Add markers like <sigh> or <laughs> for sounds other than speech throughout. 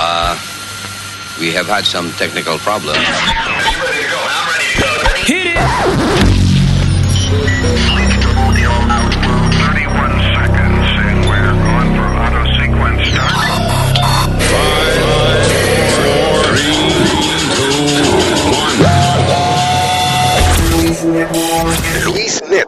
Uh, we have had some technical problems. Hit it! Luis Network.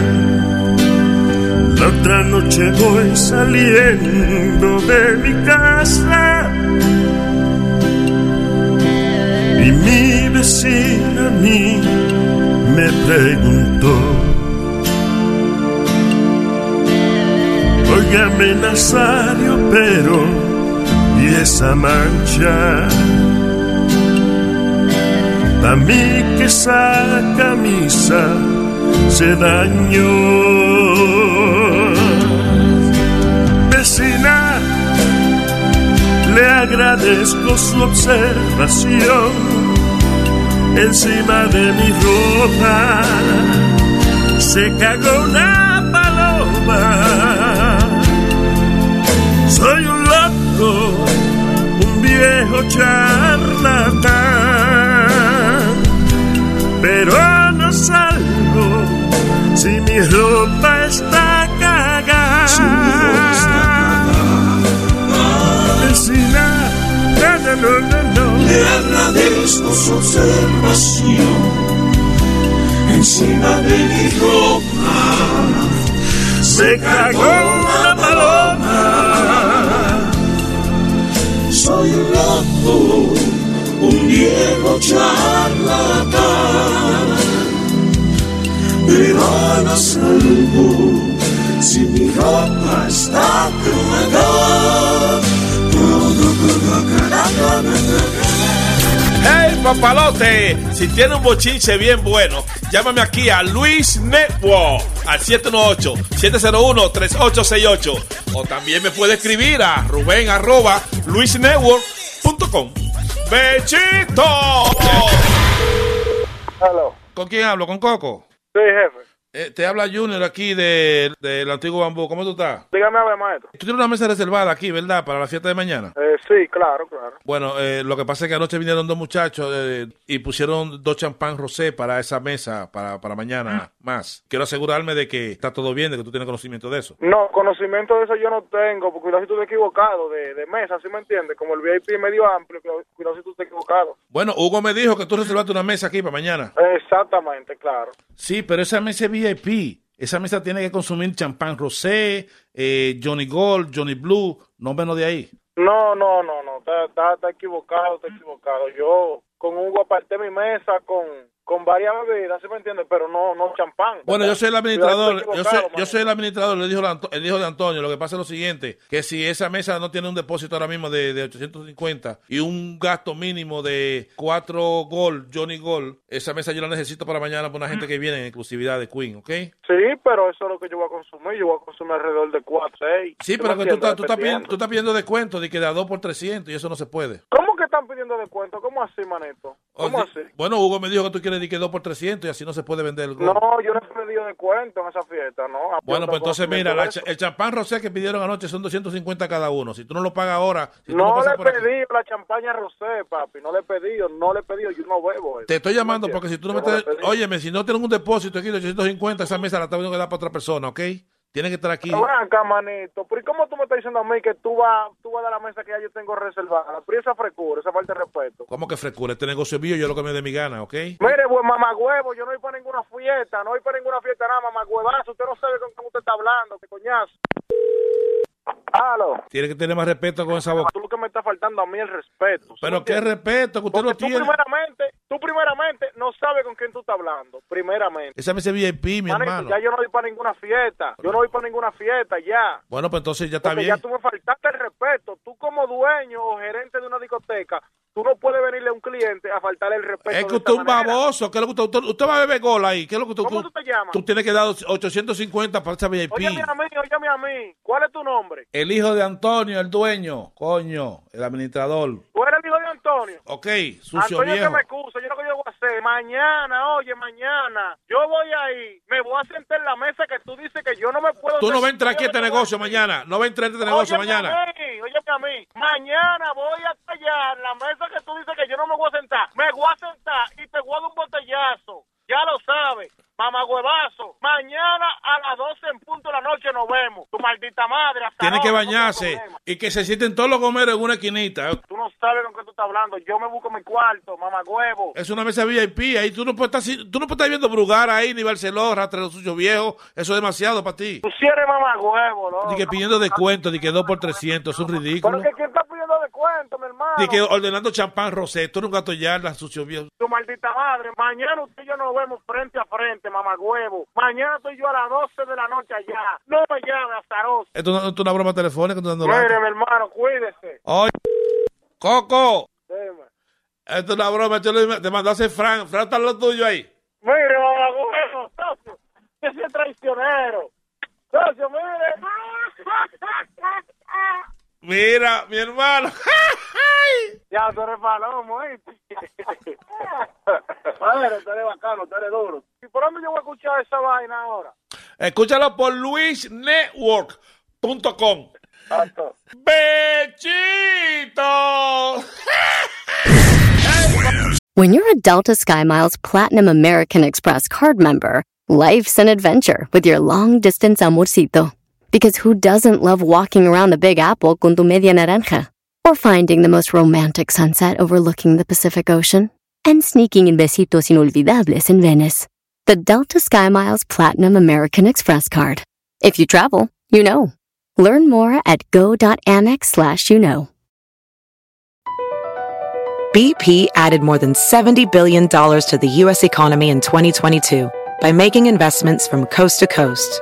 Otra noche voy saliendo de mi casa y mi vecina a mí me preguntó. Óigame Nazario, pero ¿y esa mancha? A mí que esa camisa se dañó. Le agradezco su observación encima de mi ropa. Se cagó una paloma. Soy un loco, un viejo charlatán pero no salgo si mi ropa No, no, no, no. Le agradezco su observación encima de mi ropa. Se cagó una paloma. Soy un loco un viejo charlatán, pero no salgo si mi ropa está ¡Hey, papalote! Si tiene un bochinche bien bueno, llámame aquí a Luis Network al 718-701-3868. O también me puede escribir a Rubén arroba luisnetwork.com. ¡Bechito! Hello. ¿Con quién hablo? ¿Con Coco? Sí, jefe. Eh, te habla Junior aquí del de, de antiguo bambú. ¿Cómo tú estás? Dígame a ver, maestro. Tú tienes una mesa reservada aquí, ¿verdad? Para la fiesta de mañana. Eh, sí, claro, claro. Bueno, eh, lo que pasa es que anoche vinieron dos muchachos eh, y pusieron dos champán rosé para esa mesa, para, para mañana más. Quiero asegurarme de que está todo bien, de que tú tienes conocimiento de eso. No, conocimiento de eso yo no tengo, porque cuidado si tú estás equivocado de, de mesa, ¿sí me entiendes? Como el VIP medio amplio, cuidado, si tú estás equivocado. Bueno, Hugo me dijo que tú reservaste una mesa aquí para mañana. Exactamente, claro. Sí, pero esa mesa es VIP. Esa mesa tiene que consumir champán rosé, eh, Johnny Gold, Johnny Blue, no menos de ahí. No, no, no, no, está, está, está equivocado, está equivocado. Yo con Hugo aparté mi mesa con, con varias bebidas, ¿sí me entiendes? Pero no, no champán. Bueno, yo soy el administrador, yo soy, yo soy el administrador, le dijo el, hijo de Antonio. Lo que pasa es lo siguiente, que si esa mesa no tiene un depósito ahora mismo de, de 850 y un gasto mínimo de 4 Gold, Johnny Gold, esa mesa yo la necesito para mañana para una gente que viene en exclusividad de Queen, ¿ok? Sí, pero eso es lo que yo voy a consumir. Yo voy a consumir alrededor de 4, 6. Sí, pero que tú, estás- tú, estás pidiendo, tú estás pidiendo descuento de que de a 2 por 300 y eso no se puede. ¿Cómo están pidiendo descuento? ¿Cómo así, manito? ¿Cómo O- así? Bueno, Hugo me dijo que tú quieres decir que 2 por 300 y así no se puede vender el Gold. No, yo no he pedido descuento en esa fiesta, ¿no? Bueno, pues entonces mira, la el champán rosé que pidieron anoche son 250 cada uno. Si tú no lo pagas ahora, si No le he aquí- pedido la champaña rosé, papi. No le he pedido, no le he pedido. Yo no bebo. eso. Te estoy llamando ¿Me porque si tú no me he pedido. Óyeme, si no tienes un depósito aquí de 850, esa mesa la está viendo que dar para otra persona, ¿ok? Tiene que estar aquí. Acá, manito. ¿Pero cómo tú me estás diciendo a mí que tú vas, tú vas a dar la mesa que ya yo tengo reservada? Pero esa frescura, esa falta de respeto. ¿Cómo que frescura? Este negocio es mío, yo lo que me dé mi gana, ¿ok? Mire, buen mamagüevo, yo no voy para ninguna fiesta, no voy para ninguna fiesta nada, mamagüevazo. Usted no sabe con quién usted está hablando, qué coñazo. Aló. Tiene que tener más respeto con esa boca. Tú lo que me está faltando a mí es el respeto. ¿sí me Pero qué entiendes? respeto, que usted Porque lo tú tiene. primeramente, tú primeramente no sabes con quién tú estás hablando, primeramente. Esa mesa es VIP, mi Manito, hermano. ya yo no voy para ninguna fiesta, yo no voy para ninguna fiesta, ya. Bueno, pues entonces ya está Porque bien. ya tú me faltaste el respeto. Tú como dueño o gerente de una discoteca, tú no puedes venirle a un cliente a faltarle el respeto. Es que usted es un manera. baboso. ¿Qué es lo que usted, usted, va a beber gol ahí. ¿Qué es lo que usted, ¿Cómo tú te llamas? Tú tienes que dar 850 para esa VIP. Óyeme a mí, óyeme a mí. ¿Cuál es tu nombre? El hijo de Antonio, el dueño. Coño, el administrador. Tú eres el hijo de Antonio. Ok, sucio Antonio viejo. que me excusa, yo lo que yo voy a hacer, mañana, oye, mañana, yo voy ahí, me voy a sentar en la mesa que tú dices que yo no me puedo... Tú no vas a entrar aquí a este negocio mañana. No vas a entrar a este negocio Óyeme mañana. A mí, óyeme a mí, mañana voy a callar la mesa que tú dices que yo no me voy a sentar. Me voy a sentar y te voy a dar un botellazo. Ya lo sabes, mamagüevazo. Mañana a las 12 en punto de la noche nos vemos. Tu maldita madre. hasta Tiene que no bañarse y que se sienten todos los gomeros en una esquinita. Tú no sabes con qué tú estás hablando. Yo me busco mi cuarto, mamagüevo. Es una mesa VIP. Ahí tú no puedes estar, tú no puedes estar viendo Brugar ahí, ni Barceló, Rastrero Sucio Viejo. Eso es demasiado para ti. Tú sí eres mamagüevo, ¿no? Ni que pidiendo descuento, ni que 2 por 300. Es un Pero ridículo. que pidiendo descuento, mi hermano. Ni que ordenando champán rosé. Tú gato yarda, sucio viejo. Tu maldita madre. Mañana usted y yo nos vemos frente a frente, mamagüevo. Mañana estoy yo a las 12 de la noche allá. No me llame, azaroso. Esto no es una broma telefónica. Tú dando Mire, mi hermano, cuídese. Oye, Coco. Dime. Esto es una broma. Yo le, te hacer Fran. Fran está lo tuyo ahí. Mire, mamagüevo, socio. Ese es traicionero. Socio, mire. Mira, mi hermano. <laughs> ya, tú eres palomo, ¿oíste? <laughs> Madre, tú eres bacano, tú eres duro. ¿Y por dónde yo voy a escuchar esa vaina ahora? Escúchalo por luisnetwork.com. ¡Bechito! <laughs> When you're a Delta SkyMiles Platinum American Express card member, life's an adventure with your long distance amorcito. Because who doesn't love walking around the Big Apple con tu media naranja? Or finding the most romantic sunset overlooking the Pacific Ocean? And sneaking in besitos inolvidables in Venice. The Delta SkyMiles Platinum American Express card. If you travel, you know. Learn more at go.amex slash you know. BP added more than $70 billion to the U.S. economy in 2022 by making investments from coast to coast.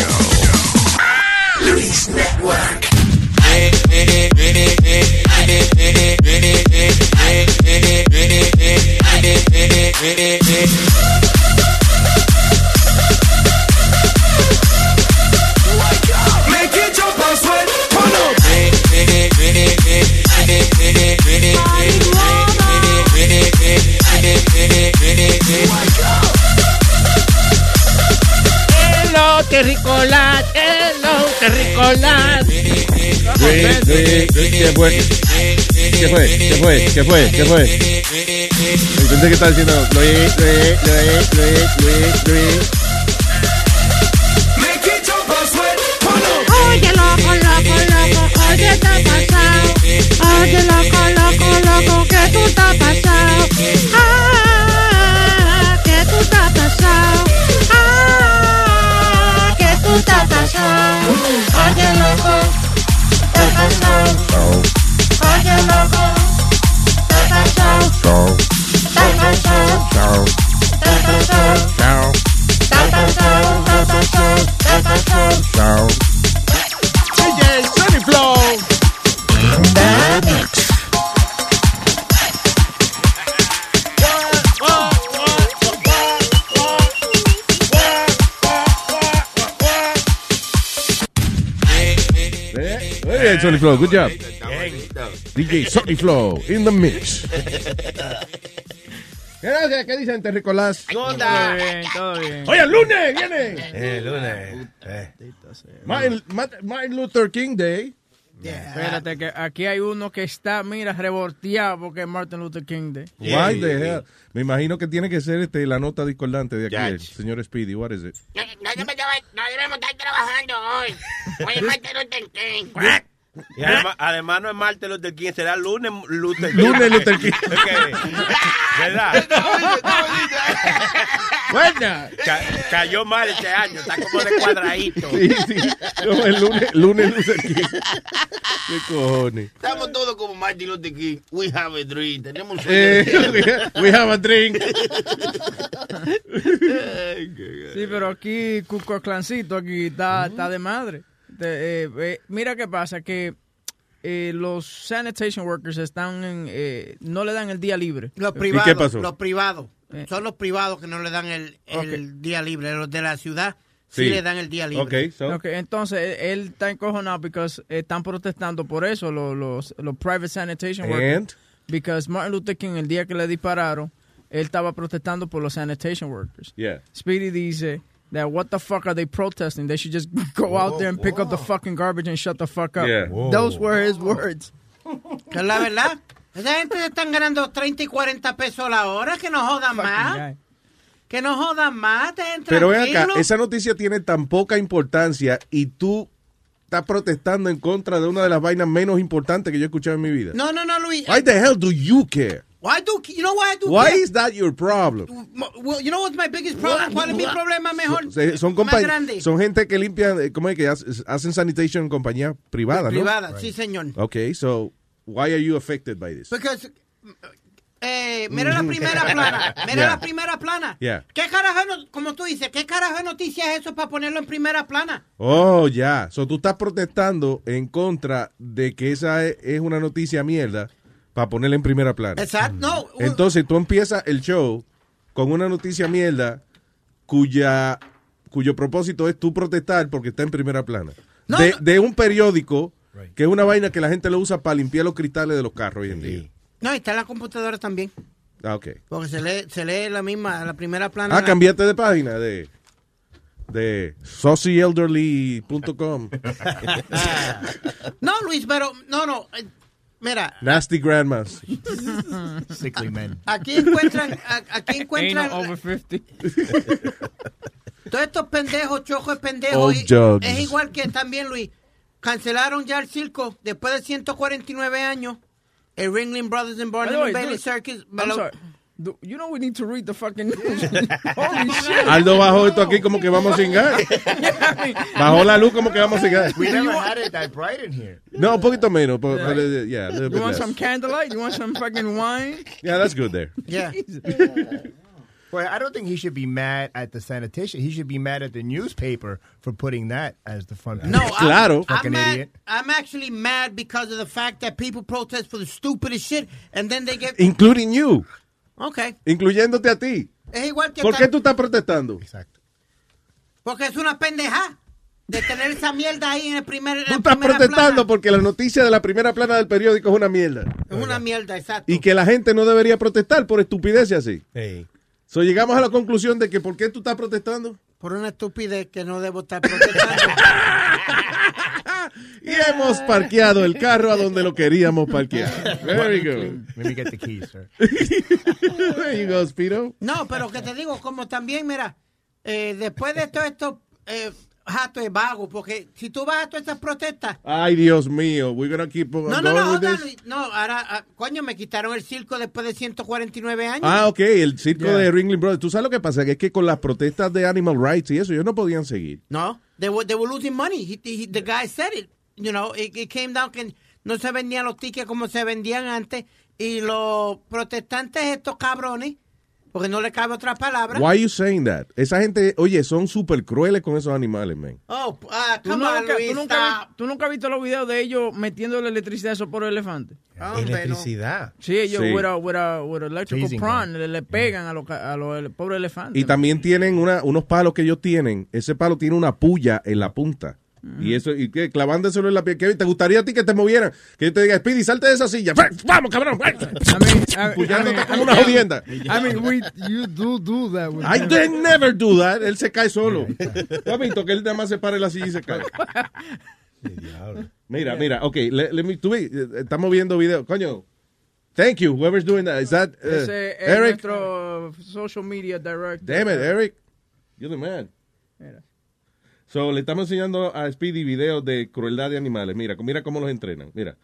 Make sweat. Turn up. Hello. Luis, Luis, Luis, ¿qué fue? ¿Qué fue? ¿Qué fue? ¿Qué fue? ¿Qué fue? Pensé que estaba diciendo Luis, Luis, Luis, Luis, Luis, Luis. Oye, loco, loco, loco, oye, está pasado. Oye, loco, loco, loco, que tú estás pasado. Ah, que tú estás pasado. Ah, que tú estás pasado. Oye, loco, estás pasado. Oye, loco, estás pasado. Estás pasado. Estás pasado. Estás pasado, estás pasado, estás pasado. DJ Sonny Flow. Eh, Muy bien, Sonny Flow. Good job. DJ Sonny Flow in the mix. <laughs> Gracias. ¿Qué dicen, Terricolás? Todo bien, todo bien. Oye, el lunes viene. Eh, lunes. Eh, Martin, Martin Luther King Day. Espérate, que aquí hay uno que está, mira, revolteado porque es Martin Luther King Day. Why the hell? Me imagino que tiene que ser este, la nota discordante de aquí, el señor Speedy. What is it? No, no, debemos- no debemos estar trabajando hoy. Hoy es <laughs> Martin Luther King. <laughs> Y además, además no es martes Luther King, será lunes Luther King. Lunes Luther <laughs> King. Ok. ¿Verdad? Buena. <laughs> Ca- cayó mal este año, está como de cuadradito. Sí, sí. No, el lunes, lunes Luther King. ¿Qué cojones? Estamos todos como Martin Luther King. We have a dream. Tenemos un sueño. Eh, we have a drink. Sí, pero aquí Cuco Clancito aquí está, está de madre. De- eh, eh, mira qué pasa, que eh, los sanitation workers están en, eh, no le dan el día libre. Los qué privados, pasó? los privados. Eh. Son los privados que no le dan el, el día libre. Los de la ciudad sí, Sí. le dan el día libre. So. Entonces eh, él está encojonado porque están protestando por eso los, los, los private sanitation workers. And? Because Martin Luther King, el día que le dispararon, él estaba protestando por los sanitation workers. Yeah. Speedy dice that what the fuck are they protesting? They should just <laughs> go out there and pick up the fucking garbage and shut the fuck up. Yeah. Those were his words. Que es la verdad. Esa gente se están ganando 30 y 40 pesos la hora. Que no jodan más. guy. Que no jodan más. Pero ven acá, esa noticia tiene tan poca importancia y tú estás protestando en contra de una de las vainas menos importantes que yo he escuchado en mi vida. No, no, no, Luis. Why the hell do you care? Why do, you know why I do Why care? is that your problem? Well, you know what's my biggest problem? ¿Cuál es mi problema mejor? Se- Son, más grande. son gente que limpian, eh, ¿cómo es que hace- hacen sanitation en compañía privada, ¿no? Privada, sí, señor. Okay, so why are you affected by this? Because, eh, mira la primera <laughs> plana. Mira Yeah. la primera plana. Yeah. ¿Qué carajo, como tú dices, qué carajo de noticia es eso para ponerlo en primera plana? Oh, ya. So tú estás protestando en contra de que esa es, es una noticia mierda para ponerla en primera plana. Exacto. No, Entonces tú empiezas el show con una noticia mierda cuya cuyo propósito es tú protestar porque está en primera plana. No, de, no. de un periódico que es una vaina que la gente lo usa para limpiar los cristales de los carros hoy en día. no, y está en la computadora también. Ah, ok. Porque se lee, se lee la misma, la primera plana. Ah, cambiaste de página de de socialelderly.com. <laughs> No, Luis, pero, no, no. Mira, Nasty grandmas. <laughs> Sickly men. aquí encuentran, aquí Ain't encuentran no over 50. <laughs> todos estos pendejos, chojos pendejos. Y- es igual que también, Luis, cancelaron ya el circo después de 149 años. El Ringling Brothers and Barnum Bailey Circus. I'm sorry. Do- You know we need to read the fucking news. <laughs> Holy <laughs> shit. Aldo bajó esto aquí como que vamos a cingar. <laughs> Bajó la luz como que vamos a cingar. We never had it that bright in here. No, un poquito menos. But, but, uh, yeah, a little You bit want less. some candlelight? You want some fucking wine? Yeah, that's good there. Yeah. Well, I don't think he should be mad at the sanitation. He should be mad at the newspaper for putting that as the front page. No, I'm- Claro. I'm, Fucking mad, idiot. I'm actually mad because of the fact that people protest for the stupidest shit and then they get. Including you. Okay. Incluyéndote a ti. Es igual que. ¿Por qué tú estás protestando? Exacto. Porque es una pendeja de tener esa mierda ahí en el primer. en Tú estás protestando plana. porque la noticia de la primera plana del periódico es una mierda. Es una mierda, exacto. Y que la gente no debería protestar por estupideces así. Hey. So, llegamos a la conclusión de que ¿por qué tú estás protestando? Por una estupidez que no debo estar protestando. <laughs> Y hemos parqueado el carro a donde lo queríamos parquear. Very good. Let me get the keys, sir. <laughs> There you go, Speedo. no, pero que te digo, como también, mira, eh, después de todo esto, eh, jato es vago, porque si tú vas a todas estas protestas. Ay, Dios mío. We're gonna keep on No, no, going no? Luis. no, ahora, ah, coño, me quitaron el circo después de 149 años. Ah, ok, el circo Yeah. de Ringling Brothers. ¿Tú sabes lo que pasa? Que es que con las protestas de animal rights y eso, ellos no podían seguir. No, they were, they were losing money. He, he- the guy said it. You know, it, it came down que no se vendían los tickets como se vendían antes. Y los protestantes, estos cabrones, porque no le cabe otra palabra. Why are you saying that? Esa gente, oye, son súper crueles con esos animales, man. Oh, ah, ¿Tú, come nunca, on, tú nunca stop. vi- tú nunca has visto los videos de ellos metiendo la electricidad a esos por elefantes? No. Electricidad. Sí, ellos Sí. with a, with a, with electrical Teasing prawn le, le pegan a los, a los pobres elefantes. Y también tienen una, unos palos que ellos tienen. Ese palo tiene una puya en la punta. Y eso, y que clavándoselo en la piel. Kevin, ¿te gustaría a ti que te movieran? Que yo te diga, Speedy, salte de esa silla. ¡Vamos, cabrón! I mean, I- Puyándote como una jodienda. I mean, we, you do do that. with I did never do that. Él se cae solo. ¿Tú has visto que él nada más se para en la silla y se cae? <laughs> Mira, mira, ok, let, let me, tú estamos viendo video, coño. Thank you, whoever's doing that. Is that uh, Ese es Eric? nuestro social media director. Damn it, Eric. You're the man. Mira. So, le estamos enseñando a Speedy videos de crueldad de animales. Mira, mira cómo los entrenan. Mira.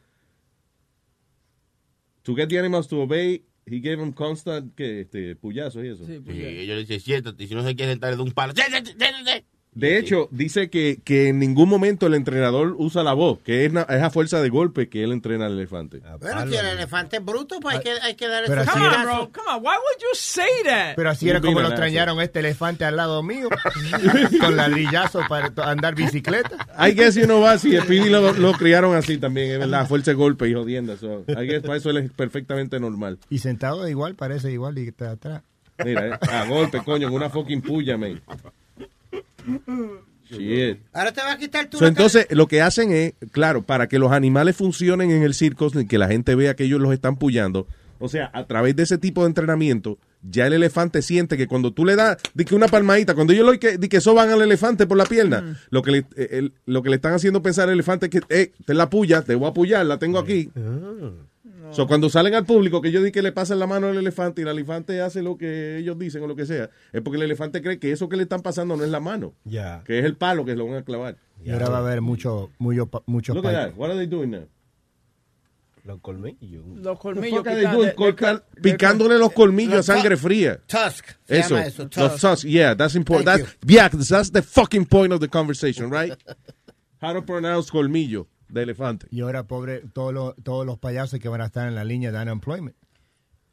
To get the animals to obey, he gave them constant que, este, puyazos y eso. Sí, ellos le dicen, siéntate, y si no se quiere sentar de un palo. "Siéntate, siéntate". De hecho, dice que, que en ningún momento el entrenador usa la voz, que es, na- es a fuerza de golpe que él entrena al elefante. Bueno, si el elefante es bruto, pues hay que, hay que darle Pero su así Come on, bro. Come on. Why would you say that? Pero así era como lo extrañaron este elefante al lado mío, <laughs> con ladrillazo para andar bicicleta. I guess you know si Speedy lo, lo criaron así también, es verdad, a fuerza de golpe y jodiendo. So, I guess para eso él es perfectamente normal. Y sentado igual, parece igual y está atrás. Mira, eh, a golpe, coño, en una fucking puya, man. Shit. Ahora te va a quitar tu... So, entonces, lo que hacen es, claro, para que los animales funcionen en el circo, y que la gente vea que ellos los están puyando, o sea, a través de ese tipo de entrenamiento, ya el elefante siente que cuando tú le das, di que una palmadita, cuando ellos lo que, di que soban al elefante por la pierna, lo, que le, eh, el- lo que le están haciendo pensar al elefante es que, eh, te la puya, te voy a puyar, la tengo aquí. So, cuando salen al público, que ellos dicen que le pasan la mano al elefante y el elefante hace lo que ellos dicen o lo que sea, es porque el elefante cree que eso que le están pasando no es la mano, que es el palo que lo van a clavar. Y ahora va a haber mucho, mucho, muchos Look at. What are they doing now? Los colmillos. Los colmillos quitan de- de- picándole los colmillos a sangre fría. Tusk. Se Eso. Los tusk. Yeah, that's important. Yeah, that's the fucking point of the conversation, right? <laughs> How to pronounce colmillo de elefante. Y ahora, pobre, todos los, todos los payasos que van a estar en la línea de unemployment.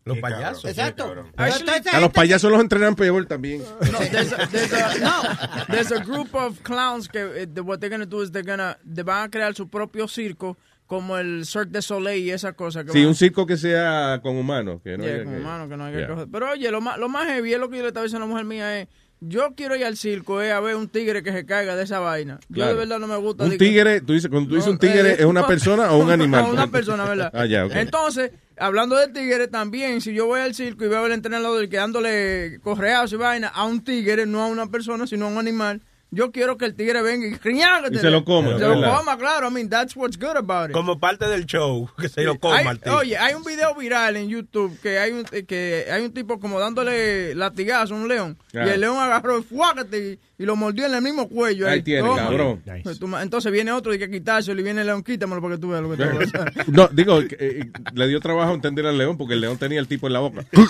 Los payasos. Exacto. Actually- A los payasos los entrenan peor también. <laughs> No, there's a, there's a, <laughs> no, there's a group of clowns que the- what they're gonna do is they're gonna they van a crear su propio circo como el Cirque du Soleil y esa cosa que Sí, van- un circo que sea con humanos. Que no Yeah, haya con que- mano, que no hay que Yeah. Pero oye, lo más, lo más heavy es lo que yo le estaba diciendo a la mujer mía es, yo quiero ir al circo es a ver un tigre que se caiga de esa vaina. Yo de verdad no me gusta. Un tigre, tú dices, cuando tú dices No, un tigre, eh, ¿es una persona o un <laughs> animal? una persona, ¿verdad? Ah, ya. Entonces, hablando de tigre también, si yo voy al circo y veo al entrenador que dándole correazo y vaina a un tigre, no a una persona, sino a un animal, yo quiero que el tigre venga y <laughs> Y se lo coma, Se lo coma, claro. I mean, that's what's good about it. Como parte del show, <laughs> que se lo coma Hay- al tío. oye, hay un video viral en YouTube que hay un, que hay un tipo como dándole latigazo a un león. Y el león agarró el fuácate y, y lo mordió en el mismo cuello. Ahí tiene, Toma. cabrón. Pues Entonces viene otro y hay que quitárselo y viene el león, quítamelo para que tú veas lo que te voy a hacer. <laughs> No, digo, eh, eh, le dio trabajo entender al león porque el león tenía el tipo en la boca. No,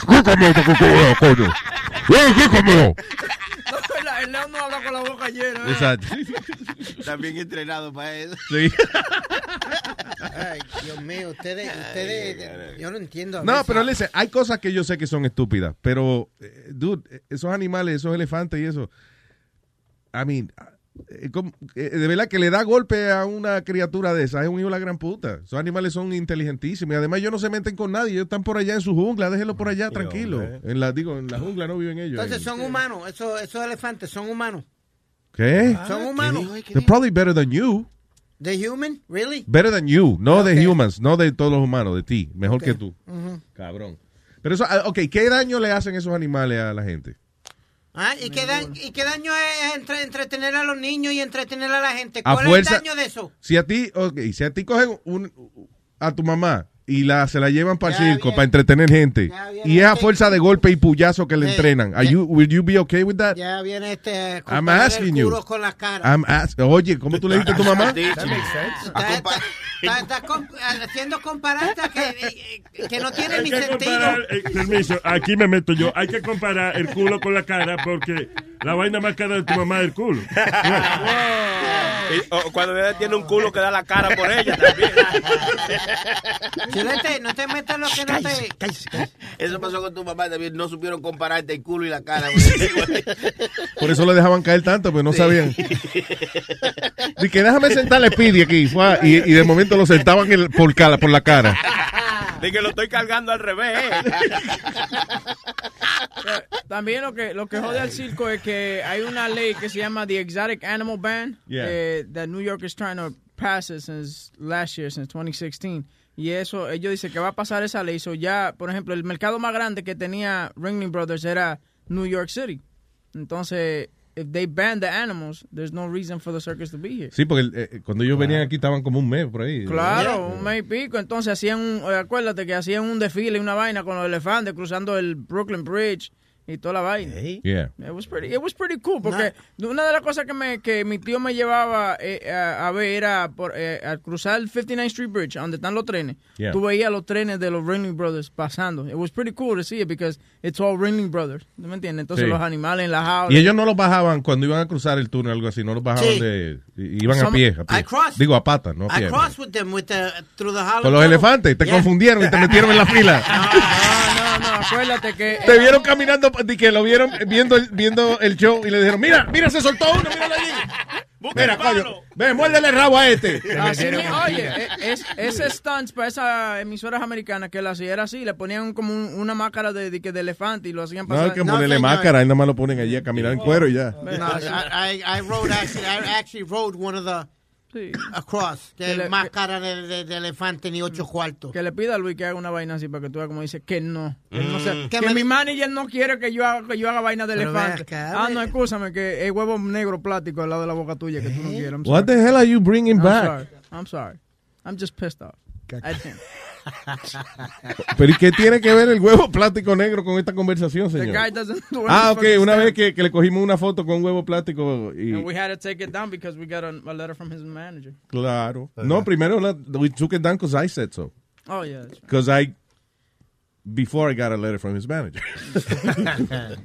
el león no habla con la boca llena. ¿eh? Exacto. Está bien entrenado para eso. Sí. Ay, Dios mío, ustedes, ustedes, yo no entiendo. No, veces. pero listen, hay cosas que yo sé que son estúpidas, pero, eh, dude, esos animales, esos elefantes y eso, I mean, de verdad que le da golpe a una criatura de esa, es un hijo de la gran puta. Esos animales son inteligentísimos y además ellos no se meten con nadie, ellos están por allá en su jungla, déjenlo por allá tranquilo. hombre. En la, digo, en la jungla no viven ellos. Entonces son humanos, esos, esos elefantes son humanos. ¿Qué? Son humanos. They're probably better than you. The human, really? Better than you, no de humans, no de todos los humanos, de ti, mejor que tú. Cabrón. Pero eso, ah, ok, ¿qué daño le hacen esos animales a la gente? Ah, ¿y, qué da- ¿Y qué daño es entre- entretener a los niños y entretener a la gente? A ¿Cuál fuerza- es el daño de eso? Si a ti, ok, si a ti cogen un- a tu mamá y la, se la llevan para el circo, para entretener gente, y es a este- fuerza de golpe y puyazo que le entrenan, are Ya- you, will you be okay with that? Ya viene este... I'm asking you. con la cara. I'm ask- Oye, ¿cómo tú le dijiste a tu mamá? That makes sense. Está, está- está- está comp- haciendo comparantes que, eh, que no tienen Hay ni que sentido. comparar, eh, permiso, aquí me meto yo. Hay que comparar el culo con la cara porque la vaina más cara de tu mamá es el culo. Y- o cuando ella tiene un culo que da la cara por ella también. <laughs> Chilete, no te metas lo que no te... Eso pasó con tu mamá también. No supieron compararte el culo y la cara. <laughs> Por eso le dejaban caer tanto, pues no sabían. Dije, que déjame sentarle Speedy aquí. Y, y de momento lo sentaban el- por, cara, por la cara. De que lo estoy cargando al revés. <laughs> También lo que lo que jode al circo es que hay una ley que se llama the Exotic Animal Ban Yeah. eh, that New York is trying to pass it since last year, since 2016. Y eso, ellos dicen que va a pasar esa ley. So ya, por ejemplo, el mercado más grande que tenía Ringling Brothers era New York City. Entonces, if they ban the animals, there's no reason for the circus to be here. Sí, porque eh, cuando ellos venían aquí estaban como un mes por ahí. Claro, un mes y pico. Entonces hacían un, eh, acuérdate que hacían un desfile y una vaina con los elefantes cruzando el Brooklyn Bridge y toda la vaina. Yeah. It was pretty, it was pretty cool porque una de las cosas que me que mi tío me llevaba eh, a, a ver era por, eh, al cruzar el 59th Street Bridge, donde están los trenes. Yeah. Tú veías los trenes de los Ringling Brothers pasando. It was pretty cool to see it because it's all Ringling Brothers. ¿No me entiendes? Entonces Sí. los animales en la jaula. Y ellos no los bajaban cuando iban a cruzar el túnel o algo así, no los bajaban Sí. de... i- Iban a Some- pie, a pie. I crossed. Digo, a patas, no a I pie. crossed with them with the, through the hollow. Con los elefantes, te Yeah. confundieron y te metieron en la <laughs> fila. No, no, acuérdate que... Te vieron caminando, y que lo vieron viendo el, viendo el show y le dijeron, mira, mira, se soltó uno, míralo allí. Mira, coño, ve, muérdele el rabo a este. Así oye, e- es, ese stunts para esas emisoras americanas que la hacían era así, le ponían como un- una máscara de, de, elefante y lo hacían No, pasar. hay que ponerle máscara, ahí nada más lo ponen allí a caminar en cuero y ya. No, I, I, I rode actually, I actually rode one of the <coughs> across. Que Que le- más cara de, de- de elefante ni ocho cuartos. Que le pida a Luis que haga una vaina así para que tú veas como dice que no. Que, no sea- Mm. que Que me- mi manager no quiere que yo haga, que yo haga vaina de Pero elefante. acá, ah, no, escúchame, que el huevo negro plástico al lado de la boca tuya que tú no quieres. I'm What sorry. the hell are you bringing I'm back? sorry. I'm sorry. I'm just pissed off. At him. <laughs> <laughs> Pero ¿y qué tiene que ver el huevo plástico negro con esta conversación, señor? <laughs> Ah, ok, una vez que, que le cogimos una foto con huevo plástico y... And we had to take it down because we got a, a letter from his manager. Claro. No, primero la, we took it down because I said so. Oh, yeah. right. Because I, before I got a letter from his manager. <laughs>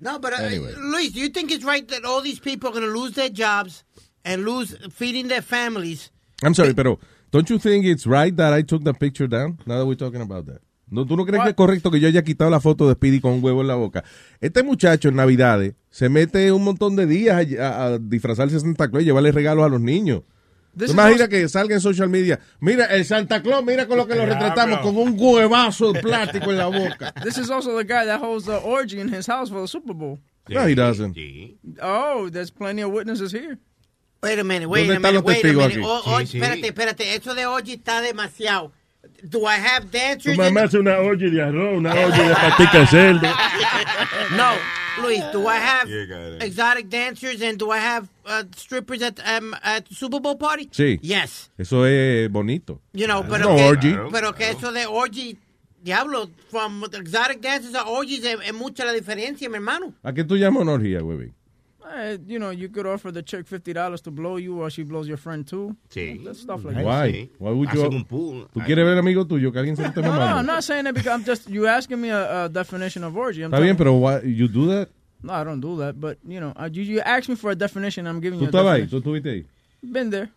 No, but uh, Anyway. Luis, do you think it's right that all these people are going to lose their jobs and lose feeding their families? I'm sorry, pero don't you think it's right that I took the picture down? Now that we're talking about that. No, ¿Tú no crees que es correcto que yo haya quitado la foto de Speedy con un huevo en la boca? Este muchacho en Navidades se mete un montón de días a, a- a disfrazarse de Santa Claus y llevarle regalos a los niños. This ¿Tú is imaginas also- que salga en social media? Mira, el Santa Claus, mira con lo que lo retratamos, con un huevazo de plástico en la boca. <laughs> This is also the guy that holds the orgy in his house for the Super Bowl. No, he doesn't. Oh, there's plenty of witnesses here. Wait a minute, wait ¿Dónde a están minute, los wait a testigos minute. aquí? Oh, oh, Sí, sí. Espérate, espérate, eso de hoy está demasiado. Do I have Tu dancers? mamá in- hace una olla de arroz, una <laughs> olla de patica de cerdo. No, Luis, do I have Yeah, exotic dancers and do I have uh, strippers at um, at the Super Bowl party? Sí. Yes. Eso es bonito. You know, pero no que, orgy. pero que eso de orgy, diablo, from exotic dancers a orgies es, es mucha la diferencia, mi hermano. ¿A qué tú llamas una orgía, güey? Uh, you know, you could offer the chick fifty dollars to blow you, or she blows your friend too. Sí. That stuff like that. Why? Why would you? Hacen un pool. ¿Tú quieres ver amigo tuyo que alguien se lo esté No, no. I'm not saying that because I'm just you asking me a, a definition of orgy. I'm Está bien, pero why, you do that? no, I don't do that. But you know, uh, you, you ask me for a definition, I'm giving ¿Tú you. a estabas ahí? ¿Tú estuviste ahí? Been there.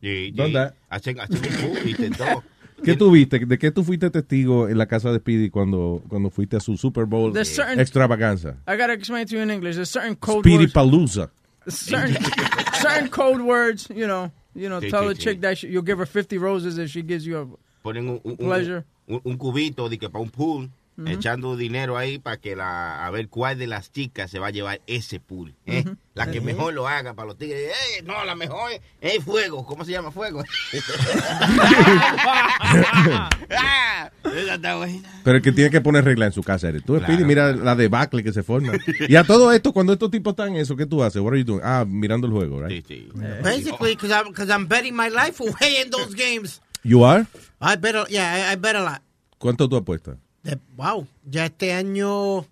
Sí, sí. ¿Dónde? Hacen, hacen un pool y te todo. ¿Qué tú viste? ¿De qué tú fuiste testigo en la casa de Speedy cuando, cuando fuiste a su Super Bowl certain- extravaganza? I gotta explain to you in English. There's certain code Speedy words. Palooza. certain <laughs> certain code words. You know, you know. Sí, tell sí, the sí. chick that she, you'll give her fifty roses if she gives you a Ponen un, un- pleasure. un- un cubito de que para un pool, Echando dinero ahí para que la, a ver cuál de las chicas se va a llevar ese pool. ¿eh? La que mejor lo haga para los tigres. Eh, no, la mejor es, fuego. ¿Cómo se llama fuego? <laughs> <laughs> Ah. Pero el que tiene que poner regla en su casa eres tú, Speedy. Claro. Mira la debacle que se forma. <laughs> y a todo esto, cuando estos tipos están en eso, ¿qué tú haces? What are you doing? Ah, mirando el juego, right? Basically, because I'm, cause I'm betting my life away in those games. You are? I bet, a, yeah, I, I bet a lot. ¿Cuánto tú apuestas? De- wow, ya este año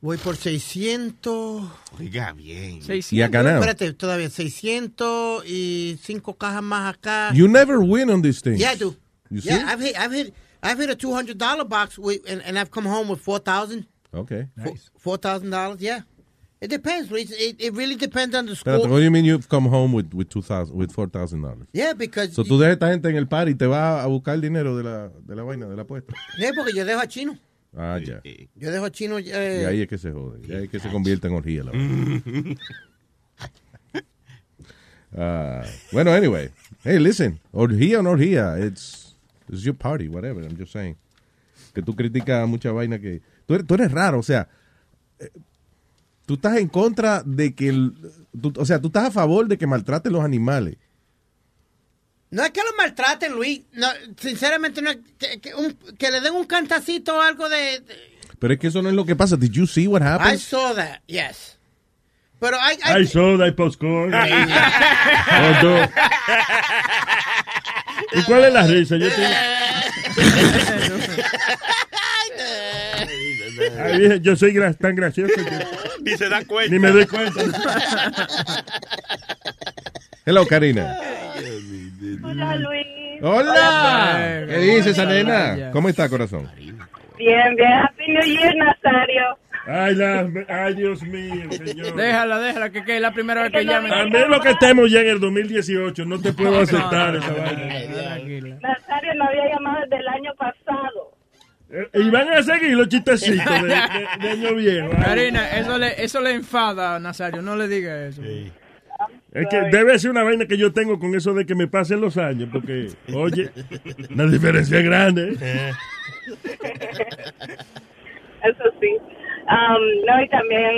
voy por 600. Oiga, bien. ¿Y ha ganado? Espérate, todavía 600 y cinco cajas más acá. You never win on these things. Yeah, I do. You see? yeah, I've hit, I've hit, I've hit a two hundred dollar box with, and, and I've come home with four thousand. Okay. Four thousand dollars. Yeah, it depends. It, it really depends on the school. Espérate, what do you mean you've come home with, with, 2000, with $4,000? Yeah, because So tú dejas a esta gente en el par y te vas a buscar el dinero de la, de la vaina, de la apuesta. Yeah, porque yo dejo a chino. Ah, ya. Yo dejo a chino. Y Eh, ahí es que se jode. Y ahí es que se convierte en orgía. La vaina. <laughs> Ah, bueno, anyway. Hey, listen. Orgía o no orgía. It's, it's your party, whatever. I'm just saying. Que tú criticas mucha vaina que... Tú eres, tú eres raro, o sea... eh, Tú estás en contra de que... el- tú- o sea, tú estás a favor de que maltraten los animales. No es que los maltraten, Luis. No, sinceramente, no es que, que un- que le den un cantacito o algo de. de- Pero es que eso no es lo que pasa. Did you see what I happened? saw that, yes. Pero I, I, Hay soda, hay popcorn. ¿Y cuál es la risa? Yo tengo- <laughs> Dije, yo soy gra- tan gracioso que Ni se da cuenta. ni me doy cuenta. Hello, Karina. Hola, Luis. Hola. ¿Qué dice esa nena? ¿Cómo está, corazón? Bien, bien. Happy New Year, Nazario. Ay, la- ay, Dios mío, señor. Déjala, déjala, que, que es la primera vez que llamen. A menos que estemos ya en el 2018, no te puedo aceptar esa vaina. Nazario no había llamado desde el año pasado. Y van a seguir los chistecitos de, de- de año viejo. Karina, eso le, eso le enfada a Nazario, no le diga eso. Es que debe ser una vaina que yo tengo con eso de que me pasen los años, porque, oye, la diferencia es grande. ¿eh? <laughs> Eso sí. Am, no, y también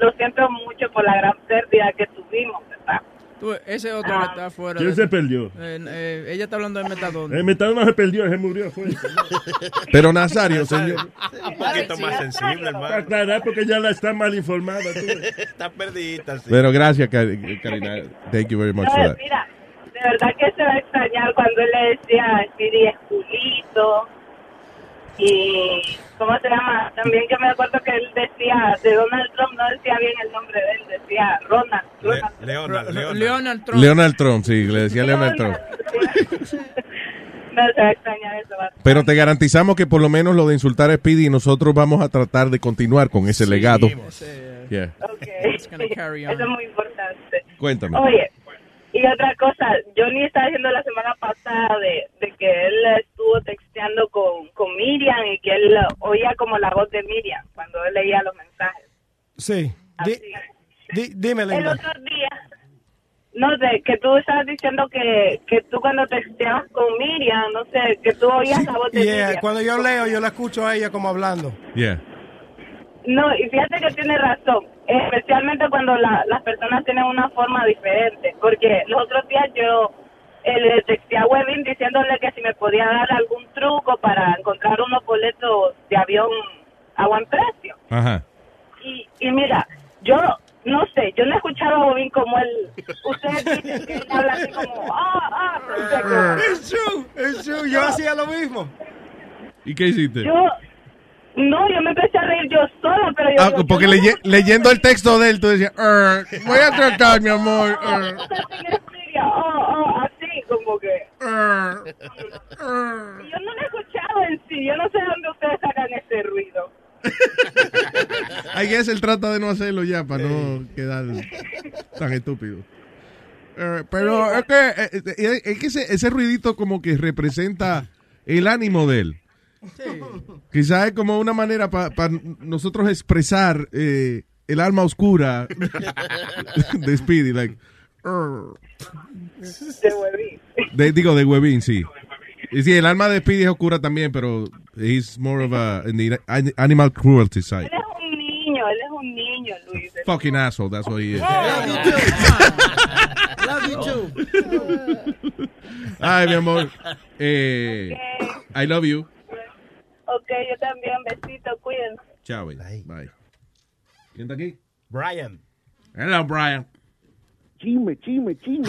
lo siento mucho por la gran pérdida que tuvimos, ¿verdad? Tú, ese otro que está afuera. ¿Quién de- se perdió? Eh, eh, ella está hablando de metadona. El metado no se perdió, se murió. Fue. <laughs> Pero Nazario, señor. Un poquito más sensible, hermano. aclarar, porque ya la está mal informada. tú. <laughs> Está perdidita, sí. Pero gracias, Kar- Karina. Thank you very much for No, that. mira, de verdad que se va a extrañar cuando él le decía Speedy es culito. Y, ¿cómo se llama? También yo me acuerdo que él decía, de Donald Trump, no decía bien el nombre de él, decía Ronald. Ronald. Leonard, Leonard Trump. Leonard Trump, sí, le decía Leonard Trump. <laughs> No se va a extrañar eso. va. Pero te garantizamos que por lo menos lo de insultar a Speedy, nosotros vamos a tratar de continuar con ese legado. Yeah. <laughs> Eso es muy importante. Cuéntame. Oye, y otra cosa, Johnny estaba diciendo la semana pasada de, de que él estuvo texteando con, con Miriam y que él oía como la voz de Miriam cuando él leía los mensajes. Sí. Di- di- dime, El otro día, no sé, que tú estabas diciendo que, que tú cuando texteabas con Miriam, no sé, que tú oías la voz de Yeah, Miriam. cuando yo leo, yo la escucho a ella como hablando. Yeah. No, y fíjate que tiene razón, especialmente cuando la- las personas tienen una forma diferente, porque los otros días yo eh, le texté a Webin diciéndole que si me podía dar algún truco para encontrar unos boletos de avión a buen precio. Ajá. Y, y mira, yo no sé, yo no he escuchado a Bobín como él, ustedes dicen que él habla así como, ah, ah. It's true, it's true. Yo hacía lo mismo. ¿Y qué hiciste? Yo, no, yo me empecé a reír yo sola, pero yo... Ah, porque yo no leye- leyendo el texto de él, tú decías, "Er, voy a tratar, mi amor. er". Oh, oh, así como que. Yo no lo he escuchado en sí. Yo no sé de dónde ustedes sacan ese ruido. I guess él trata de no hacerlo ya para no quedar <laughs> tan estúpido. Eh, pero es que, eh, eh, es que ese, ese ruidito como que representa el ánimo de él. Quizás es como una manera para nosotros expresar eh, el alma oscura <laughs> de Speedy. Like, De huevín. de- digo, de Webin, sí. Y sí, el alma de Speedy es oscura también, pero he's more of a in the an- animal cruelty side. Él es un niño, él es un niño, Luis. Fucking asshole, that's what he is. Love you too. Ay, mi amor. Eh, I love you. Ok, yo también. Besito, cuídense. Chao, baby. Bye. ¿Quién está aquí? Brian. Hello, Brian. Chisme, chisme, chisme.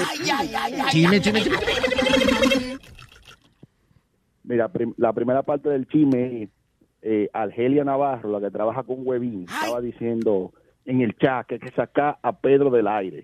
Chisme, chisme, chisme. Mira, prim- la primera parte del chisme es eh, Argelia Navarro, la que trabaja con Webin, estaba diciendo en el chat que hay que sacar a Pedro del aire.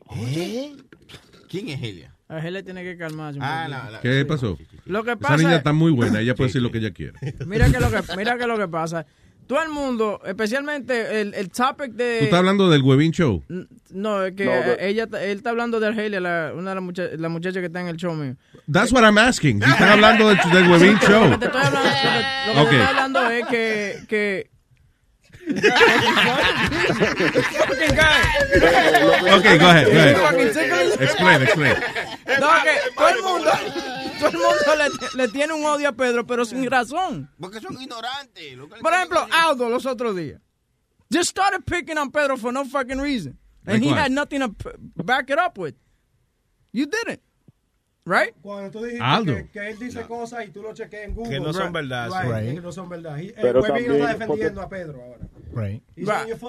¿Quién es Helia? A él le tiene que calmarse. Ah, la- la- ¿Qué pasó? Lo que Esa pasa niña es- está muy buena. Ella puede decir lo que ella quiere. Mira que lo que, mira que lo que pasa. Todo el mundo, especialmente el, el topic de... ¿Tú estás hablando del Webin Show? No, es que No, pero- ella, él está hablando de Argelia, la, una de las mucha- la muchacha que está en el show mío. That's what I'm asking. Si están hablando del, del Webin Show. Lo que te estoy hablando, lo que, lo que Ok. te estoy hablando es que... que Fucking guy. Okay, go ahead, go. Explain, explain. No, que todo el mundo, todo el mundo le, le tiene un odio a Pedro, pero sin razón. Porque son ignorantes. lo que- Por ejemplo, Aldo los otros días. Just started picking on Pedro for no fucking reason. And Like he what? had nothing to back it up with. You didn't. Right? Cuando tú dijiste Aldo. que, que él dice cosas y tú lo chequeas en Google. Que no son Right. verdad, Right, sí. Que no son verdad. Pero el lo está defendiendo porque- a Pedro ahora. Right.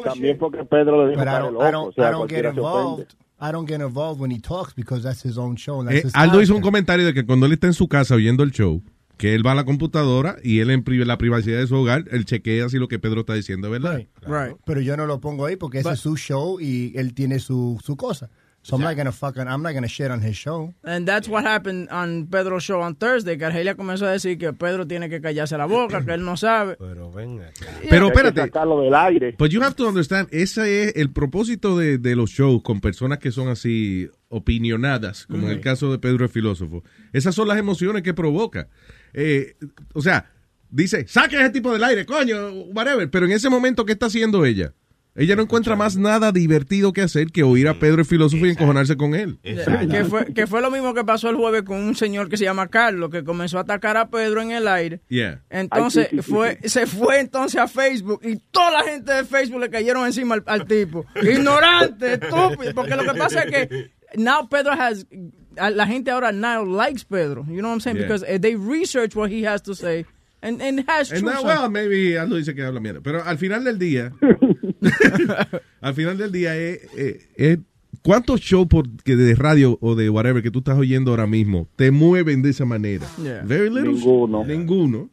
También porque Pedro le dijo que don't, loco, I o don't, sea, I don't get involved. I don't get involved when he talks because that's his own show. That's Eh, his Aldo hizo un comentario de que cuando él está en su casa oyendo el show, que él va a la computadora y él en la privacidad de su hogar, él chequea si lo que Pedro está diciendo es verdad. Right. Pero yo no lo pongo ahí porque ese es su show y él tiene su, su cosa. So I'm not gonna fucking, I'm not gonna shit on his show. And that's what happened on Pedro's show on Thursday, que Argelia comenzó a decir que Pedro tiene que callarse la boca, que él no sabe. <clears throat> Pero venga. Pero Hay que espérate. sacarlo del aire. But you have to understand, ese es el propósito de, de los shows con personas que son así opinionadas, como en el caso de Pedro el filósofo. Esas son las emociones que provoca. Eh, o sea, dice, saque ese tipo del aire, coño, whatever. Pero en ese momento, ¿qué está haciendo ella? Ella no encuentra más nada divertido que hacer que oír a Pedro el filósofo y encojonarse con él. Que fue, que fue lo mismo que pasó el jueves con un señor que se llama Carlos, que comenzó a atacar a Pedro en el aire. Yeah. Entonces Ay, sí, sí, sí, fue, se fue entonces a Facebook y toda la gente de Facebook le cayeron encima al, al tipo. Ignorante, estúpido. Porque lo que pasa es que now Pedro has, a- la gente ahora now likes Pedro. You know what I'm saying? Yeah. Because eh, they research what he has to say and, and has And on- well, maybe Aldo dice que habla mierda. Pero al final del día, <laughs> al final del día, es, es- es- ¿cuántos shows por, que de radio o de whatever que tú estás oyendo ahora mismo te mueven de esa manera? Yeah. Very little. Ninguno. Ninguno.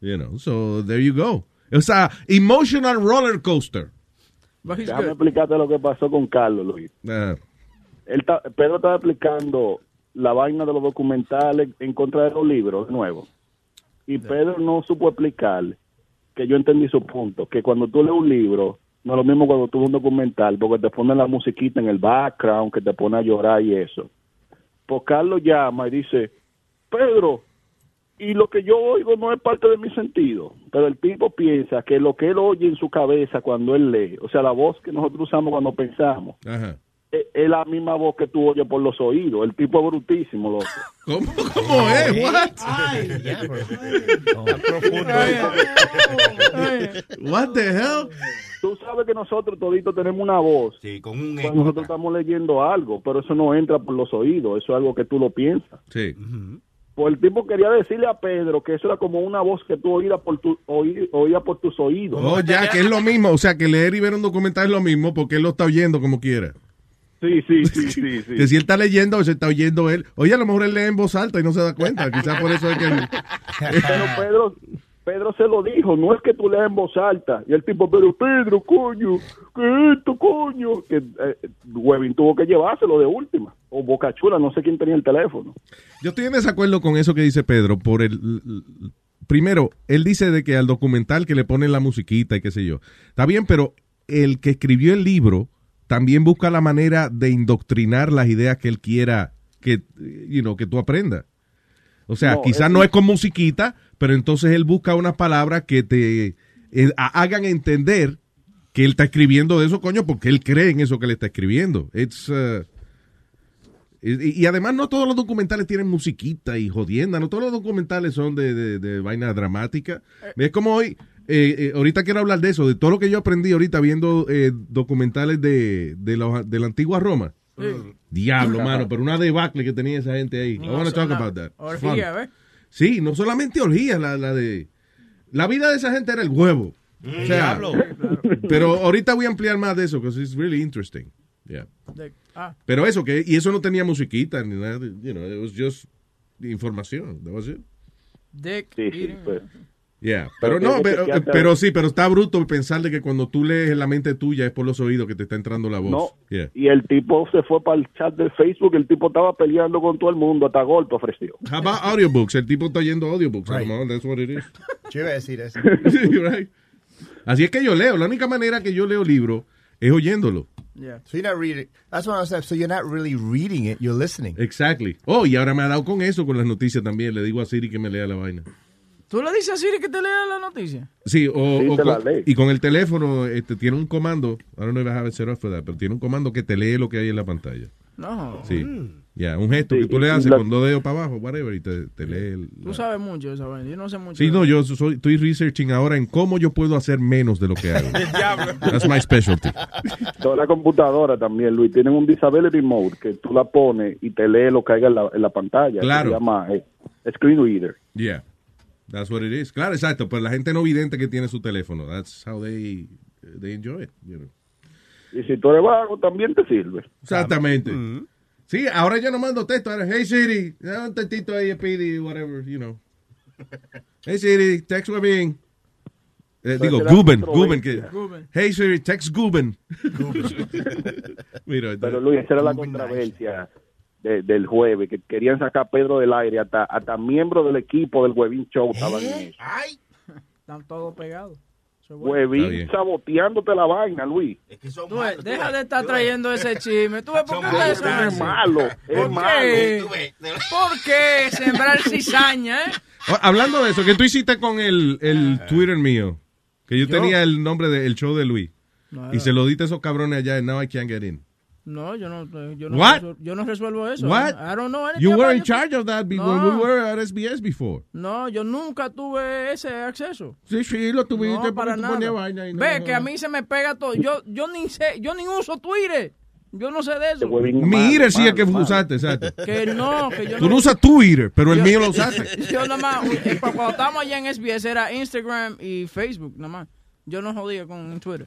You know, so there you go. O sea, emotional roller coaster. Déjame explicarte lo que pasó con Carlos, Luis. Ah, Él ta- Pedro estaba explicando la vaina de los documentales en contra de los libros nuevos. Y Pedro no supo explicarle que yo entendí su punto, que cuando tú lees un libro, no es lo mismo cuando tú ves un documental, porque te ponen la musiquita en el background, que te pone a llorar y eso. Pues Carlos llama y dice, Pedro, y lo que yo oigo no es parte de mi sentido, pero el tipo piensa que lo que él oye en su cabeza cuando él lee, o sea, la voz que nosotros usamos cuando pensamos, ajá. Es, la misma voz que tú oyes por los oídos. El tipo es brutísimo, loco. <laughs> ¿Cómo, cómo es? What? <laughs> What the hell? Tú sabes que nosotros toditos tenemos una voz Sí, con un cuando nosotros estamos leyendo algo, pero eso no entra por los oídos, eso es algo que tú lo piensas. Sí. Pues el tipo quería decirle a Pedro que eso era como una voz que tú oías por, tu, oí- oías por tus oídos. Oh, ya, que es lo mismo. O sea, que leer y ver un documental es lo mismo porque él lo está oyendo como quiera. Sí, sí, <laughs> sí, sí. sí. Que si él está leyendo, se está oyendo él. Oye, a lo mejor él lee en voz alta y no se da cuenta. <laughs> Quizás por eso es que... él- Pero Pedro, Pedro se lo dijo, no es que tú leas en voz alta. Y el tipo, pero Pedro, coño, ¿qué es esto, coño? Que eh, Webin tuvo que llevárselo de última. O Boca Chula, no sé quién tenía el teléfono. Yo estoy en desacuerdo con eso que dice Pedro. Por el primero, él dice de que al documental que le ponen la musiquita y qué sé yo. Está bien, pero el que escribió el libro también busca la manera de indoctrinar las ideas que él quiera que, you know, que tú aprendas. O sea, No, quizás es- no es con musiquita, pero entonces él busca unas palabras que te eh, hagan entender que él está escribiendo de eso, coño, porque él cree en eso que le está escribiendo. It's, uh, y, y además no todos los documentales tienen musiquita y jodienda, no todos los documentales son de, de, de vaina dramática. Es como hoy, eh, eh, ahorita quiero hablar de eso, de todo lo que yo aprendí ahorita viendo eh, documentales de, de, la, de la antigua Roma. Diablo, mano, pero una debacle que tenía esa gente ahí. I wanna talk about that. Orgía, ¿ves? Sí, no solamente orgías, la, la de... La vida de esa gente era el huevo. O sea, Diablo. pero ahorita voy a ampliar más de eso, because it's really interesting. Yeah. De- ah, Pero eso, que y eso no tenía musiquita ni nada, you know, it was just información, that was it. dick Sí, sí, eating. Yeah. Pero Pero no, pero, pero sí, pero está bruto pensar de que cuando tú lees en la mente tuya es por los oídos que te está entrando la voz. No. Yeah. Y el tipo se fue para el chat de Facebook, el tipo estaba peleando con todo el mundo, hasta golpe ofreció. How about audiobooks? El tipo está oyendo audiobooks. Right. That's what it is. <laughs> Yo iba a decir eso. <laughs> Sí, right. Así es que yo leo. La única manera que yo leo libros es oyéndolo. Yeah. So you're not reading. That's what I was saying. So you're not really reading it. You're listening. Exactly. Oh, y ahora me ha dado con eso, con las noticias también. Le digo a Siri que me lea la vaina. ¿Tú le dices a Siri que te lea la noticia? Sí, o, Sí, con- y con el teléfono este, tiene un comando. I don't know if I have it set up for that, pero tiene un comando que te lee lo que hay en la pantalla. No. Sí. Ya, un gesto Sí, que tú le haces la- con dos dedos para abajo, whatever, y te, te lee el... Tú sabes mucho vaina. Yo no sé mucho. Sí, no, yo soy, estoy researching ahora en cómo yo puedo hacer menos de lo que hago. <laughs> That's my specialty. Toda la computadora también, Luis, tienen un disability mode que tú la pones y te lee lo que en la, en la pantalla. Claro. Se llama eh, screen reader. Yeah, that's what it is. Claro, exacto, pero la gente no vidente que tiene su teléfono, that's how they, they enjoy it, you know. Y si tú eres vago, también te sirve. Exactamente. Sí, ahora yo no mando texto. Ahora, hey Siri, un textito ahí, Speedy, whatever, you know. <laughs> Hey Siri, text Webin. Eh, Pero digo, Guben. Guben. Que, hey Siri, text Guben. <laughs> <laughs> Mira, Pero Luis, esa era la controversia de- del jueves, que querían sacar a Pedro del aire, hasta, hasta miembros del equipo del Webin Show estaban en eso. <laughs> Están todos pegados. Es bien. saboteándote la vaina, Luis. Tú ves, deja de estar trayendo ese chisme. ¿Tú ves por qué son Es malo, es ¿Por malo. qué? ¿Por qué sembrar cizaña, eh? <laughs> Hablando de eso, ¿qué tú hiciste con el, el Twitter mío? Que yo, ¿Yo? tenía el nombre del show de Luis. No, y se lo diste a esos cabrones allá y now I can't get in. No, yo no, yo no, What? yo no resuelvo eso. What? I don't know anything You were in charge of that be- No. when we were at SBS before. No, yo nunca tuve ese acceso. Sí, sí, lo tuviste No, porque para nada. vaina y no- Ve que a mí se me pega todo. Yo, yo ni sé, yo ni uso Twitter. Yo no sé de eso. Mira, sí, el que usaste, exacto. <laughs> Que no, que yo Tú no. no usas Twitter, pero el Yo- mío lo <laughs> usaste. Yo nada más, eh, cu- cuando estábamos allá en SBS era Instagram y Facebook, nada más. Yo no jodía con Twitter.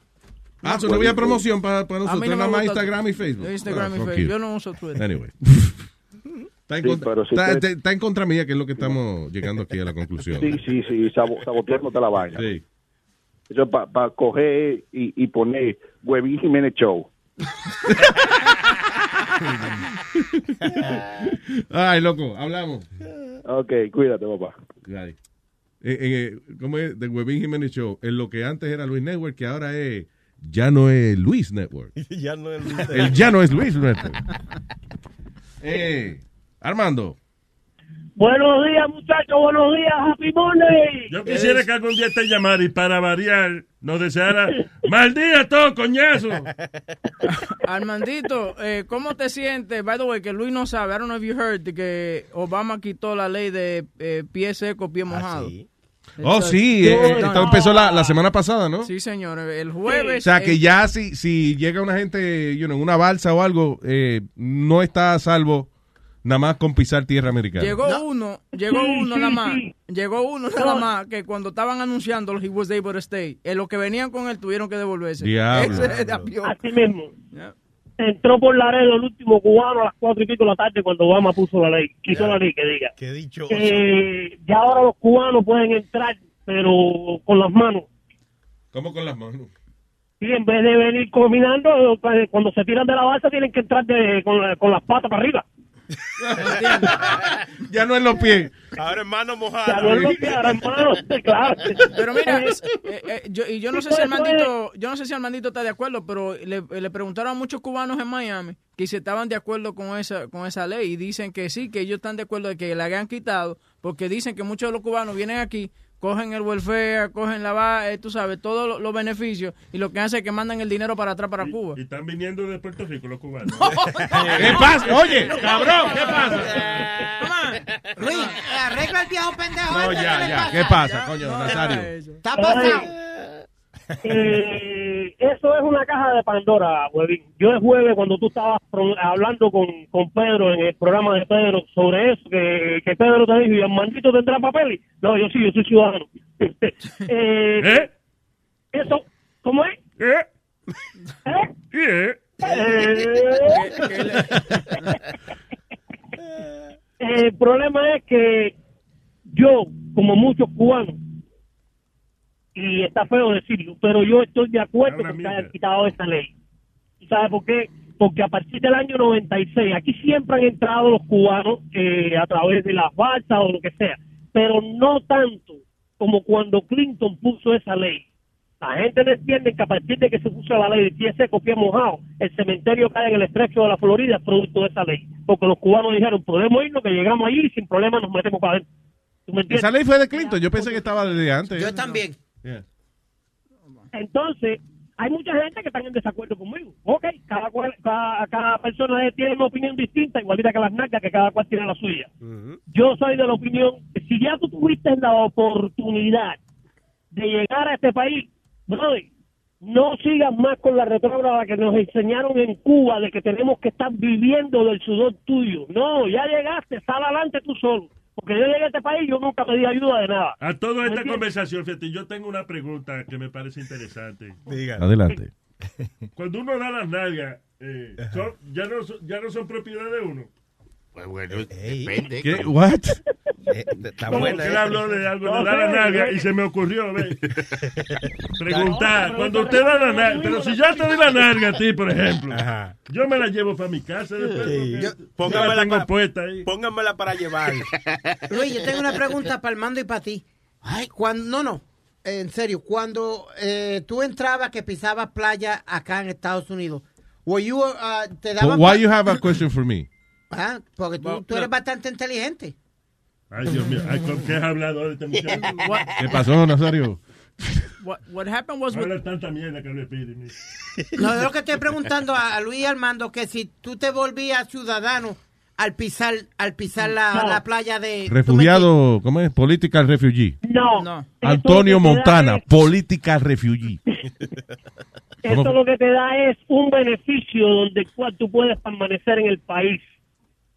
Ah, eso no había promoción para, para A mí nosotros, no me nada más Instagram y Facebook. Instagram Ah, y fuck Facebook. Yo no uso Twitter. Anyway. <laughs> Está en, Sí, contra, pero si está- usted- está en contra mía, que es lo que estamos llegando aquí a la conclusión. Sí, sí, sí, sabo- saboteándote la vaina. Sí. Eso para coger y, y poner Webin Jiménez Show. <laughs> Ay, loco, hablamos. Ok, cuídate, papá. Eh, eh, ¿Cómo es? The Webin Jiménez Show. En lo que antes era Luis Network, que ahora es. Ya no es Luis Network. <laughs> ya no es Luis. El ya no es Luis Network. <laughs> Eh, Armando. Buenos días, muchachos, buenos días, Happy Monday. Yo quisiera que algún día te llamara y para variar nos deseara <laughs> mal día todo, coñazo. Armandito, eh, ¿cómo te sientes? By the way, que Luis no sabe. I don't know if you heard que Obama quitó la ley de eh, pie seco, pie mojado. Oh, sí, eh, eh, esto empezó la, la semana pasada, ¿no? Sí, señor. El jueves. O sea, que eh, ya si, si llega una gente you know, una balsa o algo, eh, no está a salvo nada más con pisar tierra americana. Llegó uno, llegó Sí, uno sí, nada más, sí. llegó uno nada más que cuando estaban anunciando los he was able to stay, en los que venían con él tuvieron que devolverse. Diablo. Ese. Así mismo. Ya. Entró por Laredo el último cubano a las cuatro y pico de la tarde cuando Obama puso la ley. Quitó la ley, que diga. Qué dicho. Eh, ya ahora los cubanos pueden entrar, pero con las manos. ¿Cómo con las manos? Y en vez de venir caminando, eh, cuando se tiran de la balsa tienen que entrar de- con, la- con las patas para arriba. <laughs> ya no en los pies. Ahora ahora, hermano, claro. Pero mira, Eh, es- eh, eh, yo, y yo no sé si el es- mandito, yo no sé si el mandito está de acuerdo, pero le, le preguntaron a muchos cubanos en Miami que si estaban de acuerdo con esa, con esa ley y dicen que sí, que ellos están de acuerdo de que la hayan quitado, porque dicen que muchos de los cubanos vienen aquí, cogen el welfare, cogen la va, eh, tú sabes, todos los, beneficios y lo que hacen es que mandan el dinero para atrás para Cuba. Y están viniendo de Puerto Rico los cubanos. <laughs> ¿Qué pasa? Oye, cabrón, ¿qué pasa? Luis, arregla el viejo pendejo. No, este, ya, ¿qué le ya. pasa? ¿Qué pasa, coño, Nazario? Está pasado. Eh, eso es una caja de Pandora, huevín. Yo el jueves, cuando tú estabas hablando con, con Pedro en el programa de Pedro sobre eso, que, que Pedro te dijo, ¿y el maldito tendrá papeles? No, yo sí, yo soy ciudadano. <laughs> eh, ¿Eh? Eso, ¿cómo es? ¿Eh? ¿Eh? ¿Eh? Eh, <laughs> el problema es que yo, como muchos cubanos, y está feo decirlo, pero yo estoy de acuerdo con que hayan quitado esta ley. ¿Y ¿Sabe por qué? Porque a partir del año 96, aquí siempre han entrado los cubanos eh, a través de las balsas o lo que sea, pero no tanto como cuando Clinton puso esa ley. La gente no entiende que a partir de que se puso la ley de pie seco, pie mojado, el cementerio cae en el estrecho de la Florida es producto de esa ley. Porque los cubanos dijeron, podemos irnos, que llegamos allí y sin problema nos metemos para adentro. ¿Tú me entiendes? Esa ley fue de Clinton. Yo pensé que estaba desde antes. Yo también. Yeah. Entonces, hay mucha gente que están en desacuerdo conmigo. Ok, cada, cual- cada, cada persona tiene una opinión distinta, igualita que las nalgas, que cada cual tiene la suya. Yo soy de la opinión, que si ya tú tuviste la oportunidad de llegar a este país, brother, no sigas más con la retrógrada que nos enseñaron en Cuba de que tenemos que estar viviendo del sudor tuyo. No, ya llegaste, sal adelante tú solo. Porque yo llegué a este país y yo nunca pedí ayuda de nada. A toda ¿Me esta entiendes? conversación, fíjate, yo tengo una pregunta que me parece interesante. Adelante. <laughs> Cuando uno da las nalgas, eh, son- ya, no, son- ya no son propiedad de uno. Pues bueno, depende. ¿Qué? What? Está Como buena él esa. habló de algo de dar la nalga eh. y se me ocurrió, ve. <laughs> Preguntar, cuando usted da la nalga, pero si yo te doy la nalga a ti, por ejemplo, yo me la llevo para mi casa después. Sí. porque Yo- yo póngamela la tengo para- puesta ahí. Póngamela para llevar. <laughs> Luis, yo tengo una pregunta para el mando y para ti. Cuando, no, no, en serio, cuando eh, tú entrabas que pisabas playa acá en Estados Unidos, were you, uh, te But daban... why you have a question for me? Ah, porque tú, tú eres bastante inteligente. Ay, Dios mío, ay, ¿con qué has hablado de este muchacho? What- ¿Qué pasó, Nazario? What, what happened was Habla tanta mierda que le piden. No, yo lo que estoy preguntando a, a Luis Armando que si tú te volvías ciudadano al pisar al pisar la, No. la playa de... Refugiado, ¿cómo es? Political refugee. No. no. Antonio Montana, es- political refugee. <laughs> Esto lo que te da es un beneficio donde cual tú puedes permanecer en el país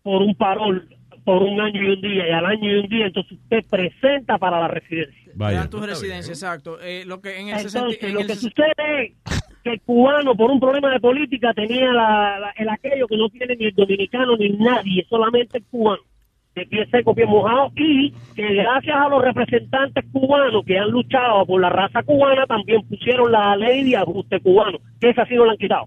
por un parol por un año y un día y al año y un día entonces usted presenta para la residencia. Vaya. tu residencia, exacto. Eh, lo que en ese Entonces en lo el que sucede es que el cubano por un problema de política tenía la, la- el aquello que no tiene ni el dominicano ni nadie, solamente el cubano de pie seco, pie mojado y que gracias a los representantes cubanos que han luchado por la raza cubana también pusieron la ley de ajuste cubano, que esa sí no la han quitado.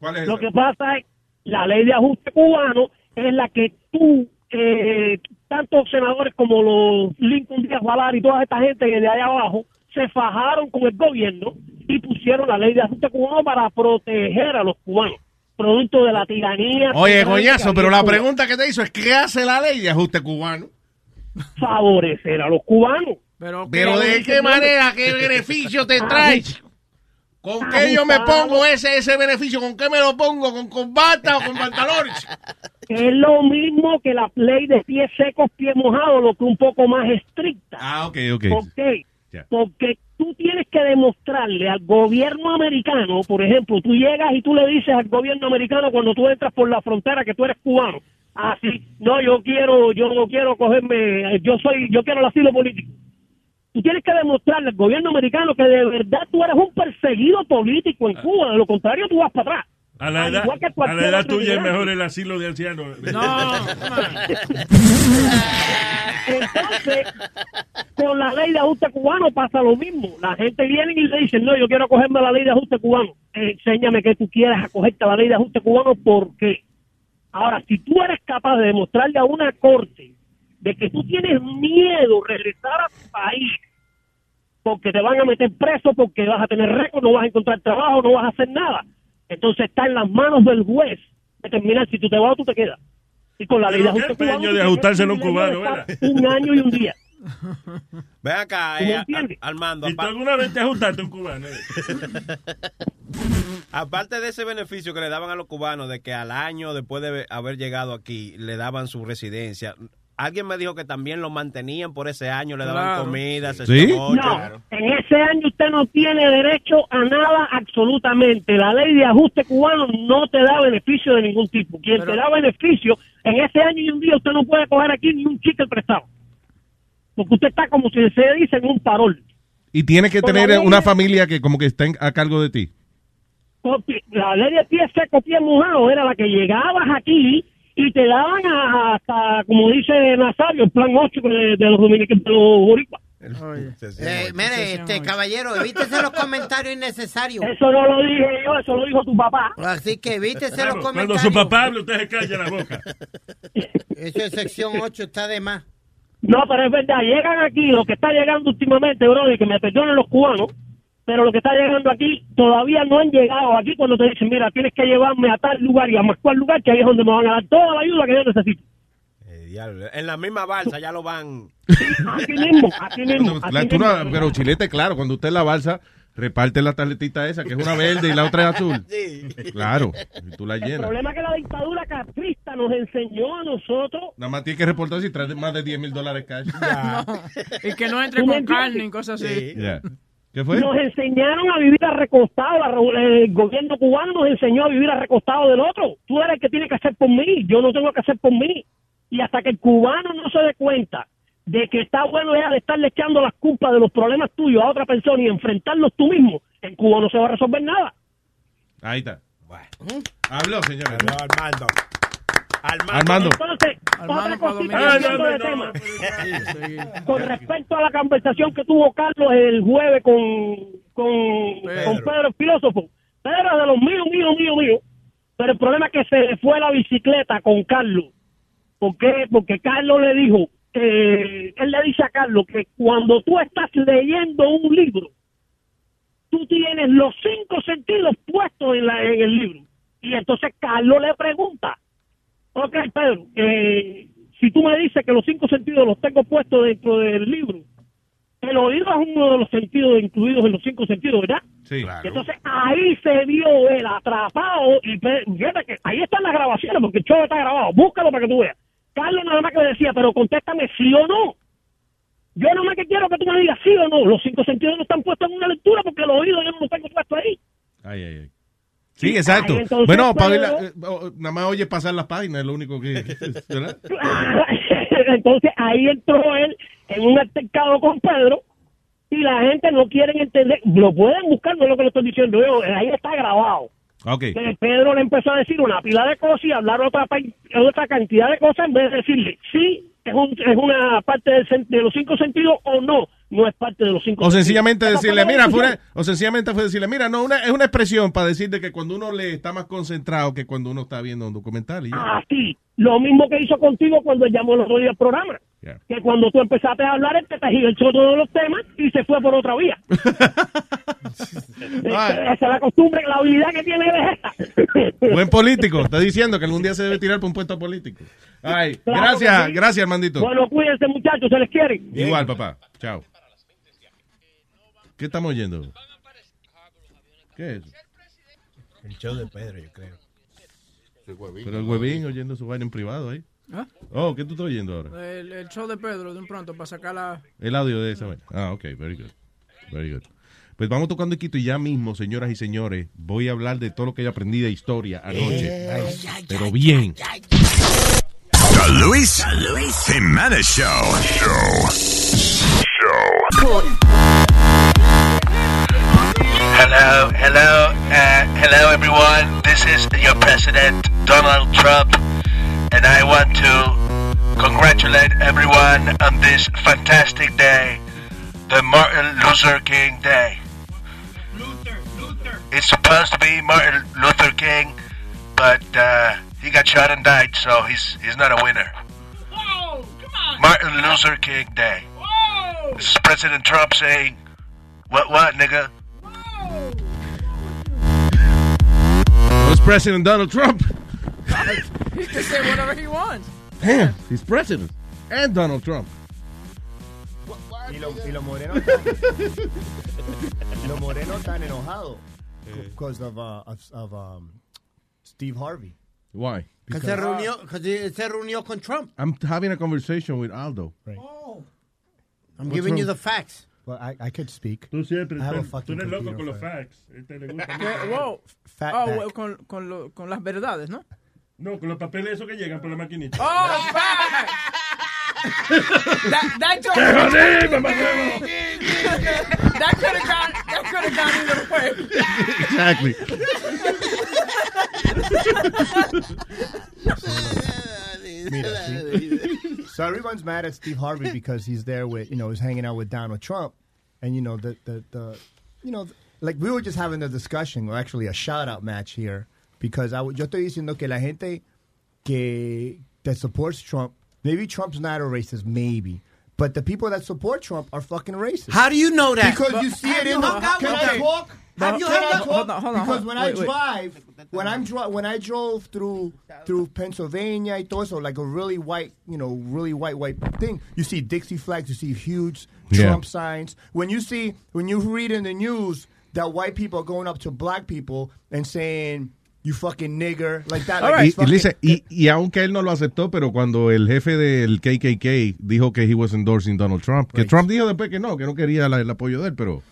¿Cuál es Lo que pasa es la ley de ajuste cubano es la que tú, eh, tantos senadores como los Lincoln Díaz Valar y toda esta gente que de allá abajo se fajaron con el gobierno y pusieron la ley de ajuste cubano para proteger a los cubanos, producto de la tiranía. Oye, coñazo, pero la pregunta que te hizo es ¿qué hace la ley de ajuste cubano? favorecer a los cubanos. Pero, Pero de qué manera, qué beneficio te trae. ¿Con qué yo me pongo ese ese beneficio? ¿Con qué me lo pongo? ¿Con corbata o con pantalones? Es lo mismo que la ley de pies secos, pies mojados, lo que un poco más estricta. Ah, ok, ok. ¿Por qué? Porque tú tienes que demostrarle al gobierno americano, por ejemplo, tú llegas y tú le dices al gobierno americano cuando tú entras por la frontera que tú eres cubano. Así, no, yo quiero, yo no quiero cogerme, yo soy, yo quiero el asilo político. Tú tienes que demostrarle al gobierno americano que de verdad tú eres un perseguido político en Cuba, de lo contrario tú vas para atrás. A la edad, a la edad tuya es mejor el asilo de ancianos. <laughs> Entonces, con la ley de ajuste cubano pasa lo mismo. La gente viene y le dice, no, yo quiero acogerme a la ley de ajuste cubano. Enséñame que tú quieres acogerte a la ley de ajuste cubano, ¿por qué? Ahora, si tú eres capaz de demostrarle a una corte de que tú tienes miedo regresar a tu país porque te van a meter preso, porque vas a tener récord, no vas a encontrar trabajo, no vas a hacer nada. Entonces está en las manos del juez determinar si tú te vas o tú te quedas. Y con la ley de ajuste cubano... empeño tú de tienes ajustárselo a un año y un día. <laughs> Ven acá, ¿Tú me eh, Armando. ¿Y tú apa- alguna vez te ajustaste a un cubano? eh? <laughs> Aparte de ese beneficio que le daban a los cubanos de que al año después de haber llegado aquí le daban su residencia, alguien me dijo que también lo mantenían por ese año, le daban Claro. comida, ¿Sí? sesión ocho. No, en ese año usted no tiene derecho a nada absolutamente. La ley de ajuste cubano no te da beneficio de ningún tipo. Quien te da beneficio, en ese año y un día usted no puede coger aquí ni un chicle prestado. Porque usted está como si se dice en un parol. Y tiene que tener una de- familia que como que esté a cargo de ti. Porque La ley de pie seco, pie mojado era la que llegabas aquí y te daban a- hasta, como dice Nazario, el plan 8 de, de los dominicanos, de los boricuas. Eh, mire, este caballero, evítese los comentarios innecesarios. Eso no lo dije yo, eso lo dijo tu papá. Así que evítese Claro, los cuando comentarios. su papá hable, usted se calla la boca. <laughs> Eso es sección 8, está de más. No, pero es verdad, llegan aquí, lo que está llegando últimamente, bro, y que me perdonen los cubanos, pero lo que está llegando aquí todavía no han llegado aquí cuando te dicen, mira, tienes que llevarme a tal lugar y a más cual lugar, que ahí es donde me van a dar toda la ayuda que yo necesito. Eh, diablo, En la misma balsa ya lo van. Aquí mismo, aquí mismo. La- no- pero Chilete, claro, cuando usted en la balsa, reparte la tarjetita esa, que es una verde y la otra es azul. <laughs> Claro, y tú la El llenas. problema es que la dictadura castrista nos enseñó a nosotros Nada más tienes que reportar si traes más de 10 mil dólares cash. <laughs> Y que no entre ¿Tú me con carne y cosas así. Ya. ¿Qué fue? Nos enseñaron a vivir revo- El gobierno cubano nos enseñó a vivir arrecostado del otro. Tú eres el que tiene que hacer por mí. Yo no tengo que hacer por mí. Y hasta que el cubano no se dé cuenta de que está bueno ya de estarle echando las culpas de los problemas tuyos a otra persona y enfrentarlos tú mismo, en Cuba no se va a resolver nada. Ahí está. Habló, señores. Armando. Armando. Entonces, otra cosita cambiando de tema. Con respecto a la conversación que tuvo Carlos el jueves con, con, Pedro. con Pedro el filósofo. Pedro es de los míos, míos, míos, míos. Pero el problema es que se le fue la bicicleta con Carlos. ¿Por qué? Porque Carlos le dijo, que él le dice a Carlos que cuando tú estás leyendo un libro, tú tienes los cinco sentidos puestos en, la, en el libro. Y entonces Carlos le pregunta, ok Pedro, eh, si tú me dices que los cinco sentidos los tengo puestos dentro del libro, el oído es uno de los sentidos incluidos en los cinco sentidos, ¿verdad? Sí. Entonces ahí se vio él atrapado y fíjate que ahí están las grabaciones porque el show está grabado, búscalo para que tú veas. Carlos nada más que le decía, pero contéstame sí o no. Yo nada más que quiero que tú me digas sí o no. Los cinco sentidos no están puestos en una lectura porque los oídos yo no los tengo puestos ahí. Ay, ay, ay. Sí, exacto. Ay, entonces, bueno, para ver Pedro- la- eh, oh, nada más oye pasar las páginas, es lo único que... <laughs> ¿verdad? <laughs> Entonces ahí entró él en un altercado con Pedro y la gente no quiere entender. Lo pueden buscar, no es lo que le estoy diciendo yo. Ahí está grabado. Ok. que Pedro le empezó a decir una pila de cosas y hablar otra, otra cantidad de cosas en vez de decirle sí, es, un- es una parte del de los cinco sentidos o no, no es parte de los cinco O sencillamente decirle, mira, fue o sencillamente fue decirle, mira, no, una, es una expresión para decir de que cuando uno le está más concentrado que cuando uno está viendo un documental. Y ya. Así, lo mismo que hizo contigo cuando llamó otro día al programa. Yeah. Que cuando tú empezaste a hablar, él te tergiversó todos los temas y se fue por otra vía. <laughs> Esa es la costumbre, la habilidad que tiene esta. <laughs> Buen político, está diciendo que algún día se debe tirar por un puesto político. Ay, Claro gracias, sí. gracias, Armandito. Bueno, cuídense, muchachos, se les quiere. Igual, papá. Chao. ¿Qué estamos oyendo? ¿Qué es? El show de Pedro, yo creo. Pero el huevín oyendo su vaina en privado ahí. ¿Ah? Oh, ¿qué tú estás oyendo ahora? El, el show de Pedro, de un pronto, para sacar la... El audio de esa vaina. Ah, ok, very good. Very good. Pues vamos tocando Quito y ya mismo, señoras y señores, voy a hablar de todo lo que yo aprendí de historia anoche. Pero bien. The Luis, Jimenez Show. Show. Show. Hello, hello, uh, hello everyone. This is your president, Donald Trump, and I want to congratulate everyone on this fantastic day, the Martin Luther King Day. Luther, Luther. It's supposed to be Martin Luther King, but uh, he got shot and died, so he's he's not a winner. Whoa, come on. Martin Luther King Day. Whoa. This is President Trump saying, "What, what, nigga?" Was President Donald Trump. <laughs> He can say whatever he wants. Damn, he's president. And Donald Trump. Y los y los morenos están, los <laughs> morenos están enojados because of, uh, of, of um, Steve Harvey. Why? Because se reunió, 'cause he- se reunió con Trump. I'm having a conversation with Aldo. Right. I'm What's giving you the facts. Well, I, I could speak. Tú siempre, I have a tú, eres loco con los facts. Este le gusta ¿Qué? <laughs> mucho. Wow. Fat oh, con, con, lo- con las verdades, ¿no? No, con los papeles esos que llegan por la maquinita. Oh, <laughs> that, that joke. ¡Te jodí, mamahuevo! that could have gone. That could have gone either way. Exactly. <laughs> Mira, so everyone's mad at Steve Harvey <laughs> because he's there with, you know, he's hanging out with Donald Trump. And, you know, the, the, the you know, like we were just having a discussion, or actually a shout out match here, because I, yo estoy diciendo que la gente que, that supports Trump, maybe Trump's not a racist, maybe. But the people that support Trump are fucking racist. How do you know that? Because But you see it in the. hung out Can with I them? talk? Have you Can hung I talk? Hold on, hold on, because when on. I Wait, wait. drive, when I'm dri- when I drove through through Pennsylvania, I thought so like a really white, you know, really white white thing. You see Dixie flags, you see huge Yeah. Trump signs. When you see when you read in the news that white people are going up to black people and saying, you fucking nigger, like that. Y, like it's y dice, fucking- y, y aunque él no lo aceptó, pero cuando el jefe del KKK dijo que he was endorsing Donald Trump, que Trump dijo después que no, que no quería la- el apoyo de él, pero...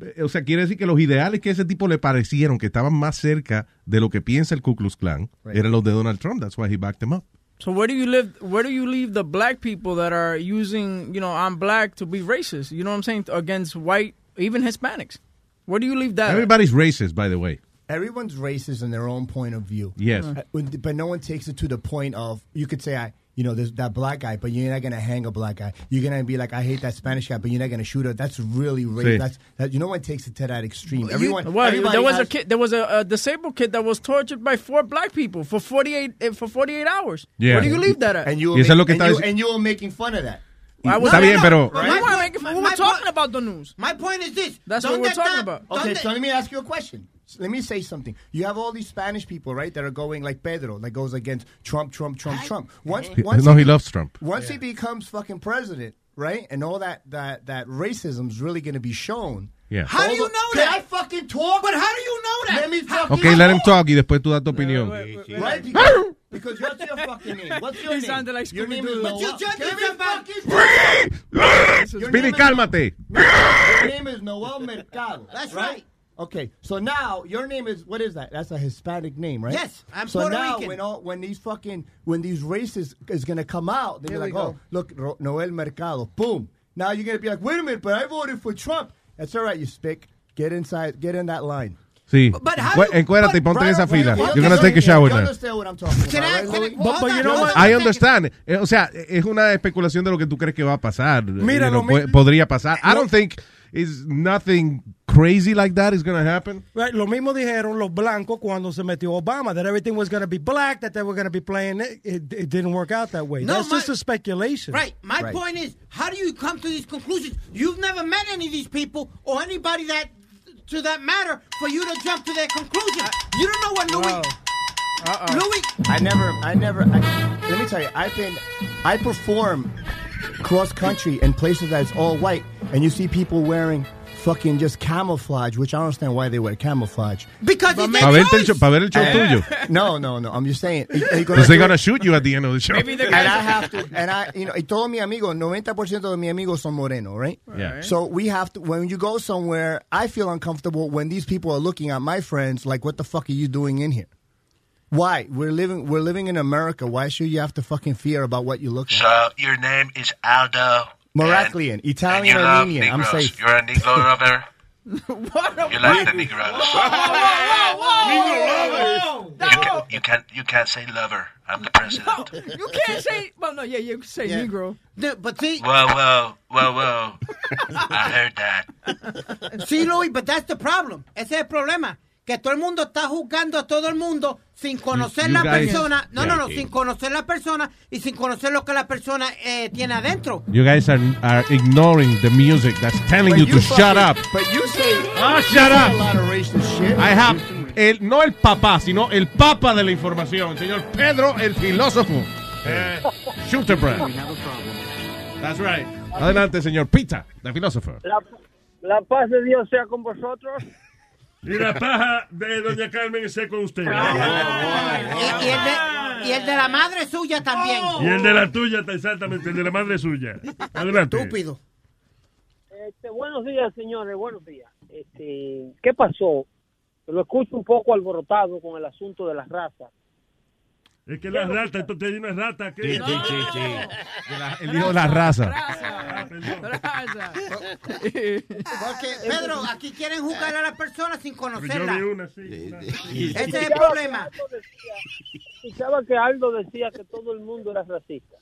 eh, O sea, quiere decir que los ideales que ese tipo le parecieron que estaban más cerca de lo que piensa el Ku Klux Klan Right. eran los de Donald Trump. That's why he backed them up. So where do you live? Where do you leave the black people that are using, you know, I'm black to be racist? You know what I'm saying against white, even Hispanics. Where do you leave that? Everybody's racist, by the way. Everyone's racist in their own point of view. Yes. When- but no one takes it to the point of you could say I. You know, there's that black guy, but you're not gonna hang a black guy. You're gonna be like, I hate that Spanish guy, but you're not gonna shoot her. That's really racist. Sí. That's that. You know, one takes it to that extreme. You- Everyone, Well, there was a kid. There was a, a disabled kid that was tortured by four black people for 48 eh, for 48 hours. Yeah. Where do you leave that at? And you, were Y eso es make- and, you, and you were making fun of that. I was Está bien, pero- We My weren't making fun- we my were talking point- about the news. My point is this. That's what we're talking está- about. Okay, so let me ask you a question. So let me say something. You have all these Spanish people, right, that are going like Pedro, that goes against Trump, Trump, Trump, Trump. Once, He- once no, he be- loves Trump. Once he becomes fucking president, right, and all that that that racism's really going to be shown. Yeah. How do you All the- know Can that? I fucking talk? But how do you know that? Let me fucking Ok, let him talk y después tú das tu opinión. Right? Because, because what's your fucking name? What's your He name? sounded like your name Scooby-Doo. is But you just Give me somebody- fucking Your Speedy, cálmate. Your name is Noel Mercado. That's right. Okay, so now your name is what is that? That's a Hispanic name, right? Yes, I'm so Puerto now Rican. when all when these fucking when these races is gonna come out, they're like, we oh, go. look, Ro- Noel Mercado, boom. Now you're gonna be like, wait a minute, but I voted for Trump. That's all right, you spick. Get inside, get in that line. Sí. But how you- Encuérdate y ponte en esa fila. You're gonna take a shower now. I- understand. Eh, O sea, es una especulación de lo que tú crees que va a pasar. Mira, You know, lo podría pasar. I don't think is nothing crazy like that is going to happen. Right, lo mismo dijeron los blancos cuando se metió Obama, that everything was going to be black, that they were going to be playing it. It, it didn't work out that way. No, That's my- just a speculation. Right. My Right. point is, how do you come to these conclusions? You've never met any of these people or anybody that, to that matter, for you to jump to their conclusion. You don't know what Louis. Uh oh, Louis. I never, I never. I, let me tell you, I've been, I perform cross country in places that's all white, and you see people wearing fucking just camouflage, which I don't understand why they wear camouflage. Because it's Para ver el show, pa' ver el show eh, tuyo. No, no, no. I'm just saying. y- y Because they're do going to shoot you at the end of the show. Maybe and I have to, and I, you know, y todos mis amigos, 90% de mis amigos son moreno, right? Yeah. So we have to, when you go somewhere, I feel uncomfortable when these people are looking at my friends like, what the fuck are you doing in here? Why? We're living, we're living in America. Why should you have to fucking fear about what you look like? So your name is Aldo. Moroccan, and Italian, you love Armenian. I'm Negroes. safe. You're a Negro lover. <laughs> You like the Negroes. You can, you can't you can't say lover. I'm the president. You can't say. Well, no, yeah, you can say Negro. But see, Whoa, whoa, whoa, whoa. I heard that. <laughs> Sí, Luis, but that's the problem. Ese es el problema. Que todo el mundo está juzgando a todo el mundo sin conocer you la guys- persona. No, Yeah, no, no, okay. sin conocer la persona y sin conocer lo que la persona eh, tiene adentro. You guys are, are ignoring the music that's telling But you to you shut up. But you say, Ah, you shut say up. a lot of shit. I have el, no el papá, sino el papa de la información, señor Pedro, el filósofo. Eh, Shooterbrand. That's right. Adelante, señor Pizza, the philosopher. La, la paz de Dios sea con vosotros. Y la paja de doña Carmen esté con usted. Y, y el de, y el de la madre suya también. Y el de la tuya, está exactamente, el de la madre suya. Adelante. Estúpido. Este, buenos días, señores, buenos días. Este, ¿Qué pasó? Lo escucho un poco alborotado con el asunto de las razas. Es que la rata, esto te una rata. ¿qué? Sí, sí, sí, sí. Él dijo la raza. Porque, Pedro, aquí quieren juzgar a la persona sin Pero yo conocerla. vi una, sí. una. Ese es el problema. Escuchaba que Aldo decía que todo el mundo era racista.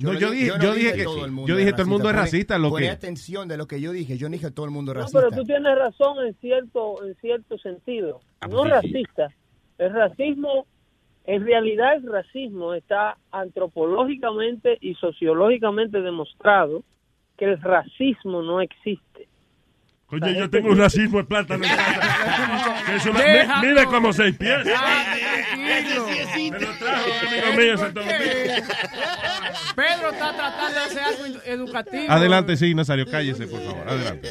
No, yo dije, yo dije que yo dije todo el mundo es racista, lo que atención de lo que yo dije. Yo no dije todo el mundo es No, racista. pero tú tienes razón en cierto, en cierto sentido. No racista. El racismo, en realidad el racismo está antropológicamente y sociológicamente demostrado que el racismo no existe. Oye, yo tengo un racismo de plátano en <laughs> casa. Que eso me- Déjalo. mi- mire cómo seis pies. Me lo trajo un amigo mío Santo. Pedro está tratando de hacer algo educativo. Adelante, sí, Nazario, cállese, por favor. Adelante.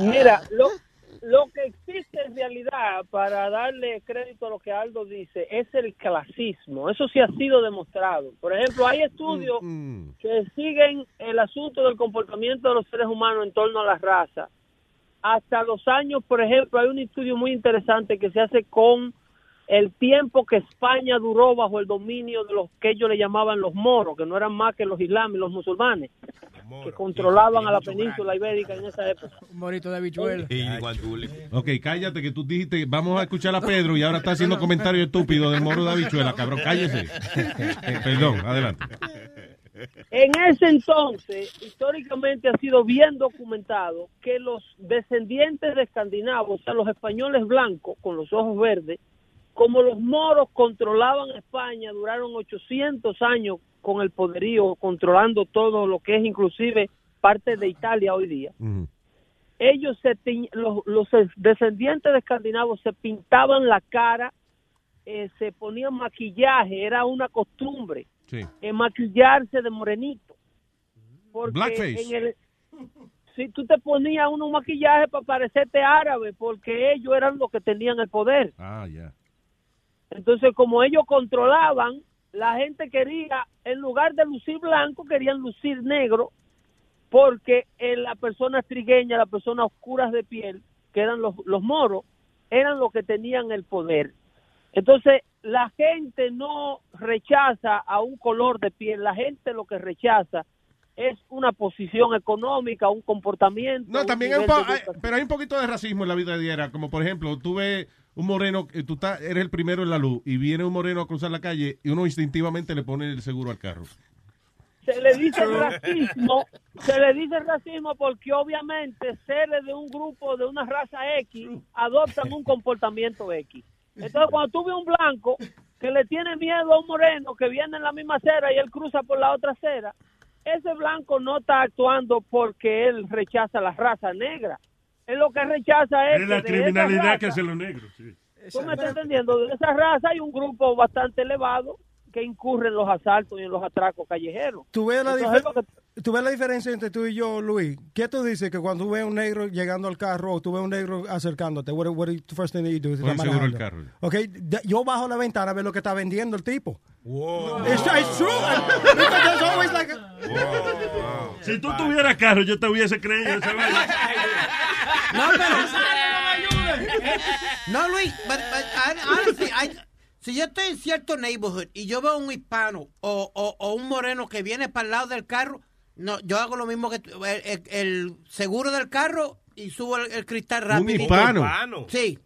Mira, lo, lo que existe en realidad, para darle crédito a lo que Aldo dice, es el clasismo. Eso sí ha sido demostrado. Por ejemplo, hay estudios que siguen el asunto del comportamiento de los seres humanos en torno a la raza. Hasta los años, por ejemplo, hay un estudio muy interesante que se hace con el tiempo que España duró bajo el dominio de los que ellos le llamaban los moros, que no eran más que los islámicos, los musulmanes, que controlaban a la península ibérica en esa época. Un morito de habichuela. Ok, cállate que tú dijiste, vamos a escuchar a Pedro y ahora está haciendo comentarios estúpidos del moro de habichuela, cabrón, cállese. Perdón, adelante. En ese entonces, históricamente ha sido bien documentado que los descendientes de escandinavos, o sea, los españoles blancos con los ojos verdes, como los moros controlaban España, duraron 800 años con el poderío, controlando todo lo que es inclusive parte de Italia hoy día. Ellos, se los, los descendientes de escandinavos se pintaban la cara, eh, se ponían maquillaje, era una costumbre Sí. eh, maquillarse de morenito. Porque Blackface. en el si tú te ponías unos maquillaje para parecerte árabe, porque ellos eran los que tenían el poder. Ah, ya. Entonces, como ellos controlaban, la gente quería, en lugar de lucir blanco, querían lucir negro, porque eh, la persona trigueña, las personas oscuras de piel, que eran los, los moros, eran los que tenían el poder. Entonces, la gente no rechaza a un color de piel, la gente lo que rechaza es una posición económica, un comportamiento. No, un también hay- pero hay un poquito de racismo en la vida diaria, como por ejemplo, tú ves un moreno, eh, tú estás- eres el primero en la luz y viene un moreno a cruzar la calle y uno instintivamente le pone el seguro al carro. se le dice racismo, se le dice racismo porque obviamente seres de un grupo, de una raza X, adoptan un comportamiento X. Entonces cuando tú ves un blanco que le tiene miedo a un moreno que viene en la misma acera y él cruza por la otra acera, ese blanco no está actuando porque él rechaza la raza negra. Él lo que rechaza es, Es la que de esa criminalidad que hacen los negros. sí. ¿Tú me estás entendiendo? De esa raza hay un grupo bastante elevado que incurre en los asaltos y en los atracos callejeros. ¿Tú ves, la Entonces, difer- tú ves la diferencia entre tú y yo, Luis? ¿Qué tú dices que cuando tú ves un negro llegando al carro o tú ves un negro acercándote, what, what is the first thing that you do? Pon seguro el carro. Ok, de- yo bajo la ventana a ver lo que está vendiendo el tipo. Wow. It's, it's true. Because there's always like a- Si tú tuvieras carro, yo te hubiese creído. <laughs> No, pero. No, Luis, but, but, hon- honestly, I- si yo estoy en cierto neighborhood y yo veo un hispano o, o, o un moreno que viene para el lado del carro, no, yo hago lo mismo que tú, el, el- el seguro del carro y subo el, el cristal rápido. hispano? Sí.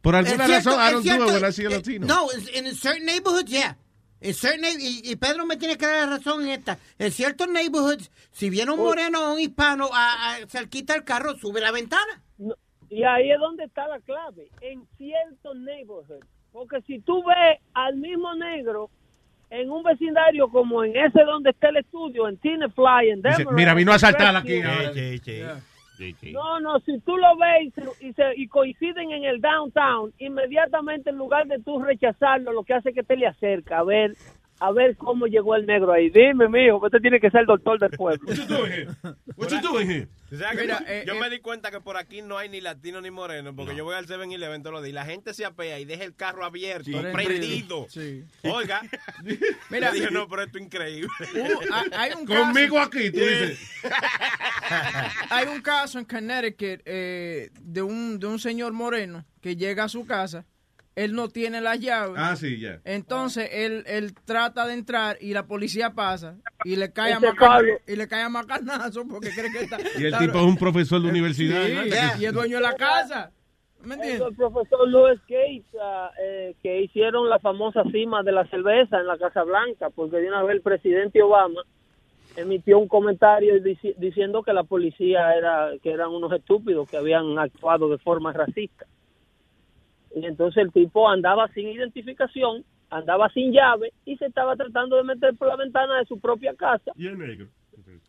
Por alguna En cierto- razón, I en don't do it cierto- when I see a Latino. No, in, in certain neighborhoods, yeah. In certain neigh- y, y Pedro me tiene que dar la razón en esta. En ciertos neighborhoods, si viene un moreno o un hispano a, a cerquita del carro, sube la ventana. Y ahí es donde está la clave, en ciertos neighborhoods. Porque si tú ves al mismo negro en un vecindario como en ese donde está el estudio, en Tinefly, en Dice, Denver. mira, vino a asaltar aquí. No, no, si tú lo ves y, se- y coinciden en el downtown, inmediatamente en lugar de tú rechazarlo, lo que hace es que te le acerca a ver a ver cómo llegó el negro ahí. Dime, mijo, usted tiene que ser el doctor del pueblo. What you doing here? O sea, que Mira, yo- eh, yo eh, me di cuenta que por aquí no hay ni latino ni moreno, porque yo voy al 7-Eleven todos los días y la gente se apea y deja el carro abierto, Sí. prendido. Sí. Oiga, <laughs> Mira, yo dije, no, pero esto es increíble. Uh, hay- Conmigo aquí, tú dices. <laughs> Hay un caso en Connecticut eh, de, un, de un señor moreno que llega a su casa, él no tiene las llaves. Ah, sí, ya. Entonces él, él trata de entrar y la policía pasa y le cae a Ese macan- Pablo. y le cae a macanazo porque cree que está. <laughs> Y el está- tipo es un profesor de universidad. Sí, ¿no? y es dueño de la casa. ¿Me entiendes? El profesor Louis Gates, ah, eh, que hicieron la famosa cima de la cerveza en la Casa Blanca, porque de una vez el presidente Obama emitió un comentario dici- diciendo que la policía era que eran unos estúpidos que habían actuado de forma racista. Y entonces el tipo andaba sin identificación, andaba sin llave y se estaba tratando de meter por la ventana de su propia casa. Y el negro.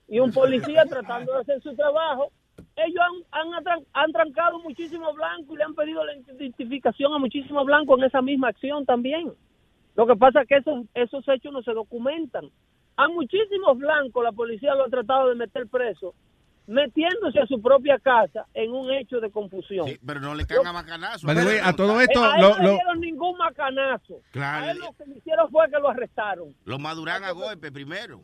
Y un policía tratando de hacer su trabajo. Ellos han, han, han trancado muchísimos blancos y le han pedido la identificación a muchísimos blancos en esa misma acción también. Lo que pasa es que esos, esos hechos no se documentan. A muchísimos blancos la policía lo ha tratado de meter preso metiéndose a su propia casa en un hecho de confusión. Pero no le caen a macanazo. Way, a todo esto, a él lo- no le dieron ningún macanazo. Claro. A él lo que le hicieron fue que lo arrestaron. Lo maduran a golpe primero.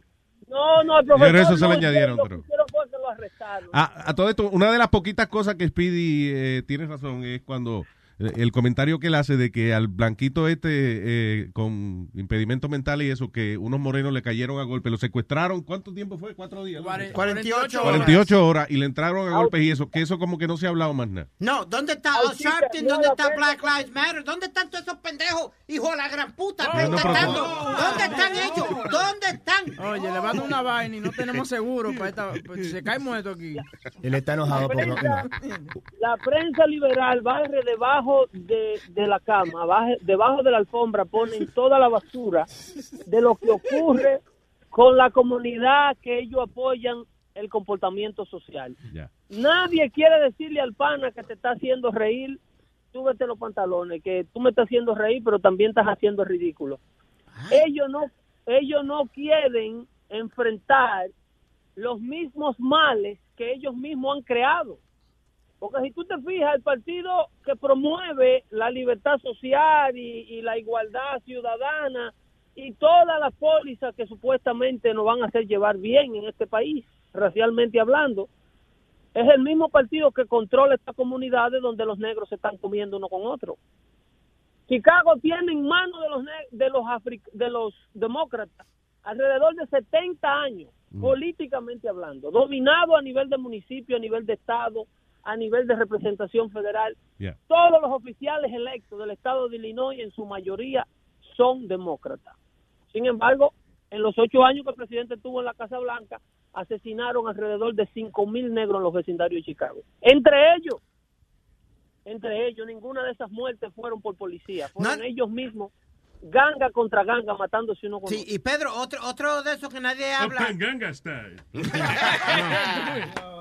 No, no, el profesor. eso se lo no, añadieron, Lo pero- que hicieron fue que lo arrestaron. A, a todo esto, una de las poquitas cosas que Speedy eh, tiene razón es cuando el comentario que él hace de que al blanquito este eh, con impedimento mental y eso, que unos morenos le cayeron a golpe, lo secuestraron, ¿cuánto tiempo fue? ¿Cuatro días? 48 horas. 48 horas y le entraron a golpes y eso, que eso como que no se ha hablado más nada. No, ¿dónde está Al Sharpton? ¿Dónde la está prensa- Black Lives Matter? ¿Dónde están todos esos pendejos? Hijo de la gran puta, No, no, protestando. ¿Dónde están ellos? ¿Dónde están? Oye, le van a una vaina y no tenemos seguro para esta. pues, se cae muerto aquí. Él está enojado por lo que no. La prensa liberal barre debajo de, de la cama, debajo de la alfombra, ponen toda la basura de lo que ocurre con la comunidad que ellos apoyan el comportamiento social. Nadie quiere decirle al pana que te está haciendo reír, súbete los pantalones, que tú me estás haciendo reír, pero también estás haciendo ridículo. Ellos no, ellos no quieren enfrentar los mismos males que ellos mismos han creado. Porque si tú te fijas, el partido que promueve la libertad social y, y la igualdad ciudadana y todas las pólizas que supuestamente nos van a hacer llevar bien en este país, racialmente hablando, es el mismo partido que controla estas comunidades donde los negros se están comiendo uno con otro. Chicago tiene en manos de los de los de los demócratas alrededor de 70 años políticamente hablando, dominado a nivel de municipio, a nivel de estado, a nivel de representación federal. Yeah. Todos los oficiales electos del estado de Illinois en su mayoría son demócratas. Sin embargo, en los ocho años que el presidente estuvo en la Casa Blanca, asesinaron alrededor de cinco mil negros en los vecindarios de Chicago. Entre ellos, entre ellos, ninguna de esas muertes fueron por policía, fueron ellos mismos, ganga contra ganga, matándose uno con Sí, y Pedro, otro, otro de esos que nadie habla. Ganga Style. <laughs>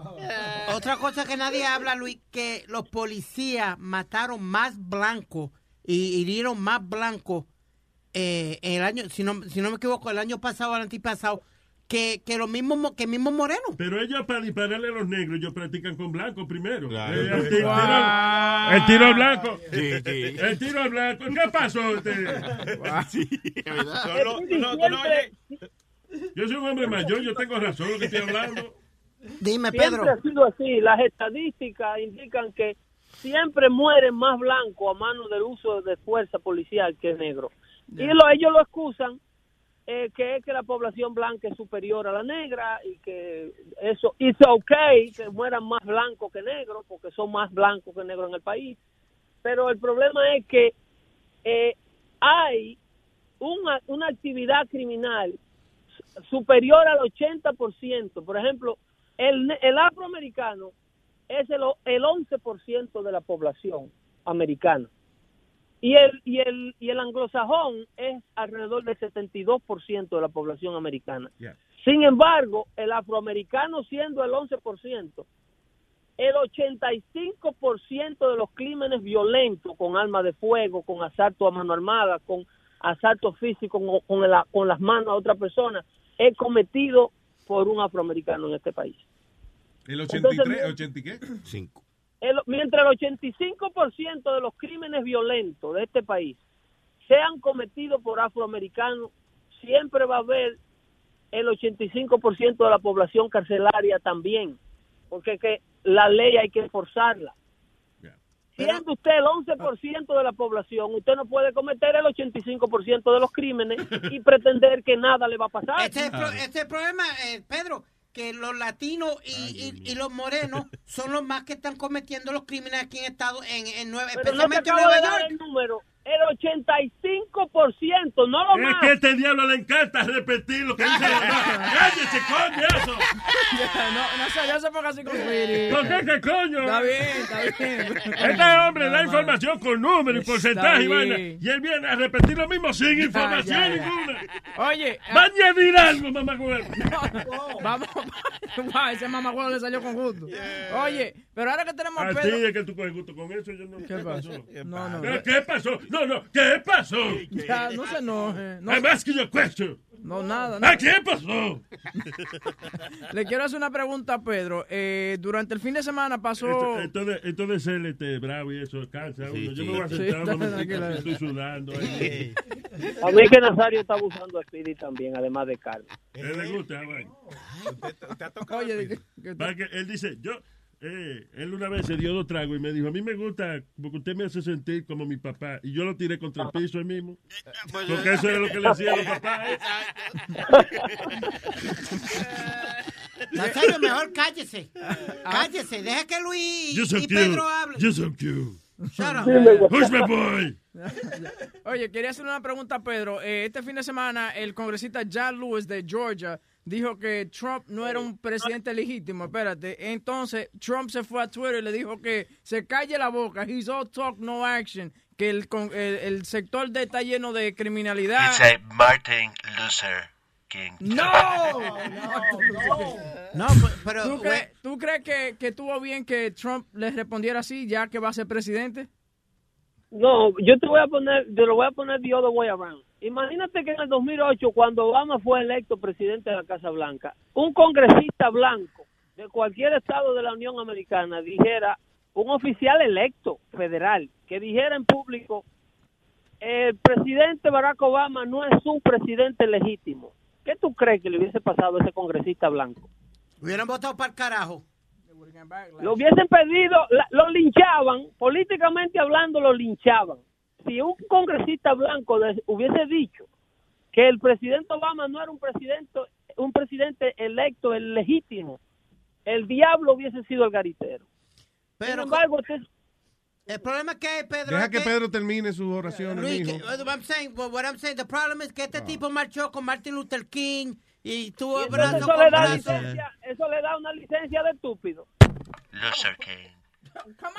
Otra cosa que nadie habla, Luis, que los policías mataron más blancos y hirieron más blancos eh, el año, si no, si no me equivoco, el año pasado o el antipasado, que, que los mismos mo- que mismos morenos. Pero ellos para dispararle a los negros, ellos practican con blanco primero. Claro. Eh, el, tiro, Wow. el tiro al blanco. Sí, sí. El tiro al blanco. ¿Qué pasó? Este? Solo- no, no. Yo soy un hombre mayor, yo tengo razón lo que estoy hablando. Dime, Siempre ha sido así. Las estadísticas indican que siempre mueren más blancos a mano del uso de fuerza policial que negro. Y lo, ellos lo excusan eh, que es que la población blanca es superior a la negra y que eso es okay que mueran más blancos que negros porque son más blancos que negros en el país. Pero el problema es que eh, hay una, una actividad criminal superior al 80%. Por ejemplo, el, el afroamericano es el, el 11% de la población americana. Y el, y, el, y el anglosajón es alrededor del 72% de la población americana. Sin embargo, el afroamericano siendo el 11%, el 85% de los crímenes violentos con arma de fuego, con asalto a mano armada, con asalto físico con, con la- con las manos a otra persona, es cometido por un afroamericano en este país. ¿El Entonces, 83, 80 y qué? 5. El- mientras el 85% de los crímenes violentos de este país sean cometidos por afroamericanos, siempre va a haber el 85% de la población carcelaria también, porque que la ley hay que enforzarla. Siendo usted el 11% de la población, usted no puede cometer el 85% de los crímenes y pretender que nada le va a pasar. Este es el, pro- este es el problema, eh, Pedro, que los latinos y, y- y los morenos son los más que están cometiendo los crímenes aquí en Estados en, en Nueva, Pero no te especialmente en acabo Nueva de dar York. El número. El 85%, no lo Es más. que a este diablo le encanta repetir lo que dice la mamá. ¡Cállese, coño, eso! <laughs> no, no sé, ya se ponga así con. ¿Por qué, qué coño? Está bien, está bien. Este hombre da información con números y porcentaje y vaina. Y él viene a repetir lo mismo sin <laughs> información ya, ya. ninguna. Oye, Va a añadir algo, mamá huevo. <laughs> vamos. Wow, ese mamagüevo le salió con gusto. Oye, pero ahora que tenemos a Así Pedro. es que tú coges gusto con eso. Yo no, ¿Qué, pasó? No, no. ¿Qué, qué pasó? No, no, ¿qué pasó? Ya, no se enoje. No, I'm asking you a question. No, nada. ¿A nada. qué pasó? <laughs> Le quiero hacer una pregunta a Pedro. Eh, durante el fin de semana pasó... Esto, esto de, esto de ser este, bravo y eso cansa a uno. Yo me voy a Sí, sentar estoy sudando. ahí. A mí que Nazario está abusando de Speedy también, además de Carlos. A él le gusta, vaina. Oye, que- que él dice, yo, eh, él una vez se dio dos tragos y me dijo, a mí me gusta porque usted me hace sentir como mi papá. Y yo lo tiré contra el piso ahí mismo. Porque eso era lo que le hacía a los papás. ¿eh? Nazario, mejor cállese. Cállese, deja que Luis You're so y cute. Pedro hablen. You're so cute. Shut up. Push my boy. Oye, quería hacer una pregunta a Pedro. Eh, este fin de semana, el congresista John Lewis de Georgia dijo que Trump no era un presidente legítimo. Espérate. Entonces, Trump se fue a Twitter y le dijo que se calle la boca. He's all talk, no action. Que el, con- el, el sector de, está lleno de criminalidad. It's a Martin Luther King. ¡No! <laughs> No, pero... ¿Tú, crees- tú crees que, que estuvo bien que Trump le respondiera así ya que va a ser presidente? No, yo te voy a poner, te lo voy a poner the other way around. Imagínate que en el 2008, cuando Obama fue electo presidente de la Casa Blanca, un congresista blanco de cualquier estado de la Unión Americana dijera, un oficial electo federal, que dijera en público, el presidente Barack Obama no es un presidente legítimo. ¿Qué tú crees que le hubiese pasado a ese congresista blanco? Hubieran votado para el carajo. Lo hubiesen pedido, lo linchaban, políticamente hablando lo linchaban. Si un congresista blanco de- hubiese dicho que el presidente Obama no era un presidente, un presidente electo, el legítimo, el diablo hubiese sido el garitero. Pero, Sin embargo, usted- El problema es que Pedro... Deja es que Pedro termine sus oraciones, Luis, que- what I'm saying, what what I'm saying, the problem es que este tipo marchó con Martin Luther King y tuvo y brazo eso con le, da brazo. licencia, eso le da una licencia de estúpido. Luther King. Come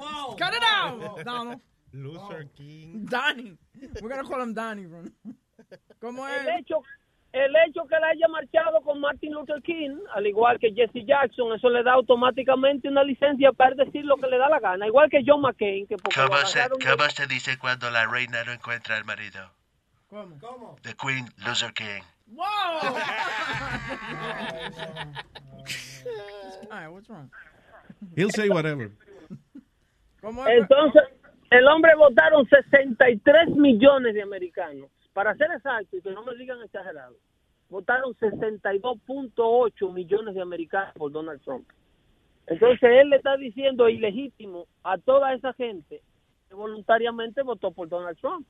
on! Cut it out, <laughs> Donald. Luther King. Donnie. We're gonna call him Donnie, bro. ¿Cómo es? El hecho, el hecho que él haya marchado con Martin Luther King, al igual que Jesse Jackson, eso le da automáticamente una licencia para decir lo que le da la gana, igual que John McCain, que porque ¿Cómo se, de- ¿Cómo se dice cuando la reina no encuentra al marido? ¿Cómo? ¿Cómo? The Queen Luther King. ¡Wow! <laughs> Ay, what's wrong? He'll say whatever. ¿Cómo es? Entonces, el hombre votaron 63 millones de americanos. Para ser exacto, y que no me digan exagerado, votaron 62.8 millones de americanos por Donald Trump. Entonces, él le está diciendo ilegítimo a toda esa gente que voluntariamente votó por Donald Trump.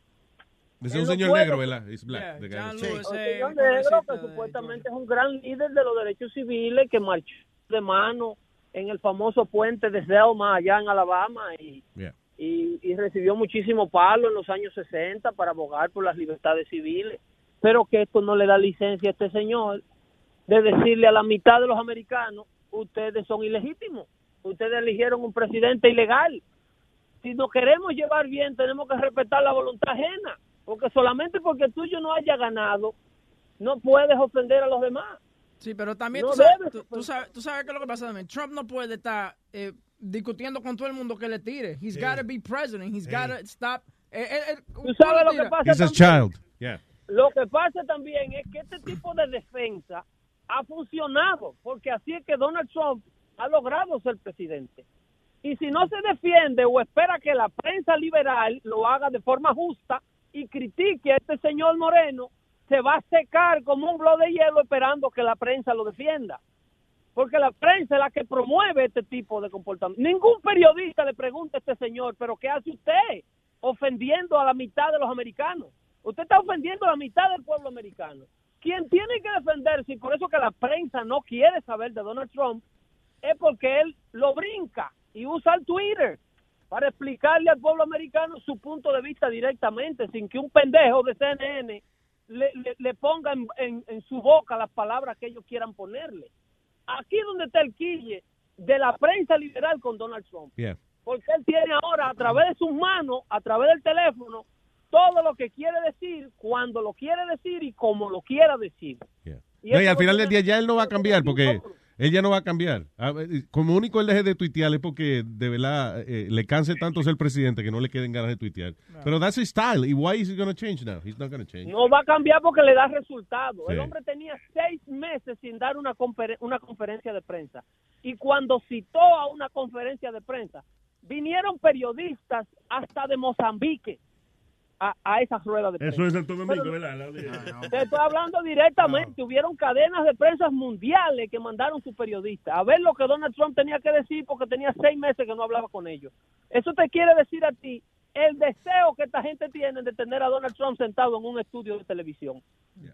Es Él un señor negro, ¿verdad? He's black. Un señor negro que supuestamente es un gran líder de los derechos civiles que marchó de mano en el famoso puente de Selma allá en Alabama y, Yeah. Y, y recibió muchísimo palo en los años 60 para abogar por las libertades civiles, pero que esto no le da licencia a este señor de decirle a la mitad de los americanos, ustedes son ilegítimos, ustedes eligieron un presidente ilegal. Si nos queremos llevar bien, tenemos que respetar la voluntad ajena, porque solamente porque tú y yo no haya ganado, no puedes ofender a los demás. Sí, pero también No tú, sabes, tú, tú sabes, tú sabes qué es lo que pasa también. Trump no puede estar eh, discutiendo con todo el mundo que le tire. He's Sí. got to be president. He's Sí. got to stop. eh, eh, eh, Tú sabes lo que pasa He's a también? child. Yeah. Lo que pasa también es que este tipo de defensa ha funcionado, porque así es que Donald Trump ha logrado ser presidente. Y si no se defiende o espera que la prensa liberal lo haga de forma justa y critique a este señor Moreno, se va a secar como un bloque de hielo esperando que la prensa lo defienda. Porque la prensa es la que promueve este tipo de comportamiento. Ningún periodista le pregunta a este señor, pero ¿qué hace usted ofendiendo a la mitad de los americanos? Usted está ofendiendo a la mitad del pueblo americano. Quien tiene que defenderse, y por eso que la prensa no quiere saber de Donald Trump, es porque él lo brinca y usa el Twitter para explicarle al pueblo americano su punto de vista directamente, sin que un pendejo de CNN le, ponga en su boca las palabras que ellos quieran ponerle. Aquí es donde está el quille de la prensa liberal con Donald Trump. Yeah. Porque él tiene ahora, a través de sus manos, a través del teléfono, todo lo que quiere decir, cuando lo quiere decir y como lo quiera decir. Y No, y eso al final del día ya él no va a cambiar porque Él ya no va a cambiar. Como único él deje de tuitear es porque de verdad eh, le canse tanto ser presidente que no le queden ganas de tuitear. Pero that's his style. ¿Y why is he going to change now? He's not going to change. No va a cambiar porque le da resultado. Sí. El hombre tenía seis meses sin dar una, confer- una conferencia de prensa. Y cuando citó a una conferencia de prensa, vinieron periodistas hasta de Mozambique a, a esa rueda de prensa. Eso es Santo Domingo, Pero- ¿verdad? Te estoy hablando directamente. Hubieron cadenas de prensa mundiales que mandaron sus periodistas a ver lo que Donald Trump tenía que decir porque tenía seis meses que no hablaba con ellos. Eso te quiere decir a ti el deseo que esta gente tiene de tener a Donald Trump sentado en un estudio de televisión.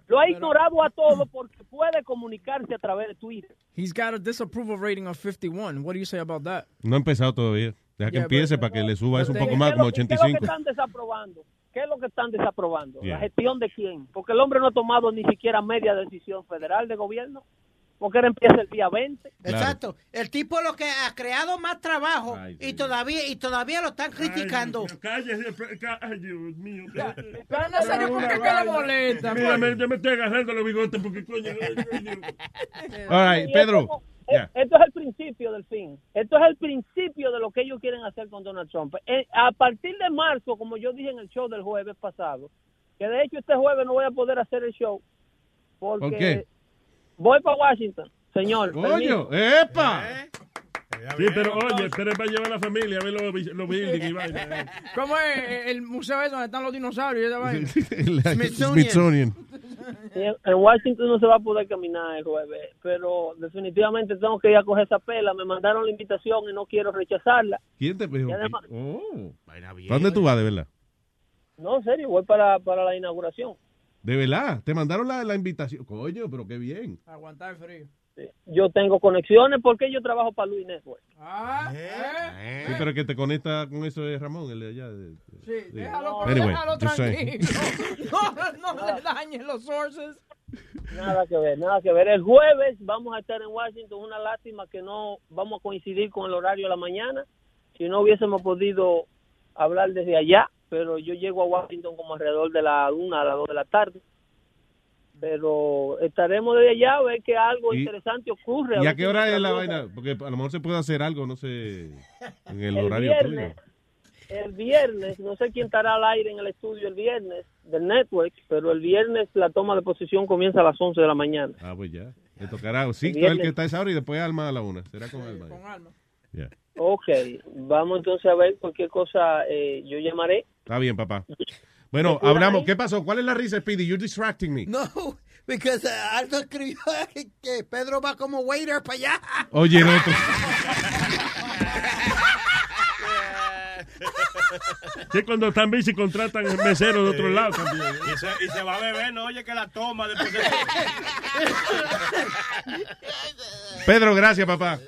Lo ha ignorado a todo porque puede comunicarse a través de Twitter. He's got a disapproval rating of 51. What do you say about that? No ha empezado todavía. Deja que empiece para que le suba eso un poco ¿Qué más, como que- ¿Qué es lo 85. que están desaprobando? ¿Qué es lo que están desaprobando? ¿La gestión de quién? Porque el hombre no ha tomado ni siquiera media decisión federal de gobierno. Porque él empieza el día 20. Exacto. El tipo lo que ha creado más trabajo y todavía y todavía lo están criticando. Cállese, ay, Dios mío. Pero no serio, ¿por qué que le molesta? Mira, me- yo me estoy agarrando los bigotes porque coño. <laughs> All right, Pedro. Yeah. eh, Esto es el principio del fin. Esto es el principio de lo que ellos quieren hacer con Donald Trump. Eh, a partir de marzo, como yo dije en el show del jueves pasado, que de hecho este jueves no voy a poder hacer el show porque ¿Por qué? voy para Washington, señor. Coño, permiso. ¡epa! Sí, pero oye, pero es para llevar a la familia a ver los, los buildings y vaina. ¿Cómo es el museo ese donde están los dinosaurios y esa vaina? El Smithsonian. En Washington no se va a poder caminar el jueves, pero definitivamente tengo que ir a coger esa pela. Me mandaron la invitación y no quiero rechazarla. ¿Quién te además- Oh. ¿Dónde tú vas, de verdad? No, en serio, voy para, para la inauguración. De verdad, te mandaron la, la invitación. Coño, pero qué bien. Aguantar el frío. Yo tengo conexiones porque yo trabajo para Luis Network. Ah, Sí, pero que te conecta con eso es Ramón, el de allá. de- de- Sí, de- déjalo, Anyway, tranquilo. <laughs> No, no le dañen los sources. Nada que ver, nada que ver. El jueves vamos a estar en Washington. Una lástima que no vamos a coincidir con el horario de la mañana. Si no hubiésemos podido hablar desde allá, pero yo llego a Washington como alrededor de la una a las dos de la tarde. Pero estaremos desde allá a ver que algo Y- interesante ocurre. ¿Y a qué hora es la cosa- vaina? Porque a lo mejor se puede hacer algo, no sé, en el, El horario viernes. tuyo. El viernes, no sé quién estará al aire en el estudio el viernes del network, pero el viernes la toma de posición comienza a las 11 de la mañana. Ah, pues ya. Le tocará. Sí, el viernes. que está esa hora y después Alma a la una. Será con Alma. Con alma. Ya. Ok, vamos entonces a ver cualquier cosa, eh, yo llamaré. Está bien, papá. <laughs> Bueno, hablamos. ¿Qué pasó? ¿Cuál es la risa, Speedy? You're distracting me. No, porque uh, Aldo escribió que, Pedro va como waiter para allá. Oye, no. tú- Sí, cuando están bici contratan meseros de otro lado también. Y se, y se va a beber, no oye que la toma después de... Pedro, gracias, papá.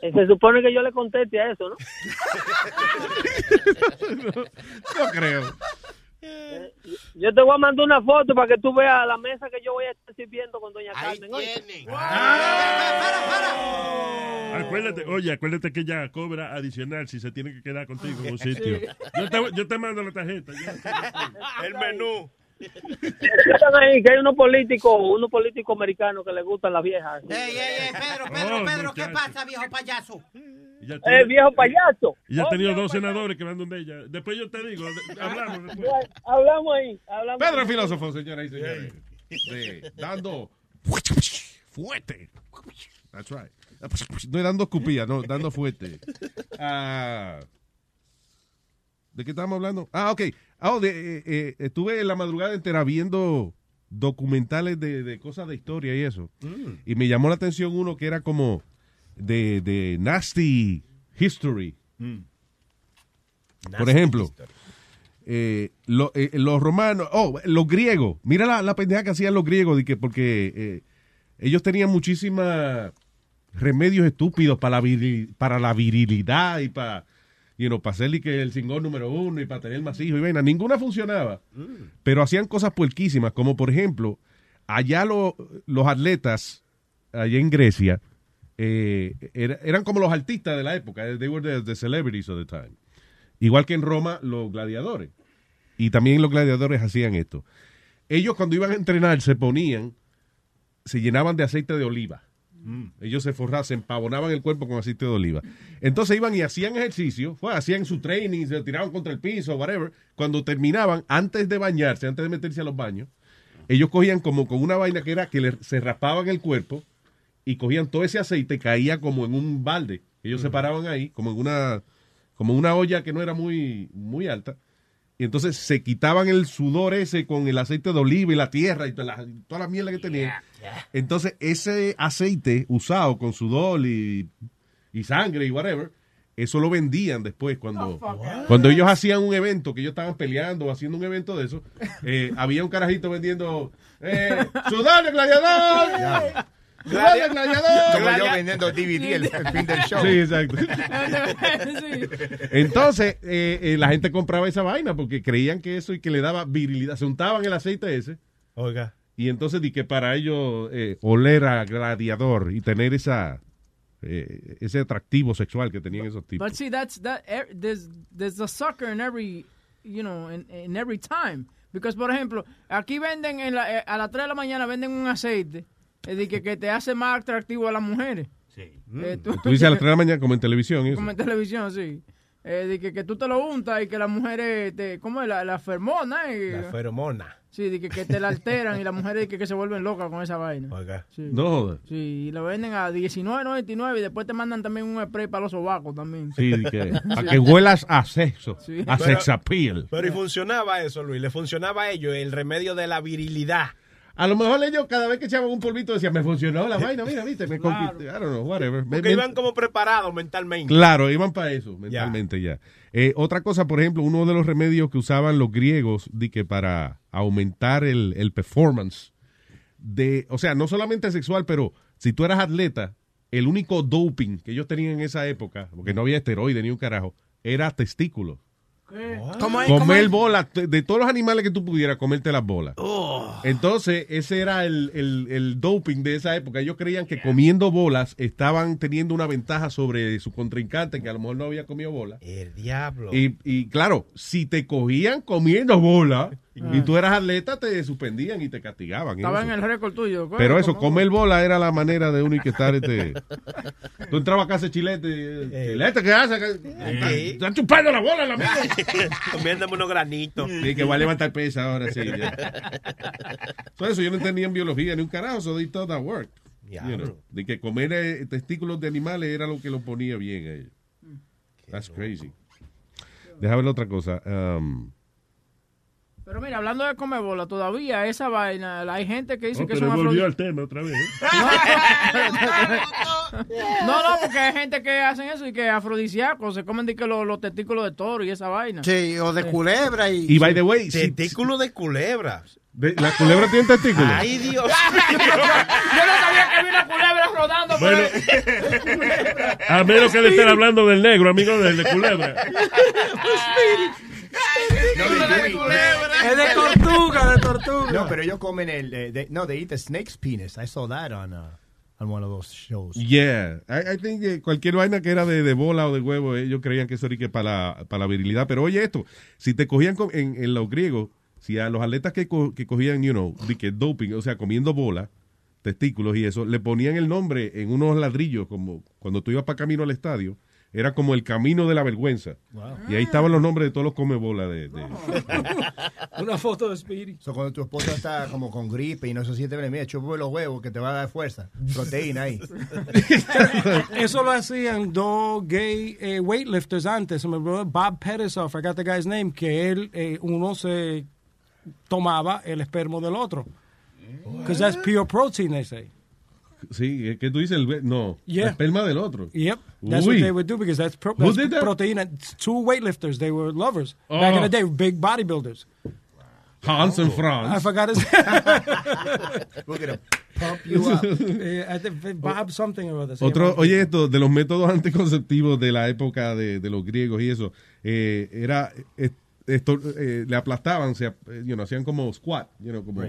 Eh, Se supone que yo le conteste a eso, ¿no? <laughs> No creo. Yo te voy a mandar una foto para que tú veas la mesa que yo voy a estar sirviendo con Doña Carmen. oye. Acuérdate, oye, acuérdate que ella cobra adicional si se tiene que quedar contigo en un sitio. Yo te, yo te mando la tarjeta. El menú. Están ahí, que hay unos políticos, unos políticos americanos que les gustan las viejas. Ey, ey, ey, Pedro, Pedro, Oh, Pedro, ¿qué pasa, viejo payaso? Ya Eh, tiene- viejo payaso. Y ya ha Oh, tenido viejo dos payaso. senadores que van donde ella. Después yo te digo, de- <laughs> hablamos después. Hablamos ahí, hablamos. Pedro el filósofo, señoras y señores. Sí, dando fuerte. That's right. Estoy dando escupilla, no, dando fuerte. Ah, ¿De qué estábamos hablando? Ah, ok. Ah, oh, de, eh, eh, estuve en la madrugada entera viendo documentales de, de cosas de historia y eso. Y me llamó la atención uno que era como de, de nasty history. Por ejemplo, eh, lo- eh, los romanos, oh, los griegos, mira la, la pendeja que hacían los griegos, de que porque eh, ellos tenían muchísimos remedios estúpidos para la, viril- para la virilidad y para, you know, para y que el singón número uno y para tener más hijos y vaina. Ninguna funcionaba, pero hacían cosas puerquísimas, como por ejemplo, allá lo- los atletas, allá en Grecia, eh, era- eran como los artistas de la época, they were the, the celebrities of the time. Igual que en Roma, los gladiadores. Y también los gladiadores hacían esto. Ellos cuando iban a entrenar se ponían, se llenaban de aceite de oliva. Ellos se forraban, se empavonaban el cuerpo con aceite de oliva. Entonces iban y hacían ejercicio, fue, hacían su training, se tiraban contra el piso, whatever. Cuando terminaban, antes de bañarse, antes de meterse a los baños, ellos cogían como con una vaina que era que le- se raspaban el cuerpo y cogían todo ese aceite, caía como en un balde. Ellos se paraban ahí, como en una, como una olla que no era muy, muy alta. Y entonces se quitaban el sudor ese con el aceite de oliva y la tierra y toda la, toda la mierda que tenían. Entonces ese aceite usado con sudor y, y sangre y whatever, eso lo vendían después cuando, cuando ellos hacían un evento, que ellos estaban peleando o haciendo un evento de eso, eh, había un carajito vendiendo eh, sudor de gladiador. De gladiador. Como yo vendiendo DVD el, el fin del show. Sí, exacto. <laughs> Entonces, eh, eh, la gente compraba esa vaina porque creían que eso y que le daba virilidad. Se untaban el aceite ese. Oiga. Y entonces di que para ellos eh, oler a gladiador y tener esa eh, ese atractivo sexual que tenían esos tipos. But see, that's that. er- There's there's a sucker in every, you know, in, in every time. Because por ejemplo, aquí venden en la- a las 3 de la mañana venden un aceite eh, de que, que te hace más atractivo a las mujeres. Sí. Tú dices a las 3 de la mañana como en televisión. y eso. Como en televisión, sí. Eh, de que, que tú te lo untas y que las mujeres, te, ¿cómo es? La, la fermona. Y, La feromona. Sí, de que, que te la alteran y las mujeres de que, que se vuelven locas con esa vaina. Oiga. Sí. No jodas. Sí, y lo venden a 19.99 y después te mandan también un spray para los sobacos también. Sí, di que, <laughs> a que huelas a sexo, Sí. a Pero- sex appeal. Pero y funcionaba eso, Luis. Le funcionaba a ellos el remedio de la virilidad. A lo mejor ellos cada vez que echaban un polvito decían, me funcionó la vaina, mira, viste, me Claro. I don't know, whatever. Porque me- iban como preparados mentalmente. Claro, iban para eso, mentalmente ya. Eh, otra cosa, por ejemplo, uno de los remedios que usaban los griegos di que para aumentar el, el performance de, o sea, no solamente sexual, pero si tú eras atleta, el único doping que ellos tenían en esa época, porque no había esteroide ni un carajo, era testículos. ¿Cómo es? ¿Cómo Comer es? bolas, de- todos los animales que tú pudieras, comerte las bolas. Entonces, ese era el, el- el doping de esa época. Ellos creían que comiendo bolas estaban teniendo una ventaja sobre su contrincante, que a lo mejor no había comido bolas. El diablo. Y, y claro, si te cogían comiendo bola y tú eras atleta, te suspendían y te castigaban. Estaba en el récord tuyo. Pero eso, comer bola era la manera de uno y que estar este. <laughs> Tú entrabas a casa de chilete. Chilete, ¿qué haces? Están chupando la bola, la mía. <laughs> Comiéndome unos granitos. Sí, que va a levantar pesa ahora sí. Ya. Por eso yo no entendía en biología ni un carajo, so they thought that worked. You know, de que comer eh, testículos de animales era lo que lo ponía bien a ellos. That's crazy. Deja ver otra cosa. Um, Pero mira, hablando de comer bola, todavía esa vaina, hay gente que dice Oh, que son volvió al tema otra vez. ¿eh? <laughs> <laughs> No, no, porque hay gente que hacen eso y que afrodisíacos, se comen de que los, los testículos de toro y esa vaina. Sí, o de culebra y... y by the way, si- Testículo de culebra. de- la culebra tiene testículos. Ay, Dios. <laughs> Yo no sabía que había una culebra rodando por Bueno, ahí. a menos que le estén hablando del negro, amigo del de culebra. Es de tortuga, de tortuga. No, pero ellos comen el. eh, they- no, they eat the snake's penis. I saw that on, uh, on one of those shows. Yeah, I, I think que cualquier vaina que era de, de bola o de huevo, ellos creían que eso era y que para la, para la virilidad. Pero oye esto, si te cogían con- en, en los griegos, si a los atletas que, co- que cogían, you know, de que doping, o sea, comiendo bola, testículos y eso, le ponían el nombre en unos ladrillos, como cuando tú ibas para camino al estadio, era como el camino de la vergüenza. Y ahí estaban los nombres de todos los come bola de, de- <laughs> Una foto de Speedy. So, cuando tu esposa está como con gripe y no se siente bien, mira, chupa los huevos que te va a dar fuerza. Proteína ahí. <laughs> Eso lo hacían dos gay eh, weightlifters antes. My brother Bob Pettis, I forgot the guy's name, que él, eh, uno se tomaba el espermo del otro. Because that's pure protein, they say. Sí, ¿qué tú dices? El no, Yeah. el esperma del otro. Yep, that's Uy. what they would do because that's, pro- that's that? It's Two weightlifters, they were lovers back in Oh. the day, big bodybuilders. Hans and I Franz. forgot his. <laughs> We're gonna pump you up. <laughs> Eh, I think Bob something or other. Otro, oye, esto, de los métodos anticonceptivos de la época de, de los griegos y eso, eh, era, eh, esto, eh, le aplastaban, se, you know, hacían como squat, you know, como,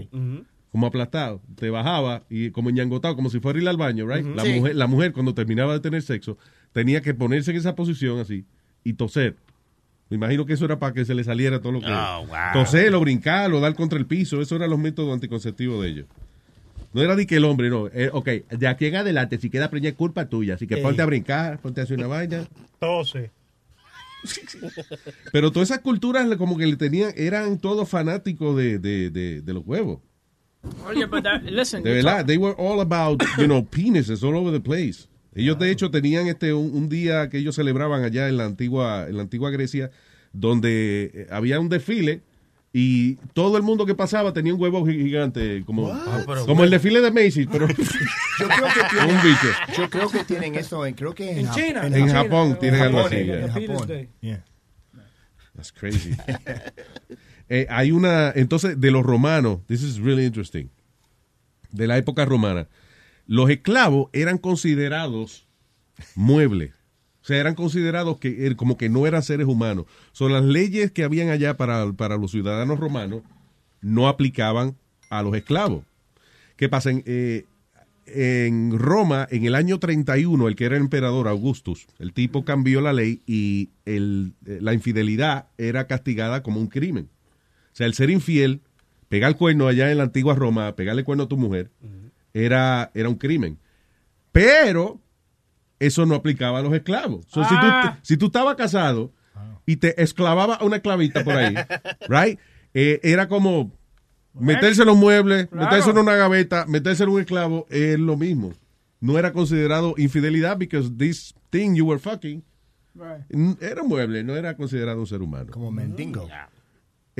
como aplastado, te bajaba y como ñangotado, como si fuera a ir al baño, right? La, Sí. mujer, la mujer cuando terminaba de tener sexo tenía que ponerse en esa posición así y toser. Me imagino que eso era para que se le saliera todo lo que... Oh, wow. Toser o brincar o dar contra el piso, esos eran los métodos anticonceptivos de ellos. No era de que el hombre, no. Eh, ok, de aquí en adelante, si queda preñada, es culpa tuya. Así que Sí. ponte a brincar, ponte a hacer una vaina. Tose. Pero todas esas culturas como que le tenían, eran todos fanáticos de, de, de, de los huevos. Oye, but that, listen. De verdad, they were all about, you know, <coughs> penises all over the place. Ellos de hecho tenían este un, un día que ellos celebraban allá en la antigua en la antigua Grecia donde eh, había un desfile y todo el mundo que pasaba tenía un huevo gi- gigante como como el desfile de Macy's, pero <laughs> Yo creo que <laughs> tienen, un bicho. Yo creo que tienen eso en, creo que en, En China. En Jap- Japón tienen algo así, en. Japón. Yeah. That's crazy. <laughs> Eh, hay una, entonces, de los romanos, this is really interesting, de la época romana, los esclavos eran considerados muebles. O sea, eran considerados que er- como que no eran seres humanos. Son las leyes que habían allá para, para los ciudadanos romanos no aplicaban a los esclavos. ¿Qué pasa? En, eh, en Roma, en el año 31, el que era emperador Augustus, el tipo cambió la ley y el- eh, la infidelidad era castigada como un crimen. O sea, el ser infiel, pegar el cuerno allá en la antigua Roma, pegarle el cuerno a tu mujer, era, era un crimen. Pero eso no aplicaba a los esclavos. So, si, tú, Ah. si tú estabas casado y te esclavaba a una esclavita por ahí, <laughs> right? Eh, era como meterse en los muebles, Claro. meterse en una gaveta, meterse en un esclavo, es lo mismo. No era considerado infidelidad because this thing you were fucking Right. era un mueble, no era considerado un ser humano. Como mendigo.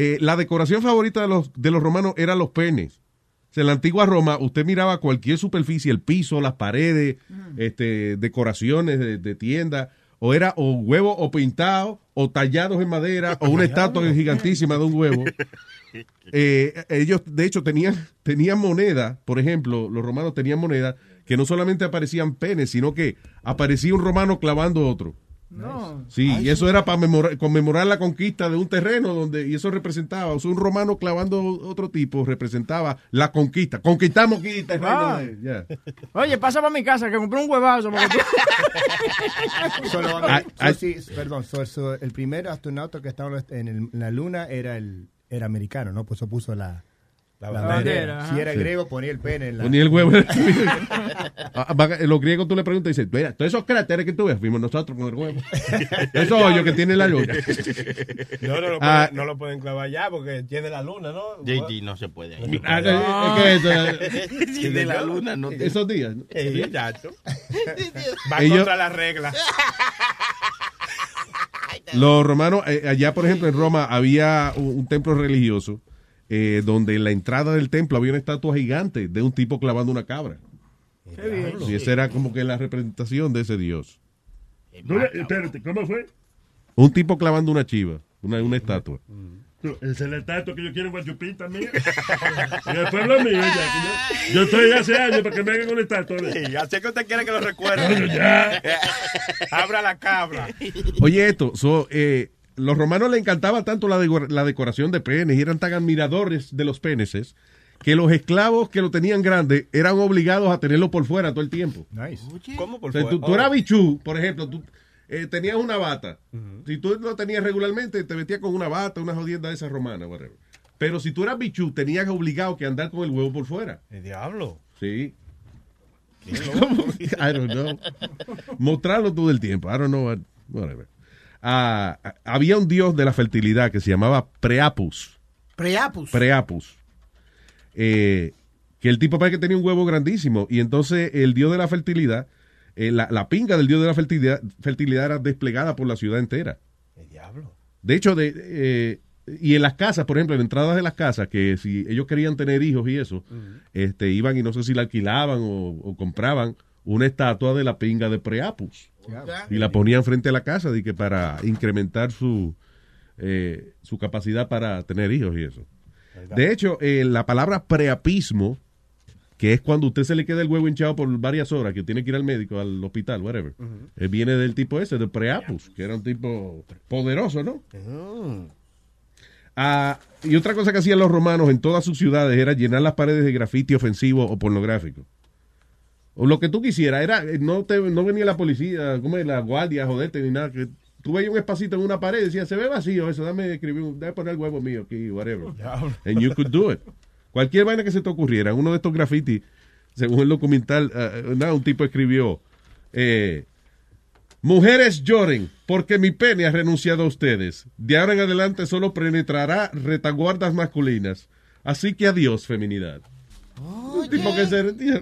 Eh, la decoración favorita de los, de los romanos eran los penes. O sea, en la antigua Roma, usted miraba cualquier superficie, el piso, las paredes, este, decoraciones de, de tiendas, o era o huevo o pintado, o tallados en madera, o una <laughs> estatua gigantísima de un huevo. <laughs> Eh, ellos, de hecho, tenían, tenían moneda, por ejemplo, los romanos tenían moneda que no solamente aparecían penes, sino que aparecía un romano clavando otro. No. Sí, y eso era para conmemorar la conquista de un terreno donde, y eso representaba, o sea, un romano clavando otro tipo representaba la conquista. Conquistamos aquí Ah. ya. <laughs> Oye, pasa para mi casa que compré un huevazo. porque tú- <laughs> Solo, so, sí, perdón, so- so, el primer astronauta que estaba en, el- en la luna era el era americano, ¿no? Pues eso puso la, la, bandera. Si era Sí. griego, ponía el pene en la... Ponía el huevo. <laughs> Ah, va- Los griegos tú le preguntas y dices, mira, todos esos cráteres que tú ves, fuimos nosotros con el huevo. Esos <laughs> hoyos que tiene la luna. No, no lo, Ah. pueden, no lo pueden clavar ya porque tiene la luna, ¿no? No se puede. ahí. Ah, es que eso, <laughs> Tiene la luna, no te- esos días. ¿no? Sí, chacho. Va Ellos- contra las reglas. Los romanos, eh, allá por ejemplo en Roma había un, un templo religioso eh, donde en la entrada del templo había una estatua gigante de un tipo clavando una cabra. Qué bien. Y esa era como que la representación de ese dios. No, espérate, ¿cómo fue? Un tipo clavando una chiva, una, una estatua. Ese es el estatua que yo quiero en Guachupín también. En el pueblo mío, ya. Yo, yo estoy hace años para que me hagan una estatua. de- Sí, así que usted quiere que lo recuerde. ya. <laughs> Abra la cabra. Oye, esto, so, eh, los romanos les encantaba tanto la, decor- la decoración de penes y eran tan admiradores de los peneses que los esclavos que lo tenían grande eran obligados a tenerlo por fuera todo el tiempo. Nice. ¿Cómo por O sea, tú, fuera? tú Oh. eras bichú, por ejemplo, tú eh, tenías una bata. Si tú lo tenías regularmente, te metías con una bata, una jodienda de esa romana, whatever. Pero si tú eras bichú, tenías obligado que andar con el huevo por fuera. El diablo. Sí. <laughs> I don't know. Mostrarlo todo el tiempo. I don't know. what- Whatever. Había un dios de la fertilidad que se llamaba Preapus. Preapus. Preapus. Eh, que el tipo parece que tenía un huevo grandísimo. Y entonces el dios de la fertilidad, eh, la, la pinga del dios de la fertilidad, fertilidad era desplegada por la ciudad entera. El diablo. De hecho, de, eh, y en las casas, por ejemplo, en entradas de las casas, que si ellos querían tener hijos y eso, este, iban y no sé si la alquilaban o, o compraban una estatua de la pinga de Preapus. Y la ponían frente a la casa de que para incrementar su, eh, su capacidad para tener hijos y eso. De hecho, eh, la palabra preapismo, que es cuando usted se le queda el huevo hinchado por varias horas, que tiene que ir al médico, al hospital, whatever, eh, viene del tipo ese, de preapus, que era un tipo poderoso, ¿no? Ah, y otra cosa que hacían los romanos en todas sus ciudades era llenar las paredes de grafiti ofensivo o pornográfico. O lo que tú quisieras, era, eh, no te, no venía la policía, como la guardia, joderte ni nada, que tú veías un espacito en una pared y decías, se ve vacío eso, dame escribir, dame poner el huevo mío aquí, whatever. <laughs> And you could do it. Cualquier vaina que se te ocurriera, uno de estos grafitis según el documental, nada, un tipo escribió, eh, mujeres lloren porque mi pene ha renunciado a ustedes. De ahora en adelante solo penetrará retaguardas masculinas. Así que adiós, feminidad. Tipo que se retira.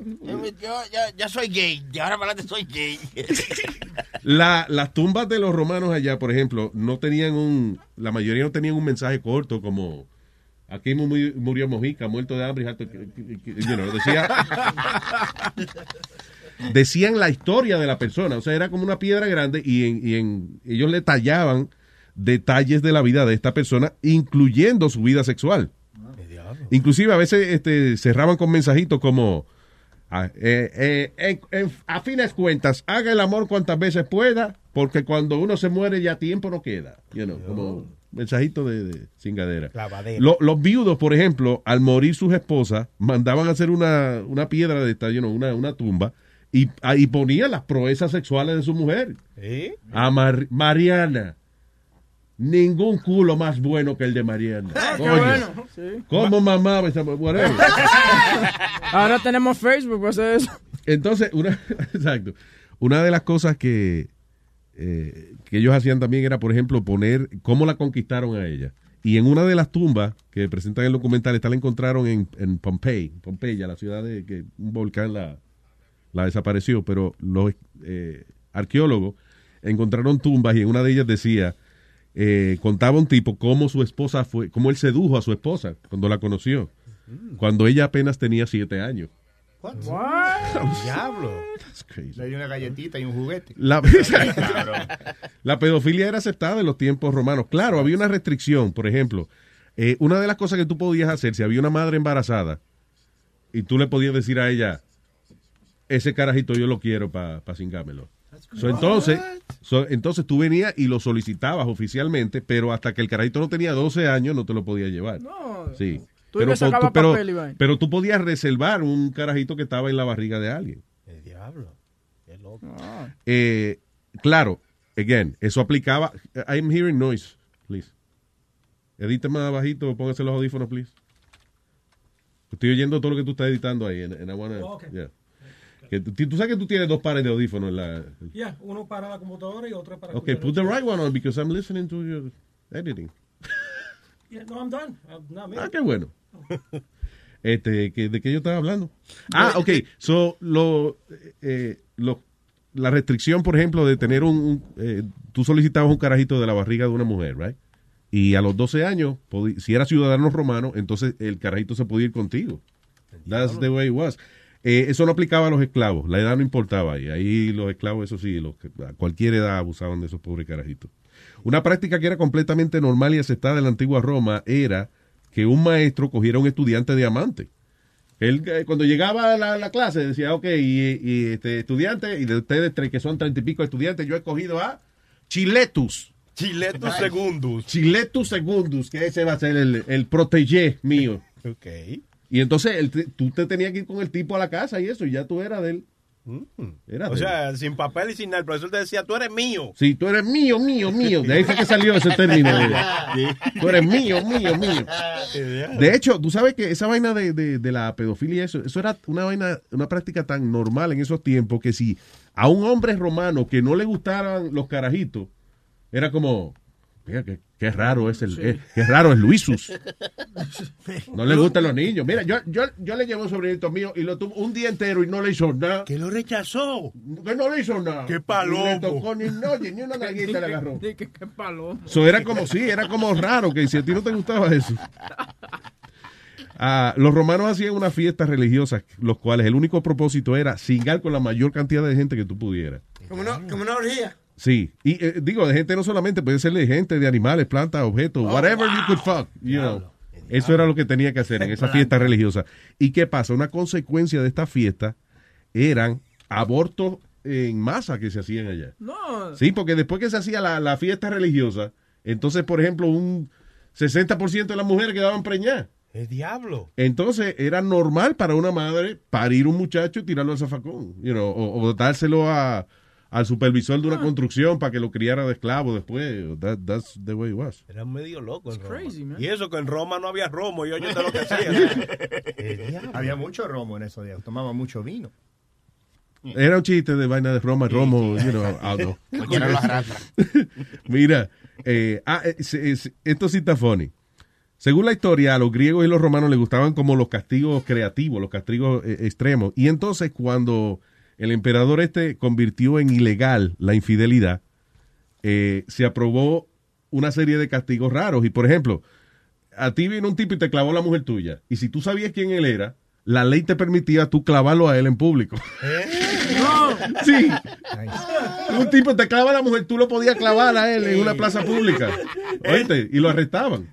Yo ya, ya soy gay. De ahora para adelante soy gay. <laughs> La- las tumbas de los romanos allá, por ejemplo, no tenían un, la mayoría no tenían un mensaje corto como aquí mu- mu- murió Mojica, muerto de hambre, y harto you know, decía, <laughs> decían la historia de la persona, o sea, era como una piedra grande y, en, y en- ellos le tallaban detalles de la vida de esta persona, incluyendo su vida sexual. Inclusive a veces este, cerraban con mensajitos como ah, eh, eh, en- a fines cuentas, haga el amor cuantas veces pueda, porque cuando uno se muere ya tiempo no queda. You know, como mensajito de, de cingadera. Lo- los viudos, por ejemplo, al morir sus esposas, mandaban a hacer una, una piedra de esta, you know, una, una tumba, y ahí ponían las proezas sexuales de su mujer. ¿Sí? A Mar- Mariana. Ningún culo más bueno que el de Mariana. Ah, Oye, bueno. Sí. ¿Cómo mamaba esa whatever. <laughs> Ahora tenemos Facebook para hacer eso. Entonces, una, <laughs> exacto. Una de las cosas que, eh, que ellos hacían también era, por ejemplo, poner cómo la conquistaron a ella. Y en una de las tumbas que presentan en el documental, esta la encontraron en, en Pompey, Pompeya, la ciudad de que un volcán la, la desapareció, pero los eh, arqueólogos encontraron tumbas y en una de ellas decía, eh, contaba un tipo cómo su esposa fue, cómo él sedujo a su esposa cuando la conoció, cuando ella apenas tenía siete años. <laughs> Diablo. Le dio una galletita y un juguete. La, <laughs> Claro. la pedofilia era aceptada en los tiempos romanos. Claro, había una restricción. Por ejemplo, eh, una de las cosas que tú podías hacer, si había una madre embarazada y tú le podías decir a ella, ese carajito yo lo quiero para pa cingármelo. So, entonces, so, entonces tú venías y lo solicitabas oficialmente, pero hasta que el carajito no tenía 12 años no te lo podías llevar. No. Sí. Tú Pero, tú- pero, papel vaina. pero tú podías reservar un carajito que estaba en la barriga de alguien. El diablo. Qué loco. Eh, claro, again, eso aplicaba. I'm hearing noise, please. Edite más bajito, póngase los audífonos, please. Estoy oyendo todo lo que tú estás editando ahí. And, and I wanna- Oh, okay. yeah. Que tú, tú sabes que tú tienes dos pares de audífonos la. Ya, uno para la computadora y otro para Okay, put the right one on because I'm listening to your editing. Yeah, no, I'm done. I'm not me. Ah, qué bueno. Este, que- ¿De qué yo estaba hablando? Ah, ok. So, lo, eh, lo- la restricción, por ejemplo, de tener un... un, eh, tú solicitabas un carajito de la barriga de una mujer, right? Y a los 12 años, si eras ciudadano romano, entonces el carajito se podía ir contigo. That's the way it was. Eh, eso no aplicaba a los esclavos. La edad no importaba. Y ahí los esclavos, eso sí, los a cualquier edad abusaban de esos pobres carajitos. Una práctica que era completamente normal y aceptada en la antigua Roma era que un maestro cogiera un estudiante diamante. Él, eh, cuando llegaba a la, la clase, decía, ok, y, y, este estudiante, y de ustedes tres que son treinta y pico estudiantes, yo he cogido a Chiletus. Chiletus Secundus. Chiletus Secundus, que ese va a ser el, el protégé mío. Ok. Y entonces el tú te tenías que ir con el tipo a la casa y eso, y ya tú eras de él. Era O de él. sea, sin papel y sin nada. El profesor te decía, tú eres mío. Sí, tú eres mío, mío, mío. De ahí fue que salió ese término. <laughs> de- tú eres mío, mío, mío. De hecho, tú sabes que esa vaina de, de- de la pedofilia, eso, eso era una vaina, una práctica tan normal en esos tiempos que si a un hombre romano que no le gustaran los carajitos, era como, mira, qué, qué raro es el, eh, qué raro es Luisus. No le gustan los niños. Mira, yo, yo, yo le llevo un sobrinito mío y lo tuvo un día entero y no le hizo nada. Que lo rechazó. Que no le hizo nada. Qué palomo. Ni le tocó ni, no, ni una <laughs> nalguita le agarró. Di que- que palomo. So, era como, sí, era como raro que si a ti no te gustaba eso. <laughs> Ah, los romanos hacían unas fiestas religiosas, los cuales el único propósito era cingar con la mayor cantidad de gente que tú pudieras. Como una, como una orgía. Sí, y eh, digo, de gente no solamente, puede ser de gente, de animales, plantas, objetos, whatever you could fuck, you know. Eso era lo que tenía que hacer en esa fiesta religiosa. ¿Y qué pasa? Una consecuencia de esta fiesta eran abortos en masa que se hacían allá. No. Sí, porque después que se hacía la, la fiesta religiosa, entonces, por ejemplo, un 60% de las mujeres quedaban preñadas. El diablo. Entonces, era normal para una madre parir un muchacho y tirarlo al zafacón, you know, o, o dárselo a, al supervisor de una construcción para que lo criara de esclavo después. That- that's the way it was. Era medio loco en Roma. crazy, man. Y eso que en Roma no había romo y oye lo que <laughs> hacía. <laughs> Había mucho romo en esos días. Tomaba mucho vino. Era un chiste de vaina de Roma, Romo, you know. <laughs> Mira, eh, ah, eh, se- esto sí está funny. Según la historia, a los griegos y los romanos les gustaban como los castigos creativos, los castigos eh, extremos. Y entonces cuando el emperador este convirtió en ilegal la infidelidad, eh, se aprobó una serie de castigos raros. Y por ejemplo, a ti vino un tipo y te clavó la mujer tuya. Y si tú sabías quién él era, la ley te permitía tú clavarlo a él en público. <laughs> Sí. Un tipo te clava a la mujer, tú lo podías clavar a él en una plaza pública. Oíste, y lo arrestaban.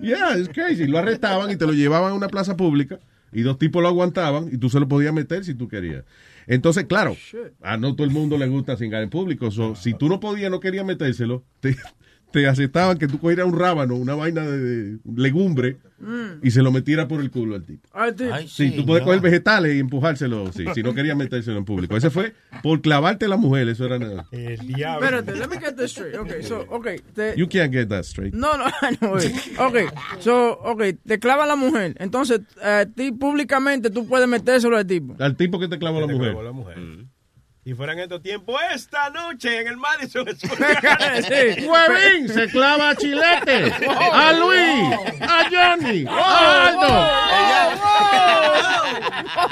Yeah, it's crazy. Lo arrestaban y te lo llevaban a una plaza pública y dos tipos lo aguantaban y tú se lo podías meter si tú querías. Entonces, claro, a no todo el mundo le gusta cingar en público. So, si tú no podías, no querías metérselo, te, te aceptaban que tú cogieras un rábano, una vaina de, de legumbre Mm. y se lo metiera por el culo al tipo. Ay. Sí, tú puedes coger vegetales y empujárselo, sí, si no querías metérselo en público. Ese fue por clavarte la mujer, eso era nada. Espérate, let me get this straight. Okay, so, okay. Te, You can't get that straight. no, no, <laughs> no. Okay, so, okay, te clava la mujer. Entonces, a ti públicamente tú puedes metérselo al tipo. Al tipo que te clavó la Te mujer. la mujer. Y fueran estos tiempos, esta noche en el Madison Square <laughs> Sí. Huevín se clava a Chilete, a Luis, a Johnny, a Aldo.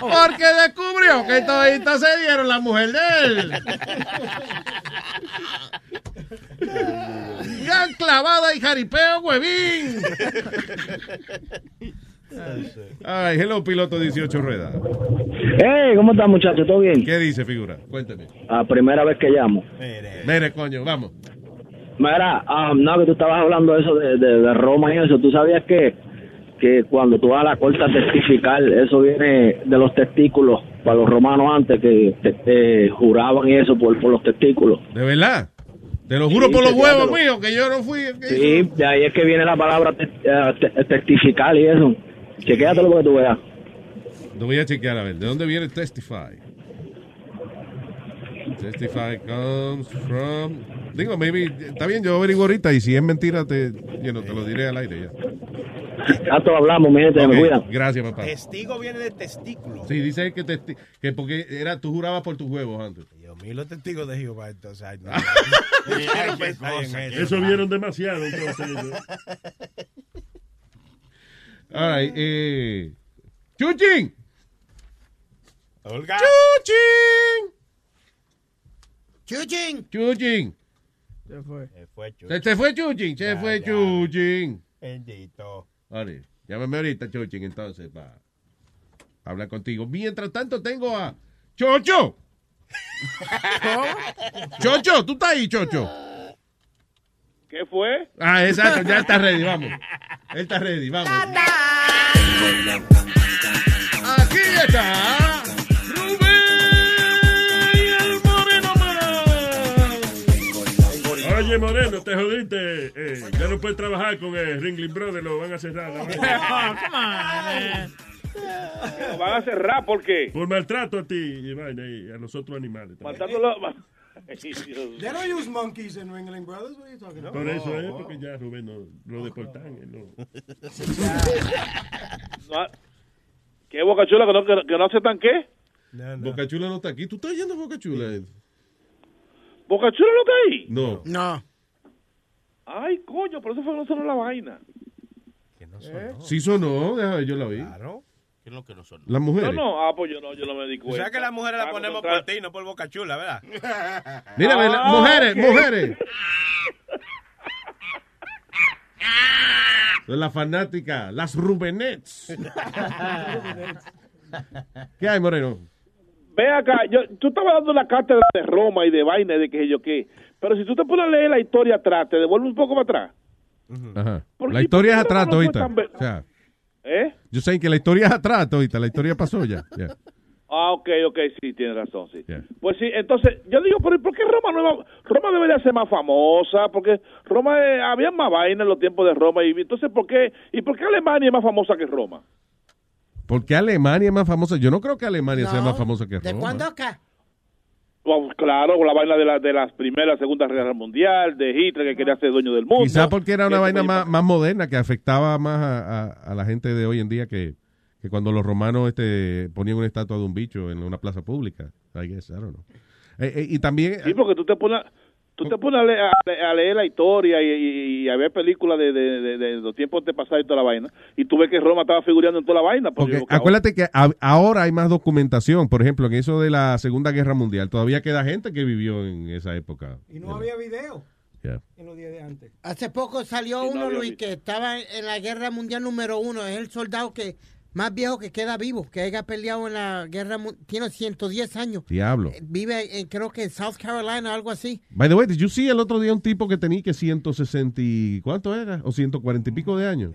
Porque descubrió que toditos se dieron la mujer de él. <laughs> Gran clavada y jaripeo, huevín. Ay, hello, piloto 18 ruedas. Hey, ¿cómo estás, muchachos? ¿Todo bien? ¿Qué dice, figura? Cuéntame. La primera vez que llamo. Mire, coño, vamos. Mira, ah, no, que tú estabas hablando de eso de, de- de Roma y eso. ¿Tú sabías que, que cuando tú vas a la corte a testificar, eso viene de los testículos para los romanos antes que te- te juraban y eso por, por los testículos? ¿De verdad? Te lo juro Sí, por los huevos míos que yo no fui. el que Sí, hizo. de ahí es que viene la palabra te- eh, te- testificar y eso. Chequéatelo porque tú veas. Lo voy a chequear a ver. ¿De dónde viene Testify? Testify comes from. Digo, maybe. Está bien, yo averiguo ahorita y si es mentira, te, you know, te lo diré al aire ya. Tanto hablamos, mi gente, me cuidan. Gracias, papá. Testigo viene de testículo. Sí, dice que, testi- que porque era tú jurabas por tus huevos antes. Dios mío, los testigos de Jehová, entonces. Ay, no. <laughs> Ay, qué cosa, Eso vieron demasiado, entonces. <laughs> All right, eh. ¡Chuchín! Olga. ¡Chuchín! Chuchín. ¡Chuchín! Se fue. Se fue, Chuchín. Se, se fue Chuchín, se Ya, fue ya. Chuchín. Bendito. Vale, llámame ahorita, Chuchín, entonces, para hablar contigo. Mientras tanto, tengo a Chocho. Chocho, tú estás ahí, Chocho. ¿Qué fue? Ah, exacto, ya está ready, vamos. Él está ready, vamos. Aquí está Rubén el Moreno Man. Oye, Moreno, te jodiste. Eh, ya no puedes trabajar con el Ringling Brothers, lo van a cerrar. ¿no? <laughs> Lo van a cerrar, ¿por qué? Por maltrato a ti y, a los otros animales. también. They don't use monkeys in Ringling Brothers. What are you talking about? Por eso es, porque ya Rubén no, lo deportan. <laughs> no. No, ¿Qué boca chula que no, que, que no aceptan qué? Boca Chula no está aquí. ¿Tú estás yendo a Boca Chula? ¿Boca chula no está ahí? No. No. Ay, coño, por eso fue que no sonó la vaina. Sí sonó, déjame ver, yo la vi. Claro. ¿Qué es lo que no son? Las mujeres. No, no, ah, pues yo no, yo no me di O cuenta. sea que las mujeres Ah, las ponemos contra- por ti, no por Boca Chula, ¿verdad? <laughs> Mira, Ah, mujeres, mujeres. <laughs> La fanática, las Rubenets. <laughs> ¿Qué hay, Moreno? Ve acá, yo, tú estabas dando la cátedra de Roma y de vaina y de qué sé yo qué. Pero si tú te pones a leer la historia atrás, te devuelve un poco para atrás. Ajá. ¿Por La historia es atrás ahorita. O sea, ¿Eh? yo sé que la historia es atrás ahorita. La historia pasó ya. ya. Ah, ok, ok, sí, tienes razón, sí. Yeah. Pues sí, entonces, yo digo, ¿por, por qué Roma no va- Roma debería ser más famosa? Porque Roma, eh, había más vaina en los tiempos de Roma. Y entonces, ¿por qué, ¿y por qué Alemania es más famosa que Roma? ¿Por qué Alemania es más famosa? Yo no creo que Alemania sea más famosa que ¿De Roma. cuándo acá? Claro, con la vaina de la de las primeras, segunda guerra mundial, de Hitler que quería ser dueño del mundo. Quizá porque era una vaina más, más moderna que afectaba más a, a- a la gente de hoy en día que, que cuando los romanos este, ponían una estatua de un bicho en una plaza pública. I guess, I don't know. Eh, eh, y también... Sí, porque tú te pones, tú te pones a, leer, a- a leer la historia y, y- y a ver películas de, de, de- de los tiempos de pasar y toda la vaina, y tú ves que Roma estaba figurando en toda la vaina. pues, Porque acuérdate que a- ahora hay más documentación. Por ejemplo, en eso de la Segunda Guerra Mundial, todavía queda gente que vivió en esa época. Y no había video Yeah. en los días de antes. Hace poco salió no uno, Luis, visto. que estaba en la guerra mundial número uno. Es el soldado que más viejo que queda vivo, que haya peleado en la guerra. Tiene 110 años. Diablo. Eh, Vive, en, creo que en South Carolina, algo así. By the way, did you see el otro día un tipo que tenía que 160 y... ¿Cuánto era? O 140 y pico de años.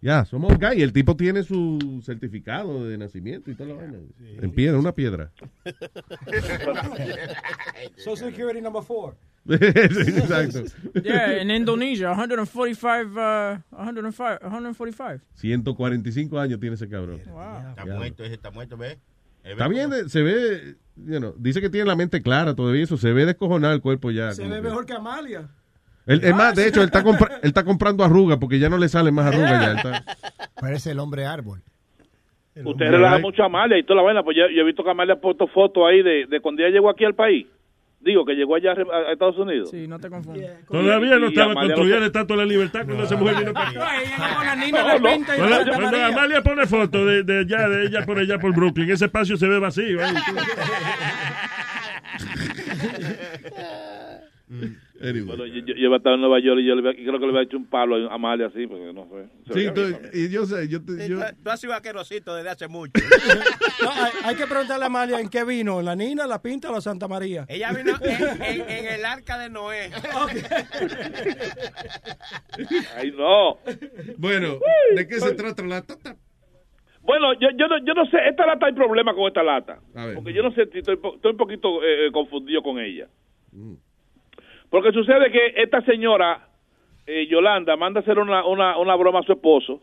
Ya, somos guy. El tipo tiene su certificado de nacimiento y toda la vaina. En piedra, una piedra. <laughs> Social Security number four. <laughs> Exacto. Yeah, in Indonesia, 145, uh, 105, 145. 145 años tiene ese cabrón. Está Ya. muerto, ese está muerto, ¿ves? Está bien, se ve, you know, dice que tiene la mente clara todavía, eso se ve descojonado el cuerpo ya. Se ve que- mejor que Amalia. Él- es más, de hecho, él está, compra- <laughs> él está comprando arrugas porque ya no le salen más arrugas ya. él está- Parece el hombre árbol. Usted relaja mucho a Amalia y toda la vaina, pues yo, yo he visto que Amalia ha puesto fotos ahí de, de cuando ella llegó aquí al país. Digo, que llegó allá a, a Estados Unidos. Sí, no te confundas. Todavía no estaba Amalia construida la estatua de la libertad cuando esa mujer vino para acá. Cuando. Amalia pone fotos de, de allá, de ella por allá por Brooklyn, ese espacio se ve vacío. <laughs> Bueno, yo, yo, yo iba a estar en Nueva York y yo le, creo que le había hecho un palo a Amalia así, porque no sé. Sí, tú- y yo sé, yo, te- yo- Tú has sido vaquerosito desde hace mucho. <laughs> No, hay, hay que preguntarle a Amalia en qué vino, la Nina, la Pinta o la Santa María. Ella vino en, en- en el arca de Noé. Ay, no. Bueno, ¿de qué se trata la tata? Bueno, yo, yo, no, yo no sé, esta lata hay problema con esta lata. A ver. Porque yo no sé, estoy, un poquito eh, eh, confundido con ella. Porque sucede que esta señora, eh, Yolanda, manda a hacer una, una, una broma a su esposo,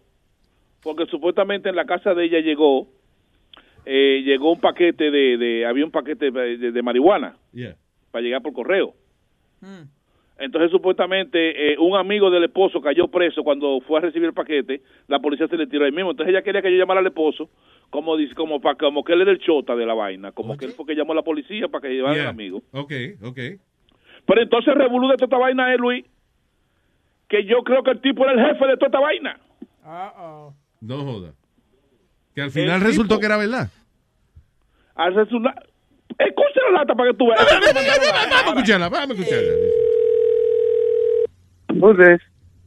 porque supuestamente en la casa de ella llegó, eh, llegó un paquete de, de había un paquete de, de- de marihuana Yeah. para llegar por correo. Entonces, supuestamente, eh, un amigo del esposo cayó preso cuando fue a recibir el paquete. La policía se le tiró ahí mismo. Entonces, ella quería que yo llamara al esposo, como dice, como, para, como que él era el chota de la vaina. Como que él fue que llamó a la policía para que llevara Yeah. al amigo. Ok, ok. Pero entonces, revolú de toda esta vaina es, Luis, que yo creo que el tipo era el jefe de toda esta vaina. No joda. Que al final El resultó tipo- que era verdad. Al resultar... Escucha la lata para que tú veas. Vamos a escucharla, vamos a escucharla.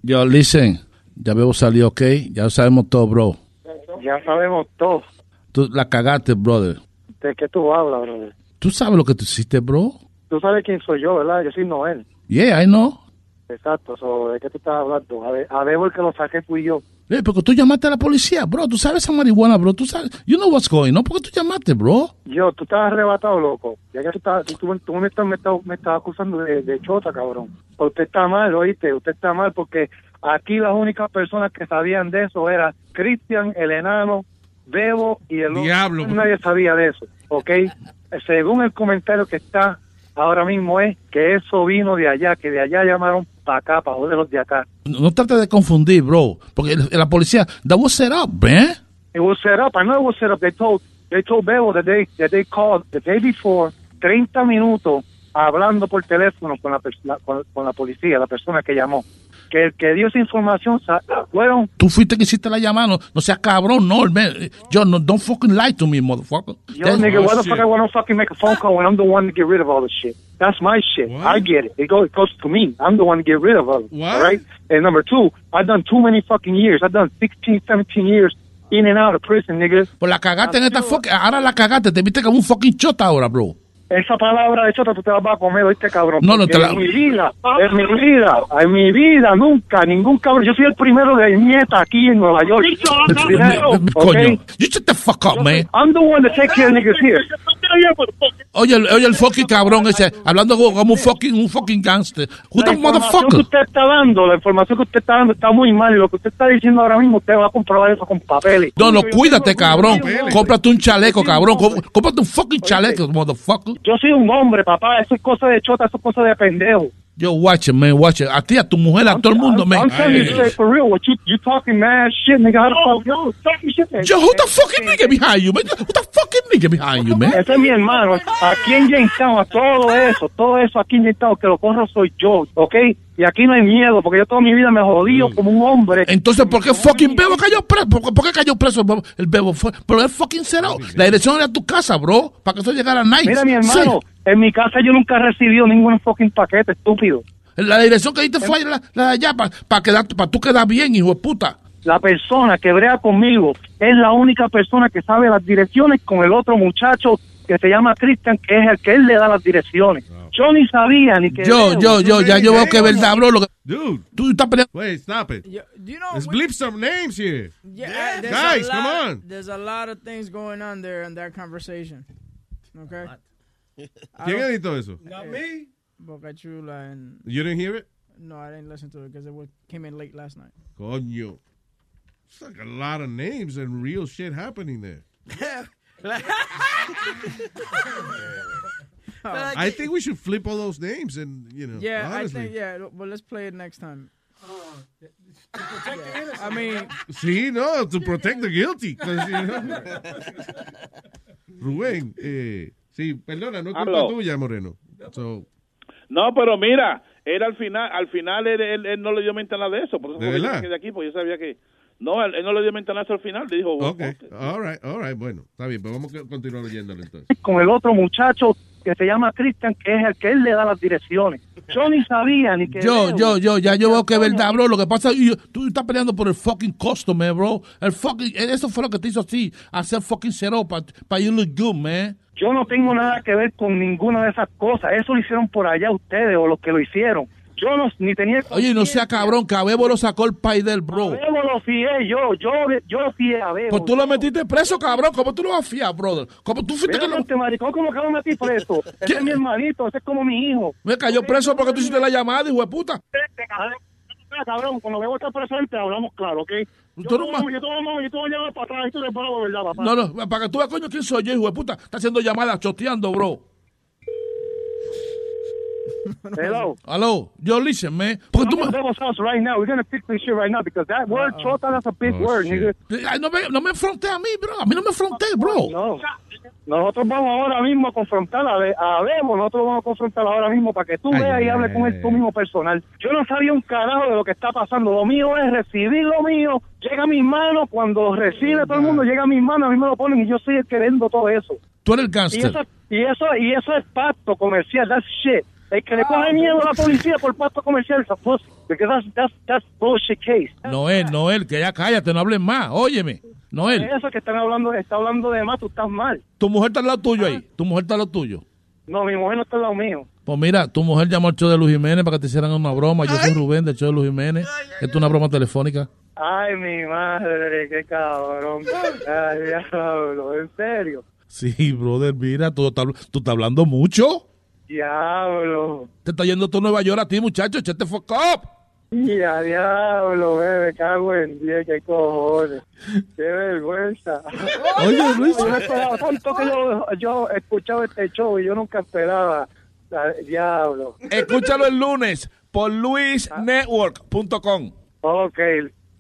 Yo, listen, ya veo salió, ok. Ya sabemos todo, bro. Ya sabemos todo. Tú la cagaste, brother. ¿De qué tú hablas, brother? ¿Tú sabes lo que tú hiciste, bro? Tú sabes quién soy yo, ¿verdad? Yo soy Noel. Yeah, I know. Exacto. So, ¿De qué tú estás hablando? A ver, a el que lo saqué fui yo. Eh, porque tú llamaste a la policía, bro. Tú sabes esa marihuana, bro. Tú sabes. You know what's going on. ¿Por qué tú llamaste, bro? Yo, tú estás arrebatado, loco. Ya que tú, estás, tú, tú me, estás, me, estás, me estás acusando de, de chota, cabrón. Usted está mal, oíste. Usted está mal porque aquí las únicas personas que sabían de eso era Cristian, el enano, Bebo y el otro. Diablo. Nadie sabía de eso, ¿ok? Según el comentario que está ahora mismo es que eso vino de allá, que de allá llamaron para acá, para de los de acá. No, no trates de confundir, bro. Porque la policía, that was set up, man. It was set up. I know it was set up. They told they told Bebo that they that they called the day before 30 minutos hablando por teléfono con la- con, con la policía, la persona que llamó. Que que dio esa información fueron Tú fuiste que hiciste la llamada. No, no seas cabrón, no, man. Yo, no, don't fucking lie to me, motherfucker. Yo, That- nigga, why the fuck I want to fucking make a phone call when I'm the one to get rid of all this shit? That's my shit. I get it. It goes, it goes to me. I'm the one to get rid of all it. All right? And number two, I've done too many fucking years. I've done 16, 17 years in and out of prison, nigga. Pues la cagaste en esta fucking. Ahora la cagaste. Te viste como un fucking chota ahora, bro. Esa palabra de chota tú te la vas a comer, oíste, cabrón. No, no, te la- En mi vida, en mi vida, en mi vida, nunca, ningún cabrón. Yo soy el primero de nieta aquí en Nueva York. El primero, Coño. You shut the fuck up, man. I'm the one to take care of niggas here. Oye, oye el fucking cabrón ese, hablando como un fucking, un fucking gangster. Who La the información que motherfucker? usted está dando, la información que usted está dando está muy mal y lo que usted está diciendo ahora mismo usted va a comprobar eso con papeles. No, no, cuídate, cabrón. Cómprate un chaleco, cabrón. Có- Cómprate un fucking chaleco, motherfucker. Yo soy un hombre, papá, eso es cosa de chota, eso es cosa de pendejo. Yo, watch it, man, watch it. A ti, a tu mujer, a todo el mundo, man. I'm telling you straight for real, what you you talking mad shit, nigga, how the fuck, yo, talking shit. Yo, who the fucking nigga behind you, man? Who the fucking nigga behind you, man? Ese es mi hermano. Aquí en Jamestown, a todo eso, todo eso aquí en Jamestown, que lo corro soy yo, ¿ok? Y aquí no hay miedo, porque yo toda mi vida me jodí como un hombre. Entonces, ¿por qué fucking Bebo cayó preso? ¿Por, por qué cayó preso el Bebo? el Bebo? Fue- Pero es fucking cero. La dirección era tu casa, bro. Para que eso llegara nice. Mira, mi hermano, Sí. En mi casa yo nunca he recibido ningún fucking paquete, estúpido. La dirección que diste fue la, la de allá para pa para tú quedar bien, hijo de puta. La persona que brea conmigo es la única persona que sabe las direcciones con el otro muchacho que se llama Christian, que es el que él le da las direcciones. Yo ni sabía ni que... Yo, yo, yo, ya yo veo que es verdad, bro. Lo que, Dude. Tú estás peleando. Wait, stop it. You know, Let's bleep some names here. Yeah, there's Guys, a come lot, on. There's a lot of things going on there in that conversation. Okay. I ¿Quién editó eso? Not me. Boca Chula and. You didn't hear it? No, I didn't listen to it because it came in late last night. Coño. It's like a lot of names and real shit happening there. <laughs> I think we should flip all those names and, you know, Yeah, honestly. I think yeah. But let's play it next time. Yeah, I mean, Sí, no, to protect the guilty. 'cause, you know. <laughs> Rubén, eh, sí, perdona, no es culpa tuya, Moreno. So, No, pero mira, era al final, al final él, él- él no le dio mente a nada de eso, por eso ¿De que verdad? me quedé aquí, porque yo sabía que no, él, él no le dio mente a nada al final, le dijo, ok, all right, all right, bueno, está bien, pues vamos a continuar leyéndolo entonces. con el otro muchacho que se llama Christian, que es el que él le da las direcciones. Yo ni sabía ni que... Yo, yo, yo, ya yo veo que es verdad, bro. Lo que pasa es que tú estás peleando por el fucking customer, bro. El fucking, eso fue lo que te hizo así, hacer fucking cero para pa you look good, man. Yo no tengo nada que ver con ninguna de esas cosas. Eso lo hicieron por allá ustedes o los que lo hicieron. Yo no, ni tenía... Oye, no sea cabrón, que a Bebo lo sacó el país del bro. Lo fié yo, yo, yo lo fié a Bebo. Pues tú lo metiste preso, cabrón. ¿Cómo tú lo vas a fiar, brother? ¿Cómo tú fuiste que lo... Este maricón, ¿cómo que lo metí preso? <laughs> Ese es mi hermanito, ese es como mi hijo. Me cayó preso porque tú hiciste la llamada, hijo de puta. Mira, Cabrón, cuando Bebo está presente hablamos claro, ¿ok? Yo Tú no yo a- yo te voy a llamar para atrás y tú le pago, ¿verdad, papá? No, no, para que tú veas, coño, quién soy yo, hijo de puta. Está haciendo llamadas, choteando, bro. Hello. Aló, yo listen, man. Porque tú I'm Bebo's house right now. We're gonna fix this shit right now because that word, chota, that's a big Oh, word, nigga. No, me, no me enfrenté a mí, bro. A mí no me enfrenté, bro. No. Nosotros vamos ahora mismo a confrontar a, Be- a Bebo, nosotros vamos a confrontar ahora mismo para que tú Ay, veas y hables con él tú mismo personal. Yo no sabía un carajo de lo que está pasando. Lo mío es recibir lo mío, llega a mis manos, cuando lo recibe todo el mundo, llega a mis manos, a mí me lo ponen y yo soy el que vendo todo eso. Tú eres el Y gangster. eso, y eso, y eso es pacto comercial, that's shit. El que le coge miedo a la policía por pacto comercial es a pussy, because that's, that's, that's bullshit case. Noel, Noel, que ya cállate, no hables más. Óyeme, Noel, Eso que están hablando, está hablando de más, tú estás mal. tu mujer está al lado tuyo ahí. Tu mujer está al lado tuyo. No, mi mujer no está al lado mío. Pues mira, tu mujer llamó al show de Luis Jiménez para que te hicieran una broma. Yo soy Rubén del show de Luis Jiménez. Esto es una broma telefónica. Ay, mi madre, qué cabrón. Ay, diablo, en serio. Sí, brother, mira, tú, estás- tú estás hablando mucho. Diablo. Te está yendo tú a Nueva York a ti, muchacho. Echate fuck up. Ya, diablo, bebé, cago en diez, qué cojones. Qué vergüenza. Oye, Luis. Yo no esperaba tanto que yo, yo he escuchado este show y yo nunca esperaba. Diablo. Escúchalo el lunes por luisnetwork.com. Ok,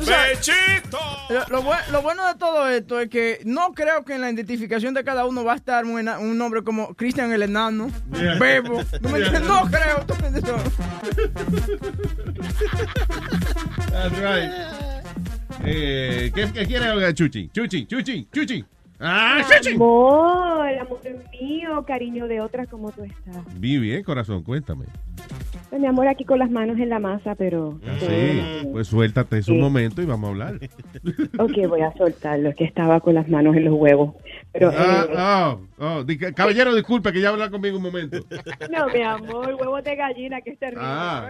¡Bechito! Lo, lo bue- lo bueno de todo esto es que no creo que en la identificación de cada uno va a estar un, nombre como Cristian el Enano, Yeah. Bebo. No, me entiendes? no creo. ¿tú me entiendes? That's right. Eh, ¿qué, ¿Qué quiere oiga, Chuchi? Chuchi, Chuchi, Chuchi. ¡Ah, Chuchi! Amor, amor mío, cariño de otras, ¿cómo tú estás? Vi bien, corazón, cuéntame. Pues, mi amor, aquí con las manos en la masa, pero... Sí, pues suéltate, es un Sí. momento y vamos a hablar. <laughs> Ok, voy a soltarlo, es que estaba con las manos en los huevos. Pero, Ah, eh, oh, oh, caballero, disculpe que ya habla conmigo un momento. no, mi amor, huevos de gallina, que es terrible. Ah.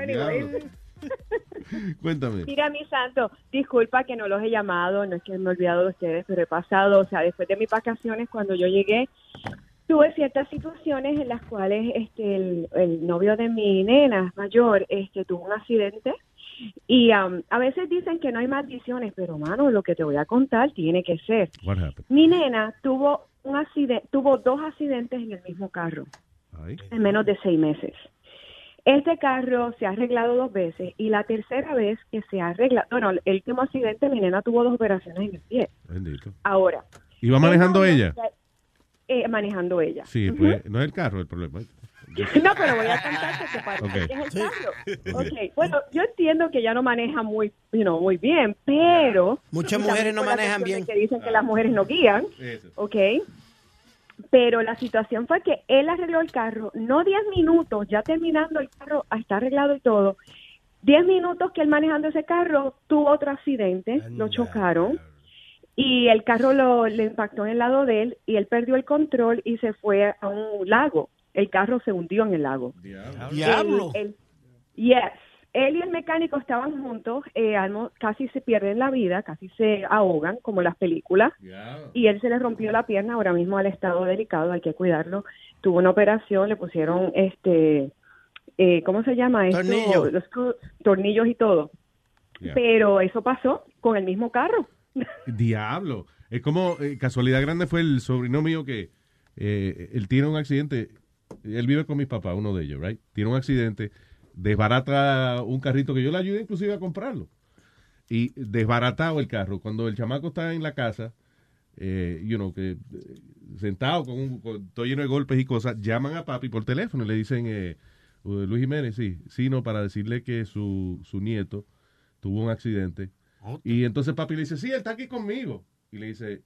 <laughs> Cuéntame. Mira, mi santo, disculpa que no los he llamado, no es que me he olvidado de ustedes, pero he pasado, o sea, después de mis vacaciones, cuando yo llegué, tuve ciertas situaciones en las cuales este el, el novio de mi nena mayor este tuvo un accidente y am, a veces dicen que no hay maldiciones, pero mano, lo que te voy a contar tiene que ser. Mi nena tuvo un accidente, tuvo dos accidentes en el mismo carro Ay. en menos de seis meses. Este carro se ha arreglado dos veces y la tercera vez que se ha arreglado, bueno, el último accidente mi nena tuvo dos operaciones en el pie. Bendito. Ahora, ¿Iba manejando ella? Eh, manejando ella. Sí, pues no es el carro el problema. <laughs> No, pero voy a contarte que para Ok. que es el carro. <laughs> Ok. Ok, Bueno, yo entiendo que ella no maneja muy, you know, muy bien, pero Muchas mujeres no manejan bien. Que dicen que las mujeres no guían, ok. Pero la situación fue que él arregló el carro, no 10 minutos, ya terminando el carro, está arreglado y todo. 10 minutos que él manejando ese carro tuvo otro accidente, lo chocaron y el carro lo, le impactó en el lado de él y él perdió el control y se fue a un lago. El carro se hundió en el lago. Diablo. El- el- yes. Él y el mecánico estaban juntos, eh, almo- casi se pierden la vida, casi se ahogan, como en las películas. Y él se le rompió la pierna, ahora mismo al estado delicado, hay que cuidarlo. Tuvo una operación, le pusieron, este, eh, ¿cómo se llama esto? Los tornillos y todo. Yeah. Pero eso pasó con el mismo carro. Diablo. Es como, eh, casualidad grande fue el sobrino mío que eh, él tiene un accidente. Él vive con mis papás, uno de ellos, right? Tiene un accidente, desbarata un carrito que yo le ayudé inclusive a comprarlo. Y desbaratado el carro. Cuando el chamaco está en la casa, eh, you know, que sentado con, un, todo lleno de golpes y cosas, llaman a papi por teléfono y le dicen, eh, Luis Jiménez, sí, sí, no, para decirle que su, su nieto tuvo un accidente. Y entonces papi le dice, sí, él está aquí conmigo. Y le dice,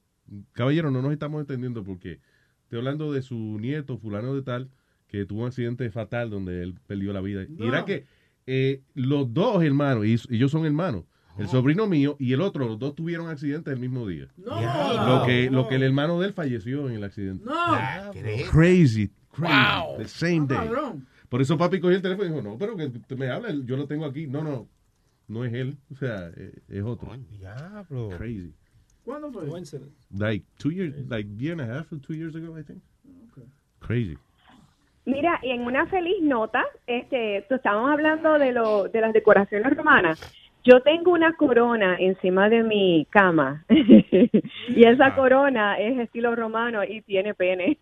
caballero, no nos estamos entendiendo porque estoy hablando de su nieto, fulano de tal, que tuvo un accidente fatal donde él perdió la vida. Y era que eh, los dos hermanos, y ellos son hermanos, el sobrino mío y el otro, los dos tuvieron accidentes el mismo día. Lo que, lo que el hermano de él falleció en el accidente. Crazy, crazy. The same day. Por eso papi cogió el teléfono y dijo, no, pero que me habla, yo lo tengo aquí. No, no, no es él, o sea, eh, es otro. Diablo. Crazy. ¿Cuándo fue? Like two years, like year and a half or two years ago, I think. Crazy. Mira, y en una feliz nota, este, tú- estábamos hablando de, lo, de las decoraciones romanas. Yo tengo una corona encima de mi cama <laughs> y esa corona es estilo romano y tiene pene.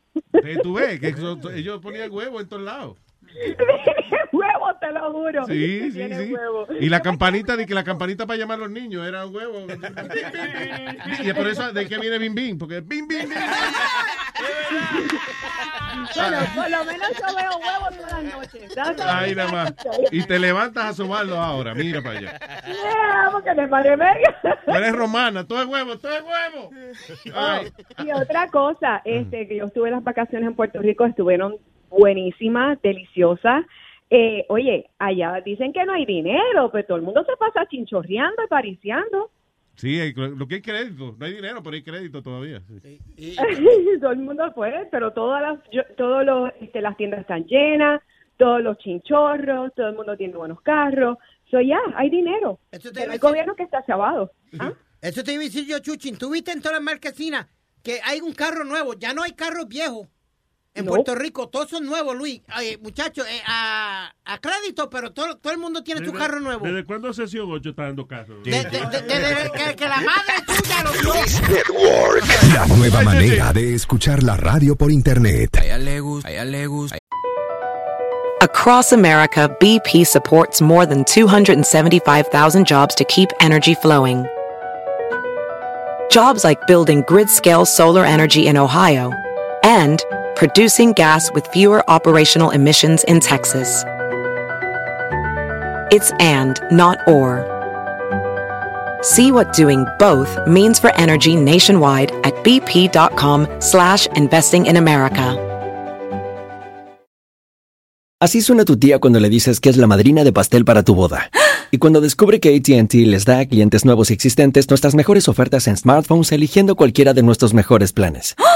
Tú ves que eso- ellos ponían huevo en todos lados. <laughs> huevo, te lo juro. Sí, sí, sí. huevo. Y la campanita, de que la campanita para llamar a los niños era un huevo. <laughs> Y por eso de que viene Bim Bim, porque Bim Bim Bim. Bueno, por lo menos yo veo huevos todas las noches. Ahí nada más. Y te levantas a sobarlo ahora, mira para allá. Yeah, porque me eres romana, todo es huevo, todo es huevo. Ay. Y otra cosa, este, que yo estuve en las vacaciones en Puerto Rico, estuvieron buenísimas, deliciosas. Eh, oye, allá dicen que no hay dinero, pero todo el mundo se pasa chinchorreando y pariciando. Sí, hay- lo que hay crédito. No hay dinero, pero hay crédito todavía. sí. <laughs> todo el mundo fue, pero todas las, yo- todos los, este, las tiendas están llenas, todos los chinchorros, todo el mundo tiene buenos carros. So ya, hay dinero. Pero el gobierno que está chavado. ¿ah? Eso te iba a decir yo, Chuchin. Tú viste en todas las marquesinas que hay un carro nuevo. Ya no hay carros viejos. En No. Puerto Rico, todos son nuevos, Luis. Ay, muchachos, eh, a, a crédito, pero todo, todo el mundo tiene su ¿Desde- carro nuevo. ¿Desde cuándo sesión 8 está dando caso? De- de- de- Desde que, que la madre tuya lo dio. La nueva manera de escuchar la radio por internet. Across America, BP supports more than 275,000 jobs to keep energy flowing. Jobs like building grid scale solar energy in Ohio and producing gas with fewer operational emissions in Texas. It's and, not or. See what doing both means for energy nationwide at bp.com slash investing in America. Así suena tu tía cuando le dices que es la madrina de pastel para tu boda. <gasps> Y cuando descubre que ATT les da a clientes nuevos y existentes nuestras mejores ofertas en smartphones eligiendo cualquiera de nuestros mejores planes. <gasps>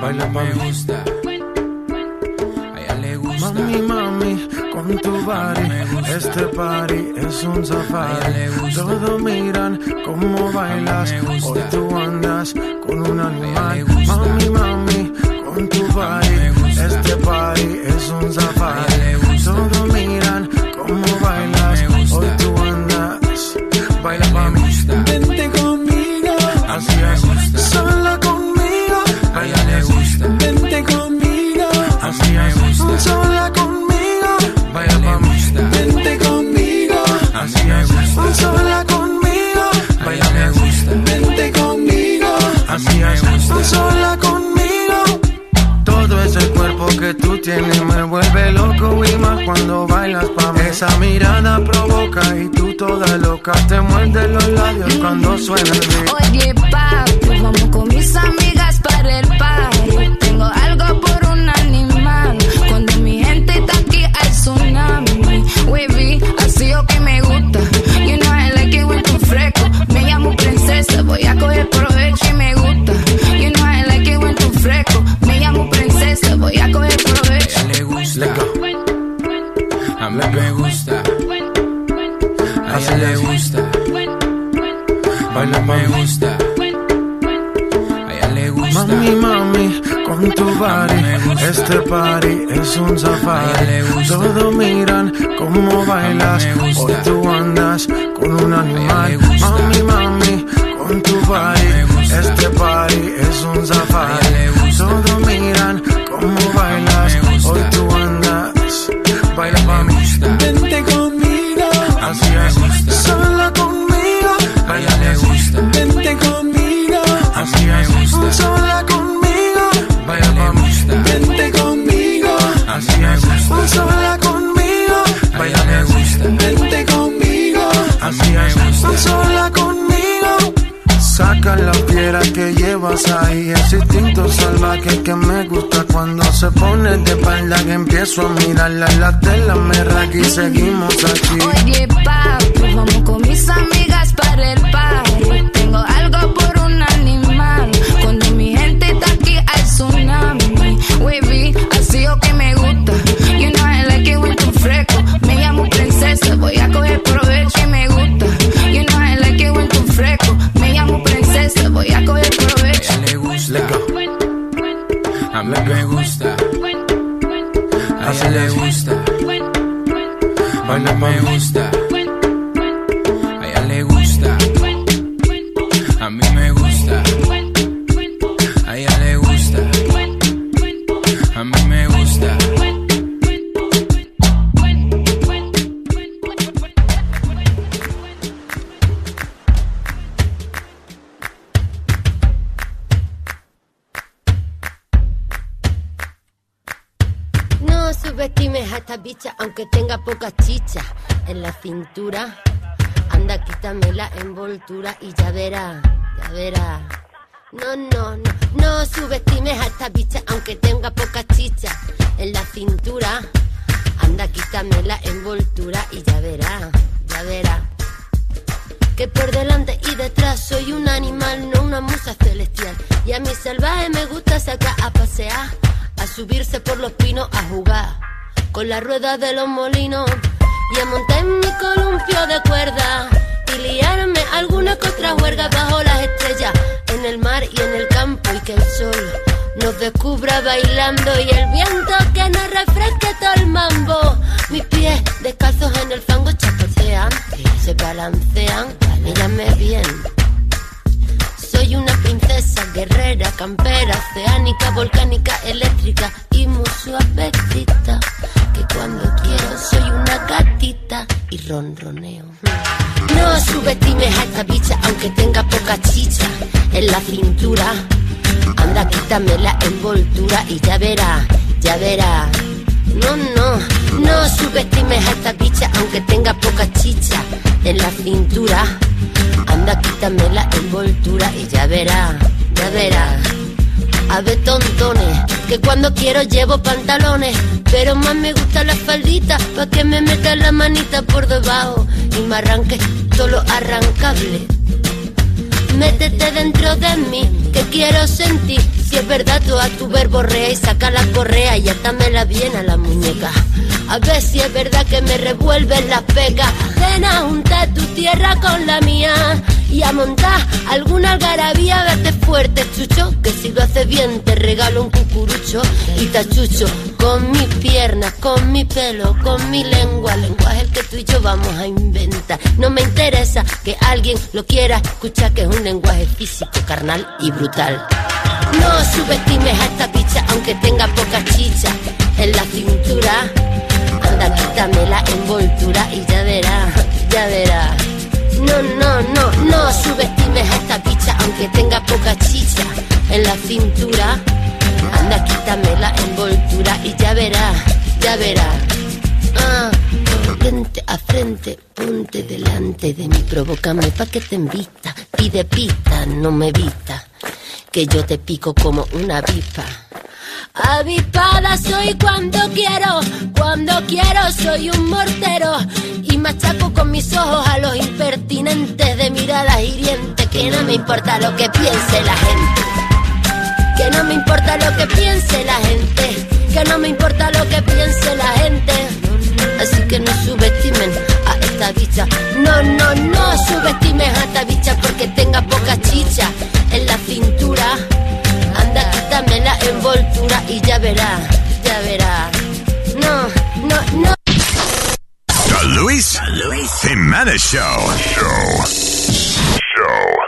Baila me gusta. A ella le gusta. Mami, mami, con tu body, este party es un safari. Todos miran cómo bailas, hoy tú andas con un animal. Mami, mami, con tu body, este party es un safari. Todos miran cómo bailas, hoy tú andas, baila pa' mí. Vente conmigo, así es, sola conmigo, baila pa' mí. Vente conmigo, así es, sola conmigo, baila me gusta. Vente conmigo, así es, sola conmigo. Todo ese cuerpo que tú tienes me vuelve loco y más cuando bailas pa' mí. Esa mirada provoca y tú toda loca te muerde los labios cuando suena el beat. Oye, papi, vamos con mis amigas para el party. Tengo algo por un tsunami. Wavy, así o que me gusta. You know I like it when tú fresco. Me llamo princesa, voy a coger provecho y me gusta. You know I like it when tú fresco. Me llamo princesa, voy a coger provecho. A le gusta. A mí me gusta. A ella le gusta. Baila me gusta. A ella le gusta. Mami, mami, con tu body, este party es un safari. Todos miran cómo bailas, hoy tú andas con un animal. Mami, mami, con tu body, este party es un safari. Todos miran cómo bailas, hoy tú andas, baila pa' mí. Vente conmigo, así es, sola conmigo. Saca la piedra que llevas ahí, ese instinto salvaje que me gusta cuando se pone de espalda que empiezo a mirarla la tela me raca y seguimos aquí. Oye, papi, vamos con mis amigas para el party. Tengo algo por un animal. Cuando mi gente está aquí, hay tsunami. Wavy, así o que me gusta. You know I like it when fresco. Me llamo princesa, voy a coger provecho voy a coger provecho. A le gusta. A mí me gusta. A ella le gusta. Baila me gusta. A esta bicha aunque tenga poca chicha en la cintura. Anda, quítame la envoltura y ya verá, ya verá. No, no, no, no subestimes a esta bicha aunque tenga poca chicha en la cintura. Anda, quítame la envoltura y ya verá, ya verá. Que por delante y detrás soy un animal, no una musa celestial. Y a mi salvaje me gusta sacar a pasear, a subirse por los pinos, a jugar con la rueda de los molinos y a montar en mi columpio de cuerda y liarme alguna que otra huerga bajo las estrellas, en el mar y en el campo y que el sol nos descubra bailando y el viento que nos refresque todo el mambo. Mis pies descalzos en el fango chapotean, se balancean, mírame bien. Soy una princesa guerrera, campera, oceánica, volcánica, eléctrica y muy suavecita. Que cuando quiero soy una gatita y ronroneo. No subestimes a esta bicha aunque tenga poca chicha en la cintura. Anda, quítame la envoltura y ya verá, ya verá. No, no, no subestimes a esta bicha aunque tenga poca chicha en la cintura. Anda, quítame la envoltura y ya verá, ya verá. A ver, tontones, que cuando quiero llevo pantalones, pero más me gusta la faldita, pa' que me meta la manita por debajo y me arranque todo lo arrancable. Métete dentro de mí, que quiero sentir. Si es verdad, tú a tu verborrea y saca la correa y atámela bien a la muñeca. A ver si es verdad que me revuelven las pecas. Ven a juntar tu tierra con la mía y a montar alguna algarabía. Vete fuerte, chucho, que si lo haces bien te regalo un cucurucho y tachucho. Con mis piernas, con mi pelo, con mi lengua. Lenguaje el que tú y yo vamos a inventar. No me interesa que alguien lo quiera escuchar, que es un lenguaje físico, carnal y brutal. No subestimes a esta bicha aunque tenga poca chicha en la cintura. Anda, quítame la envoltura y ya verá, ya verá. No, no, no, no subestimes a esta bicha aunque tenga poca chicha en la cintura. Anda, quítame la envoltura y ya verá, ya verá. Ah, frente a frente, ponte delante de mí, provócame pa' que te invita. Pide pista, no me evita, que yo te pico como una avispa. Avispada soy cuando quiero, cuando quiero soy un mortero y machaco con mis ojos a los impertinentes de miradas hirientes. Que no me importa lo que piense la gente, que no me importa lo que piense la gente, que no me importa lo que piense la gente. Así que no subestimen a esta bicha, no, no, no subestimes a esta bicha porque tenga poca chicha en la cintura. Anda, quítame la envoltura y ya verá, ya verá. No, no, no. The Luis, Jimenez Show. Show. Show.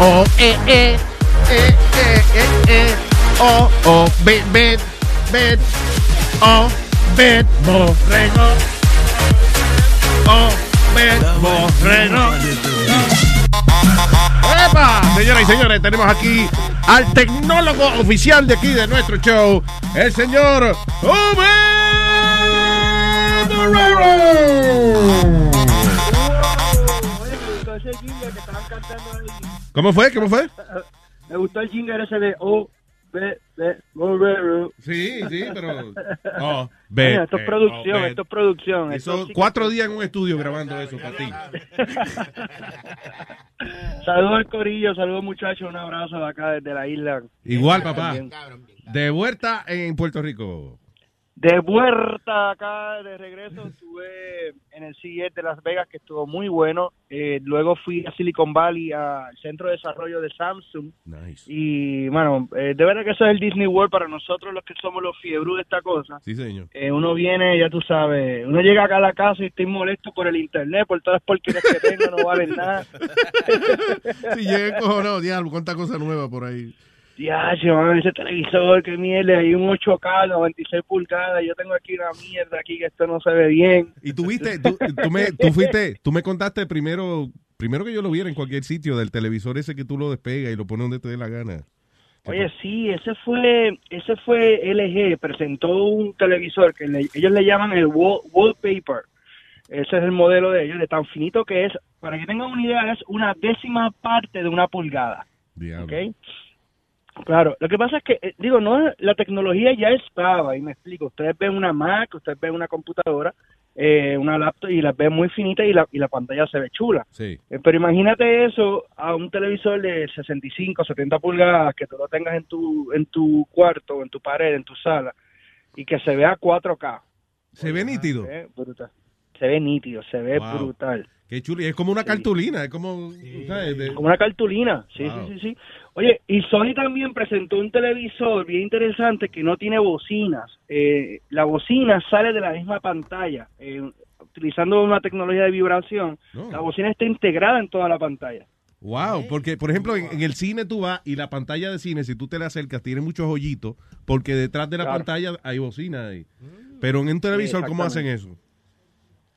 Oh, eh, eh. Eh, eh, eh, eh. Oh, oh, bet, bet, bet. Oh, bet, borrego. Oh, bet, borrego. ¡Epa! Señoras y señores, tenemos aquí al tecnólogo oficial de aquí de nuestro show, el señor Ube Borrero. ¿Cómo fue? ¿Cómo fue? Me gustó el jingle ese de O, B, B, Borrero. Sí, sí, pero... <laughs> Oh, Mira, esto es eh, producción, oh, bet. esto es producción. esto Hizo sí que- cuatro días en un estudio grabando eso para ti. <laughs> Saludos al corillo, saludos muchachos, un abrazo de acá desde la isla. Igual, papá. De vuelta en Puerto Rico. De vuelta acá, de regreso, estuve en el CES de Las Vegas, que estuvo muy bueno. Eh, luego fui a Silicon Valley, al centro de desarrollo de Samsung. Y, bueno, eh, de verdad que eso es el Disney World para nosotros, los que somos los fiebros de esta cosa. Sí, señor. Eh, uno viene, ya tú sabes, uno llega acá a la casa y estoy molesto por el internet, por todas las porquerías que tengo, no valen nada. <laughs> Si llega cojonado, diablo, cuánta cosa nueva por ahí. Ya, man, ese televisor, qué mierda, hay un 8K, 96 pulgadas, yo tengo aquí una mierda aquí que esto no se ve bien. Y tú viste, tú, tú me, tú fuiste, tú me contaste primero, primero que yo lo viera en cualquier sitio del televisor ese que tú lo despegas y lo pones donde te dé la gana. Oye, sí, ese fue, ese fue LG, presentó un televisor que le- ellos le llaman el wall- wallpaper. Ese es el modelo de ellos, de tan finito que es, para que tengan una idea, es una décima parte de una pulgada. ¿ok? Claro, lo que pasa es que, eh, digo, no, la tecnología ya estaba, y me explico, ustedes ven una Mac, ustedes ven una computadora, eh, una laptop y las ven muy finitas y la, y la pantalla se ve chula. Sí. Eh, pero imagínate eso a un televisor de 65, 70 pulgadas que tú lo tengas en tu, en tu cuarto, en tu pared, en tu sala, y que se vea 4K. Se ve nítido. Se ve brutal. Se ve nítido, se ve Wow. brutal. Qué chulo. Y es como una cartulina, es como, ¿sabes? De- Como una cartulina, sí, Wow. sí, sí, sí. Oye, y Sony también presentó un televisor bien interesante que no tiene bocinas. Eh, la bocina sale de la misma pantalla. Eh, utilizando una tecnología de vibración, la bocina está integrada en toda la pantalla. Wow, porque por ejemplo en, en el cine tú vas y la pantalla de cine, si tú te la acercas, tiene muchos hoyitos, porque detrás de la Claro. pantalla hay bocina ahí. Pero en un televisor, ¿cómo hacen eso?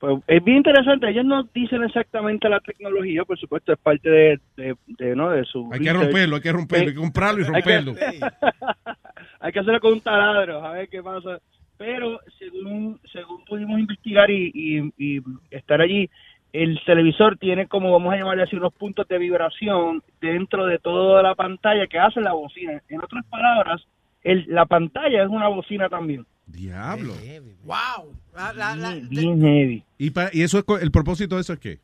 Pues es bien interesante. Ellos no dicen exactamente la tecnología, por supuesto, es parte de, de, de, ¿no? de su. Hay que romperlo, hay que romperlo, hay que comprarlo y Hay que- romperlo. <laughs> hay que hacerlo con un taladro, a ver qué pasa. Pero según, según pudimos investigar y, y- y estar allí, el televisor tiene como, vamos a llamarle así, unos puntos de vibración dentro de toda la pantalla que hace la bocina. En otras palabras, el, la pantalla es una bocina también. Diablo. Wow. La- la- la- Bien heavy. ¿Y, pa- y eso es el propósito de eso es qué?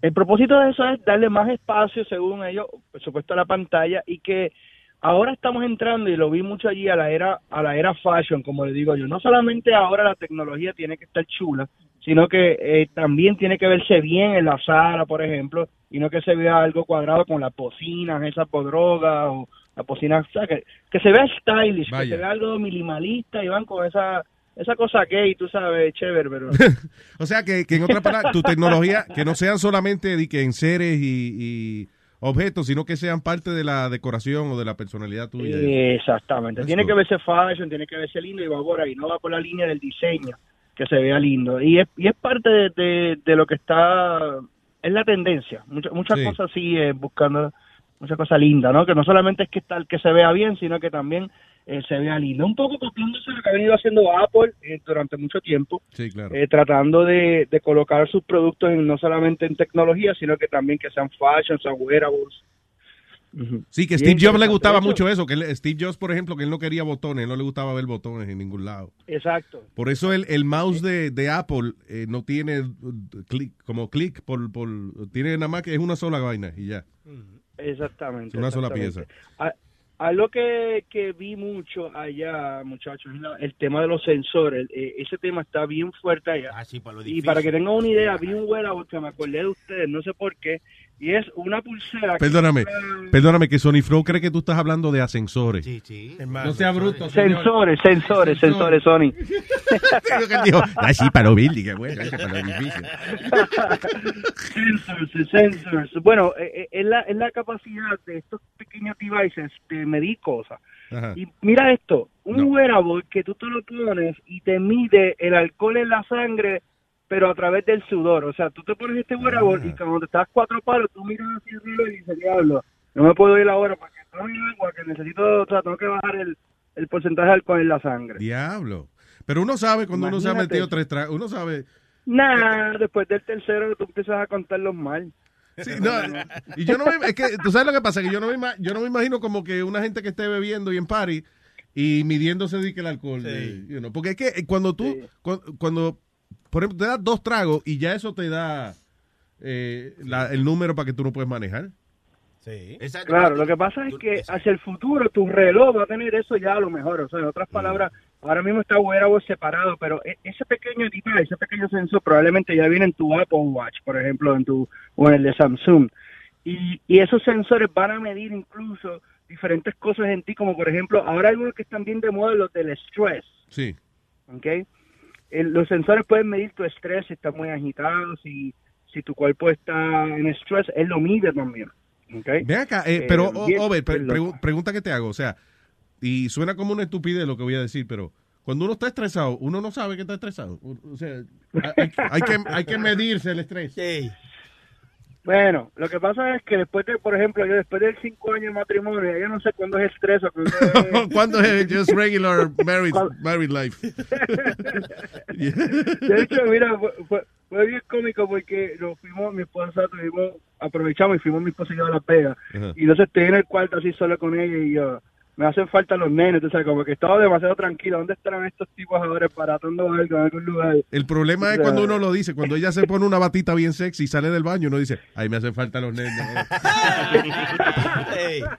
El propósito de eso es darle más espacio, según ellos, por supuesto, a la pantalla y que ahora estamos entrando y lo vi mucho allí a la era a la era fashion, como le digo yo. No solamente ahora la tecnología tiene que estar chula, sino que eh, también tiene que verse bien en la sala, por ejemplo, y no que se vea algo cuadrado con las bocinas, esas podrogas o las bocinas, o sea, que, que se vea stylish, que Vaya. se vea algo minimalista y van con esa esa cosa gay, tú sabes, chévere, pero <laughs> O sea, que, que en otras palabras, tu tecnología, que no sean solamente de que en seres y, y objetos, sino que sean parte de la decoración o de la personalidad tuya. Exactamente. That's tiene good. que verse fashion, tiene que verse lindo y va por ahí, no va por la línea del diseño, que se vea lindo. Y es, y es parte de, de, de lo que está, es la tendencia. Muchas muchas Sí. cosas eh, buscando muchas cosas lindas, ¿no? Que no solamente es que tal que se vea bien, sino que también eh, se vea lindo. Un poco copiándose lo que ha venido haciendo Apple eh, durante mucho tiempo. Sí, claro. eh, tratando de, de colocar sus productos en, no solamente en tecnología, sino que también que sean fashion, sean wearables. Sí, que Steve Jobs le gustaba mucho eso, que él- Steve Jobs, por ejemplo, que él no quería botones, él no le gustaba ver botones en ningún lado. Exacto. Por eso el, el mouse de, de Apple eh, no tiene uh, clic, como clic, por, por, tiene nada más que es una sola vaina y ya. Exactamente. Una sola exactamente. A- Algo que, que vi mucho allá, muchachos, el tema de los sensores. Eh, ese tema está bien fuerte allá. Ah, sí, para lo y para que tengan una idea, vi un wearable que me acordé de ustedes, no sé por qué, y es una pulsera. que- Perdóname, perdóname que Sony Flow cree que tú estás hablando de ascensores. Sí, sí. No sea bruto. Sensores, sensores, sensores, Sony. Creo que él dijo, ah, sí, para lo building, qué bueno, para lo difícil. sensors, sensors. Bueno, eh, eh, es, la, es la capacidad de estos pequeños devices de medir cosas. Ajá. Y mira esto, un wearable que tú te lo pones y te mide el alcohol en la sangre, pero a través del sudor. O sea, tú te pones este wearable y cuando te estás cuatro palos, tú miras el reloj y dices, diablo, no me puedo ir ahora porque no hay agua, que necesito, o sea, tengo que bajar el, el porcentaje de alcohol en la sangre. Diablo. Pero uno sabe cuando uno se ha metido tres tragos, uno sabe. Nah, después del tercero tú empiezas a contarlos mal. Sí, no, y yo no me, es que tú sabes lo que pasa que yo no me yo no me imagino como que una gente que esté bebiendo y en party y midiéndose de que el alcohol, de- you know, porque es que eh, cuando tú cu- cuando, por ejemplo te das dos tragos y ya eso te da eh, la- el número para que tú no puedes manejar. Sí. Claro, lo que pasa es que hacia el futuro tu reloj va a tener eso ya a lo mejor. O sea, en otras palabras, ahora mismo está wearable separado, pero e- ese pequeño device, ese pequeño sensor probablemente ya viene en tu Apple Watch, por ejemplo, en tu o en el de Samsung. Y, y esos sensores van a medir incluso diferentes cosas en ti, como por ejemplo, ahora hay unos que están bien de moda, los del stress. Sí. ¿ok? El- los sensores pueden medir tu estrés si estás muy agitado, si, si tu cuerpo está en estrés, él lo mide también. ¿ok? Ve acá, eh, Eh, pero bien- Over, pre- pregu- pregunta que te hago, o sea, y suena como una estupidez lo que voy a decir, pero cuando uno está estresado, uno no sabe que está estresado. O sea, hay, hay que, hay que medirse el estrés. Bueno, lo que pasa es que después de, por ejemplo, yo después de cinco años de matrimonio, yo no sé cuándo es estrés o cuándo es... <laughs> ¿Cuándo es just regular married, married life? <laughs> De hecho, mira, fue, fue, fue bien cómico porque nos fuimos, mi esposa, tuvimos, aprovechamos y fuimos mi esposa y yo a Las Vegas. Ajá. Y entonces estoy en el cuarto así solo con ella y yo, me hacen falta los nenes, o sea, como que estaba demasiado tranquilo. ¿Dónde estarán estos tipos ahora baratando algo en algún lugar? El problema es cuando uno lo dice, cuando ella se pone una batita bien sexy y sale del baño, uno dice, ay, me hacen falta los nenes. <laughs>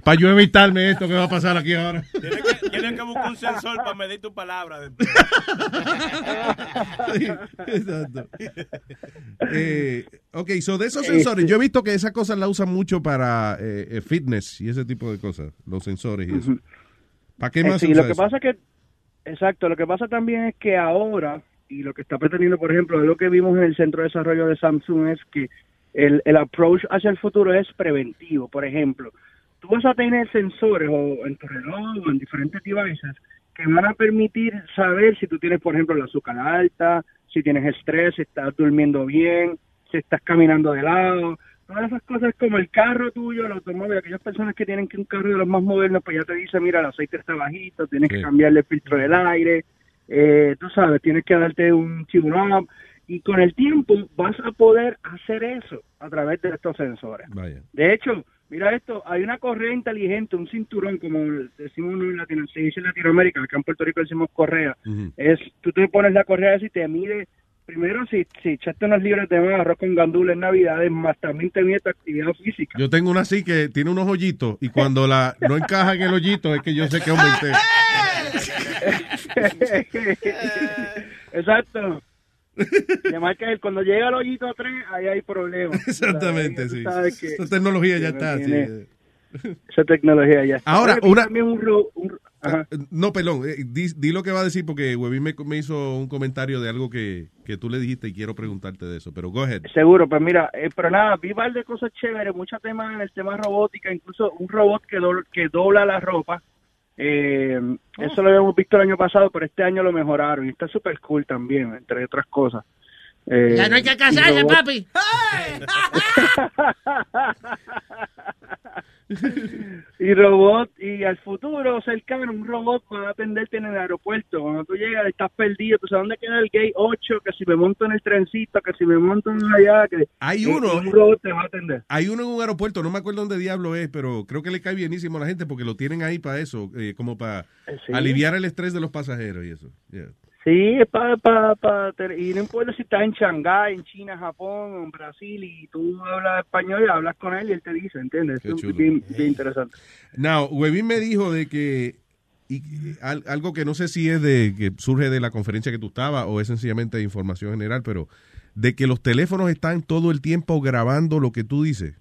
Para yo evitarme esto que va a pasar aquí ahora. Que, que buscar un <laughs> sensor para medir tu palabra. <laughs> Sí, exacto. <laughs> Eh, ok, so de esos Este- sensores, yo he visto que esas cosas la usan mucho para eh, eh, fitness y ese tipo de cosas, los sensores y eso. ¿Para qué Eh, más sí, se usa lo que eso? pasa que, exacto, lo que pasa también es que ahora, y lo que está pretendiendo, por ejemplo, es lo que vimos en el Centro de Desarrollo de Samsung, es que el, el approach hacia el futuro es preventivo. Por ejemplo, tú vas a tener sensores o en tu reloj o en diferentes devices que van a permitir saber si tú tienes, por ejemplo, la azúcar alta, si tienes estrés, si estás durmiendo bien, si estás caminando de lado. Todas esas cosas como el carro tuyo, el automóvil, aquellas personas que tienen que un carro de los más modernos, pues ya te dice, mira, el aceite está bajito, tienes que cambiarle el filtro del aire, eh, tú sabes, tienes que darte un tune y con el tiempo vas a poder hacer eso a través de estos sensores. Vaya. De hecho, mira esto, hay una correa inteligente, un cinturón, como decimos en, Latino, se dice en Latinoamérica, acá en Puerto Rico decimos correa. Es, tú te pones la correa y te mide, primero si, si echaste unos libros de más arroz con gandules en Navidades, más también te mide tu actividad física. Yo tengo una así que tiene unos hoyitos y cuando la no encaja en el hoyito es que yo sé que aumenté. <laughs> Exacto. <laughs> Le marca el, cuando llega el hoyito 3, ahí hay problemas. <laughs> Exactamente, sí. Esa tecnología ya está. sí. Esa tecnología ya está. Ahora, una- también un ro- un- ajá. No, perdón, eh, di, di lo que va a decir porque Webin me, me hizo un comentario de algo que, que tú le dijiste y quiero preguntarte de eso, pero go ahead. Seguro, pues mira, eh, pero nada, vi de cosas chéveres, muchos temas en el tema robótica, incluso un robot que, do- que dobla la ropa. Eh, Eso lo habíamos visto el año pasado, pero este año lo mejoraron y está súper cool también, entre otras cosas. Eh, Ya no hay que casarse, robot- papi. <laughs> <laughs> <laughs> y robot, y al futuro cercano, un robot para atenderte en el aeropuerto. Cuando tú llegas, estás perdido, tú sabes dónde queda el gate 8, que si me monto en el trencito, que si me monto en allá, que Hay uno. un robot te va a atender. Hay uno en un aeropuerto, no me acuerdo dónde diablo es, pero creo que le cae bienísimo a la gente porque lo tienen ahí para eso, eh, como para sí. aliviar el estrés de los pasajeros y eso. Yeah. Sí, es para, para, para, y no importa si estás en Shanghái, en China, Japón, en Brasil, y tú hablas español y hablas con él y él te dice, ¿entiendes? Qué Es bien, bien interesante. Now, Webin me dijo de que y, y al- algo que no sé si es de que surge de la conferencia que tú estabas o es sencillamente información general, pero de que los teléfonos están todo el tiempo grabando lo que tú dices.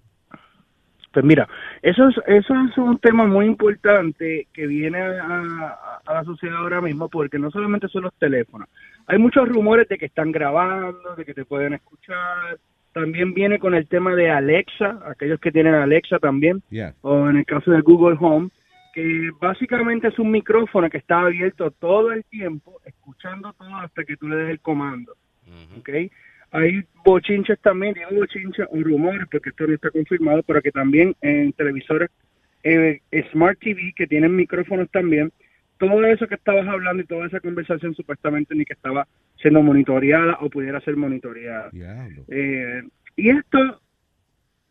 Pues mira, eso es, eso es un tema muy importante que viene a, a- a la sociedad ahora mismo porque no solamente son los teléfonos. Hay muchos rumores de que están grabando, de que te pueden escuchar. También viene con el tema de Alexa, aquellos que tienen Alexa también, Yeah. o en el caso de Google Home, que básicamente es un micrófono que está abierto todo el tiempo, escuchando todo hasta que tú le des el comando. ¿ok? Hay bochinches también, digo bochinches o rumores, porque esto no está confirmado, pero que también en televisores eh, Smart TV que tienen micrófonos también, todo eso que estabas hablando y toda esa conversación supuestamente ni que estaba siendo monitoreada o pudiera ser monitoreada. Eh, y esto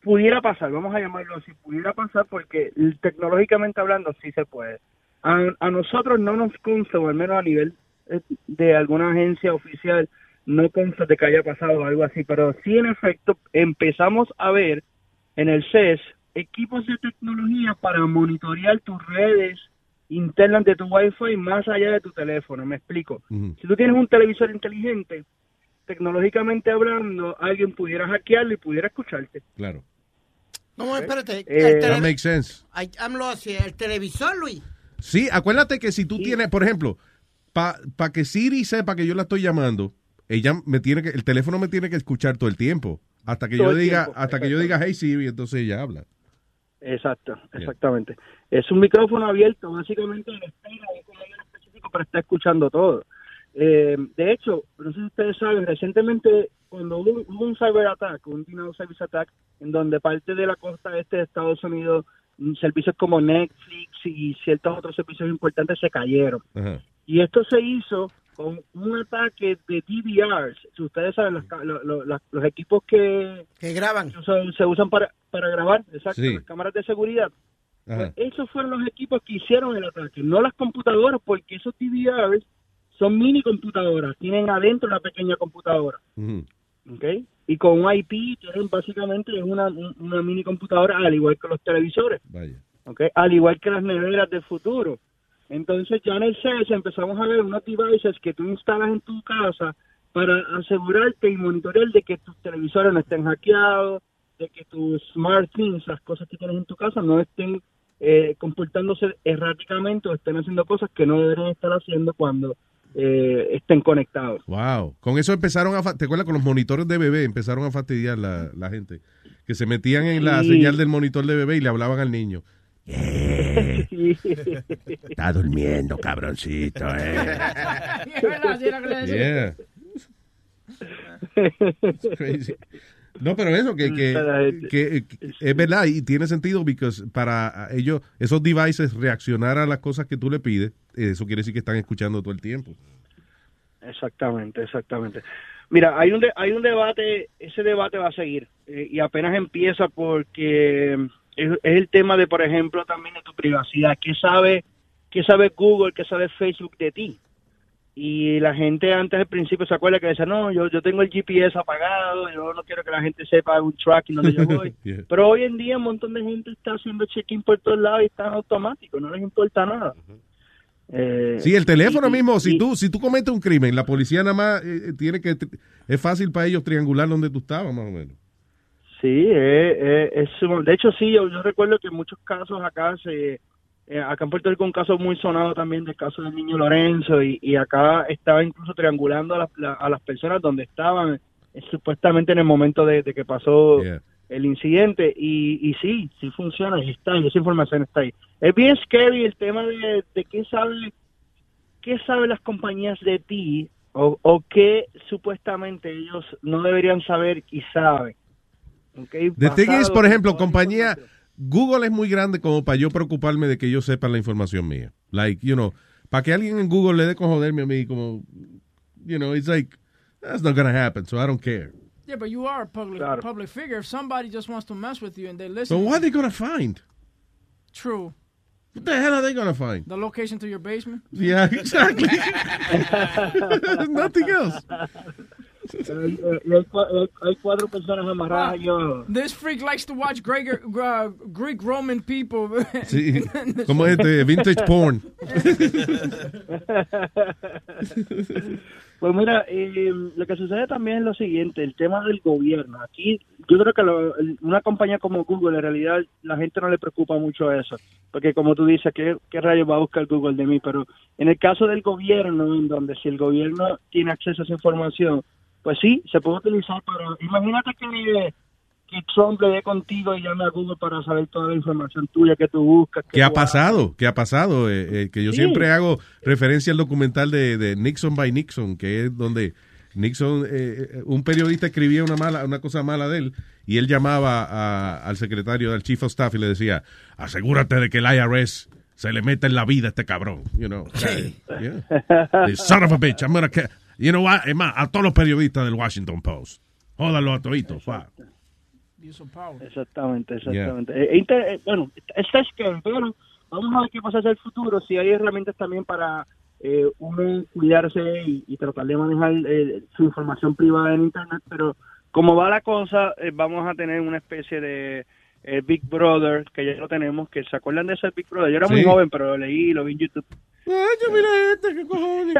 pudiera pasar, vamos a llamarlo así, pudiera pasar porque tecnológicamente hablando sí se puede. A, a nosotros no nos consta, o al menos a nivel eh, de alguna agencia oficial, no consta de que haya pasado algo así, pero sí en efecto empezamos a ver en el CES equipos de tecnología para monitorear tus redes internas de tu Wi-Fi más allá de tu teléfono, me explico. Si tú tienes un televisor inteligente, tecnológicamente hablando, alguien pudiera hackearlo y pudiera escucharte. Claro. No, espérate. Eh, el, That makes sense. El televisor, Luis. Sí, acuérdate que si tú tienes, por ejemplo, para que Siri sepa que yo la estoy llamando, ella me tiene que, el teléfono me tiene que escuchar todo el tiempo. Hasta que Todo yo diga, tiempo, hasta que yo diga hey Siri, entonces ella habla. Exacto, exactamente. Es un micrófono abierto, básicamente en espera un específico, pero está escuchando todo. Eh, de hecho, no sé si ustedes saben, recientemente cuando hubo, hubo un cyber attack, un denial service attack, en donde parte de la costa este de Estados Unidos, mm, servicios como Netflix y ciertos otros servicios importantes se cayeron. Y esto se hizo con un ataque de DVRs. Si ustedes saben, los, ca- lo- lo- las- los equipos que, que graban se usan, se usan para, para grabar, exacto, Sí. las cámaras de seguridad. Pues esos fueron los equipos que hicieron el ataque, no las computadoras, porque esos DVRs son mini computadoras, tienen adentro una pequeña computadora. ¿ok? Y con un IP tienen básicamente una, una mini computadora al igual que los televisores, Vaya. ¿ok? Al igual que las neveras del futuro. Entonces ya en el CES empezamos a ver unos devices que tú instalas en tu casa para asegurarte y monitorear de que tus televisores no estén hackeados, de que tus smart things, las cosas que tienes en tu casa, no estén eh, comportándose erráticamente o estén haciendo cosas que no deberían estar haciendo cuando eh, estén conectados. Wow. Con eso empezaron a... ¿Te acuerdas? Con los monitores de bebé empezaron a fastidiar la, la gente. Que se metían en la Sí. señal del monitor de bebé y le hablaban al niño. <laughs> Está durmiendo, cabroncito, eh. <laughs> Yeah. It's <laughs> crazy. No, pero eso, que, que, que- que es verdad y tiene sentido porque para ellos, esos devices reaccionar a las cosas que tú le pides, eso quiere decir que están escuchando todo el tiempo. Exactamente, exactamente. Mira, hay un de- hay un debate, ese debate va a seguir eh, y apenas empieza porque es, es el tema de, por ejemplo, también de tu privacidad. ¿Qué sabe, qué sabe Google, qué sabe Facebook de ti? Y la gente antes al principio se acuerda que decía, no, yo, yo tengo el GPS apagado, yo no quiero que la gente sepa un tracking donde yo voy. <laughs> Yeah. Pero hoy en día un montón de gente está haciendo check-in por todos lados y está en automático, no les importa nada. Eh, Sí, el teléfono y- mismo, si y- tú si tú cometes un crimen, la policía nada más eh, tiene que... Es fácil para ellos triangular donde tú estabas, más o menos. Sí, eh, eh, es, de hecho sí, yo, yo recuerdo que en muchos casos acá se, eh, acá en Puerto Rico un caso muy sonado también del caso del niño Lorenzo y, y acá estaba incluso triangulando a las, la- a las personas donde estaban eh, supuestamente en el momento de, de que pasó Yeah. el incidente y, y sí, sí funciona y está ahí, esa información está ahí. Es bien scary el tema de, de qué sabe qué saben las compañías de ti o, o qué supuestamente ellos no deberían saber y saben. Okay, The thing is, por ejemplo, compañía, Google es muy grande como para yo preocuparme de que ellos sepan la información mía. Like, you know, para que alguien en Google le dé con joderme a mí, como, you know, it's like, that's not gonna happen, so I don't care. Yeah, but you are a public public figure. If somebody just wants to mess with you and they listen, So what are they gonna find? True. What the hell are they gonna find? The location to your basement. Yeah, <laughs> exactly. <laughs> Nothing else. Hay, cua- hay- hay cuatro personas amarradas y yo. This freak likes to watch Greek, uh, Greek Roman people. Sí, <laughs> como este vintage porn. Pues mira, eh, lo que sucede también es lo siguiente, el tema del gobierno. Aquí yo creo que lo- una compañía como Google, en realidad la gente no le preocupa mucho eso, porque como tú dices, ¿qué, qué rayos va a buscar Google de mí? Pero en el caso del gobierno, en donde si el gobierno tiene acceso a esa información, pues sí, se puede utilizar para... Imagínate que, que Trump le dé contigo y llame a Google para saber toda la información tuya que tú buscas. que ¿Qué ha tú pasado? ¿Qué ha pasado? Eh, eh, que yo Sí. siempre hago referencia al documental de, de Nixon by Nixon, que es donde Nixon, eh, eh, un periodista escribía una mala, una cosa mala de él y él llamaba a- al secretario, al chief of staff y le decía, asegúrate de que el IRS se le meta en la vida a este cabrón. You know, yeah. The son of a bitch, I'm gonna You know what? Es más, a todos los periodistas del Washington Post. Jódalo a toditos. Exactamente, exactamente. Eh, inter- eh, bueno, está scary, pero vamos a ver qué pasa hacia el futuro, si hay herramientas también para eh, uno cuidarse y, y tratar de manejar eh, su información privada en Internet, pero como va la cosa, eh, vamos a tener una especie de eh, Big Brother, que ya lo tenemos, que se acuerdan de ese Big Brother. Yo era muy joven, pero lo leí, lo vi en YouTube. Ay, yo mira este, qué cojones.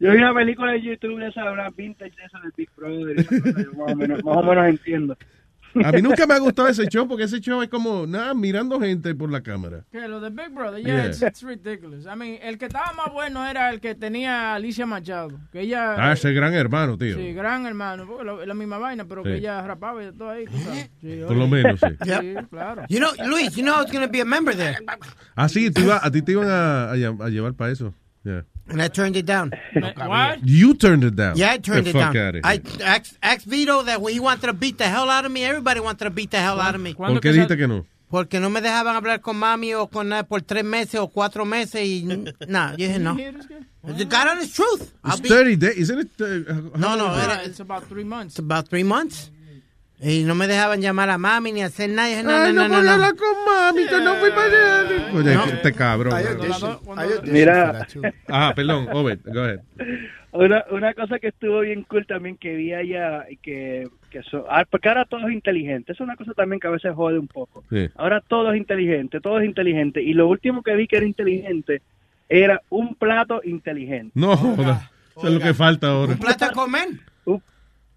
Yo vi una película de YouTube de esa, una vintage de esa del Big Brother, yo más o menos, más o menos entiendo. A mí nunca me ha gustado ese show porque ese show es como, nada, mirando gente por la cámara. Que lo de Big Brother, yeah, Yeah. It's, it's ridiculous. I mean, el que estaba más bueno era el que tenía Alicia Machado. Que ella. Ah, ese gran hermano, tío. Sí, gran hermano. porque lo- la misma vaina, pero Sí. que ella rapaba y todo ahí. Sí, Por lo menos, sí. Sí, claro. You know, Luis, you know I was going to be a member there. Ah, sí, tú iba- a ti te iban a, a a llevar para eso. Yeah. And I turned it down. <laughs> What? You turned it down. Yeah, I turned Get it the fuck down. outta I here. asked, asked Vito that he wanted to beat the hell out of me. Everybody wanted to beat the hell out of me. ¿Por qué dijiste que no? Porque no me dejaban hablar con mami o con nada por tres meses o cuatro meses y <laughs> nada, yo dije no. The God honest truth. I'll It's be- 30 days, isn't it? uh, how No, long no, is it? era, It's about three months. it's about three months. Y no me dejaban llamar a mami ni hacer nada. Y dije, no, Ay, no, no no, voy no. a hablar con mami, que no fui para allá. Oye, No. este cabrón. Mira. Ah, perdón, Obed, go ahead. Una, una cosa que estuvo bien cool también que vi allá, y que, que so- ah, porque ahora todo es inteligente, es una cosa también que a veces jode un poco. Sí. Ahora todo es inteligente, todo es inteligente, y lo último que vi que era inteligente era un plato inteligente. No, joda. Eso es lo que falta ahora. ¿Un plato de comer? Un,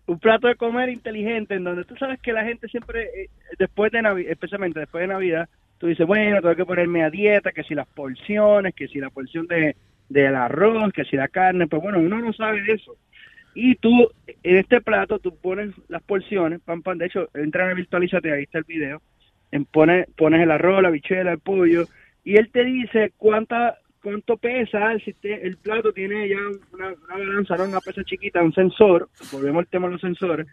un plato de comer inteligente en donde tú sabes que la gente siempre, eh, después de Navidad, especialmente después de Navidad, tú dices, bueno, tengo que ponerme a dieta, que si las porciones, que si la porción de del arroz, que si la carne, pues bueno, uno no sabe de eso. Y tú, en este plato, tú pones las porciones, pam, pam, de hecho, entra en Virtualízate, ahí está el video, en pone, pones el arroz, la bichuela, el pollo, y él te dice cuánta cuánto pesa, el, siste- el plato tiene ya una, una balanza, no una pesa chiquita, un sensor, volvemos al tema de los sensores,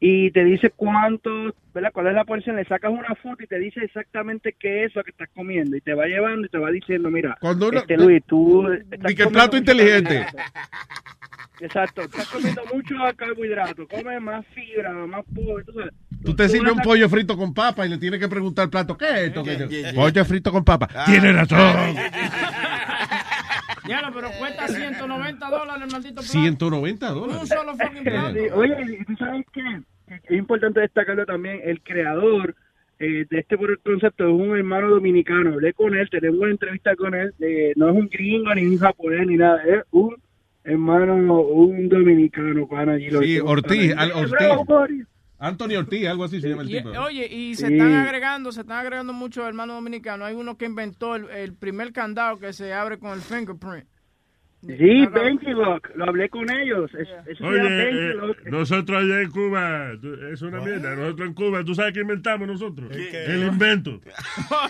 y te dice cuánto, ¿verdad? ¿Cuál es la porción? Le sacas una foto y te dice exactamente qué es lo que estás comiendo, y te va llevando y te va diciendo, mira, Cuando uno- este Luis, tú... estás Y que plato inteligente. Exacto, estás comiendo mucho carbohidrato, come más fibra, más pollo. Tú te sirves un pollo frito con papa y le tienes que preguntar al plato, ¿qué es esto? Yeah, yeah, yeah. Pollo frito con papa. Ah. Tienes razón. Ya, pero cuesta <laughs> 190 dólares el maldito plato. 190 dólares. Un solo fucking. Sí, Oye, y tú sabes qué? Que es importante destacarlo también, el creador eh, de este concepto es un hermano dominicano. Hablé con él, tenemos una entrevista con él. eh, no es un gringo, ni un japonés, ni nada. Es un hermano, un dominicano, pana. allí lo Sí, Ortiz, para al-. Ortiz. Anthony Ortiz, algo así se llama el Y, tipo. oye, y se Sí. están agregando, se están agregando muchos hermanos dominicanos. Hay uno que inventó el, el primer candado que se abre con el fingerprint. Sí, Benji Lock, lo hablé con ellos. Es- eso se Oye, eh, nosotros allá en Cuba, es una mierda. Nosotros en Cuba, ¿tú sabes qué inventamos nosotros? El invento.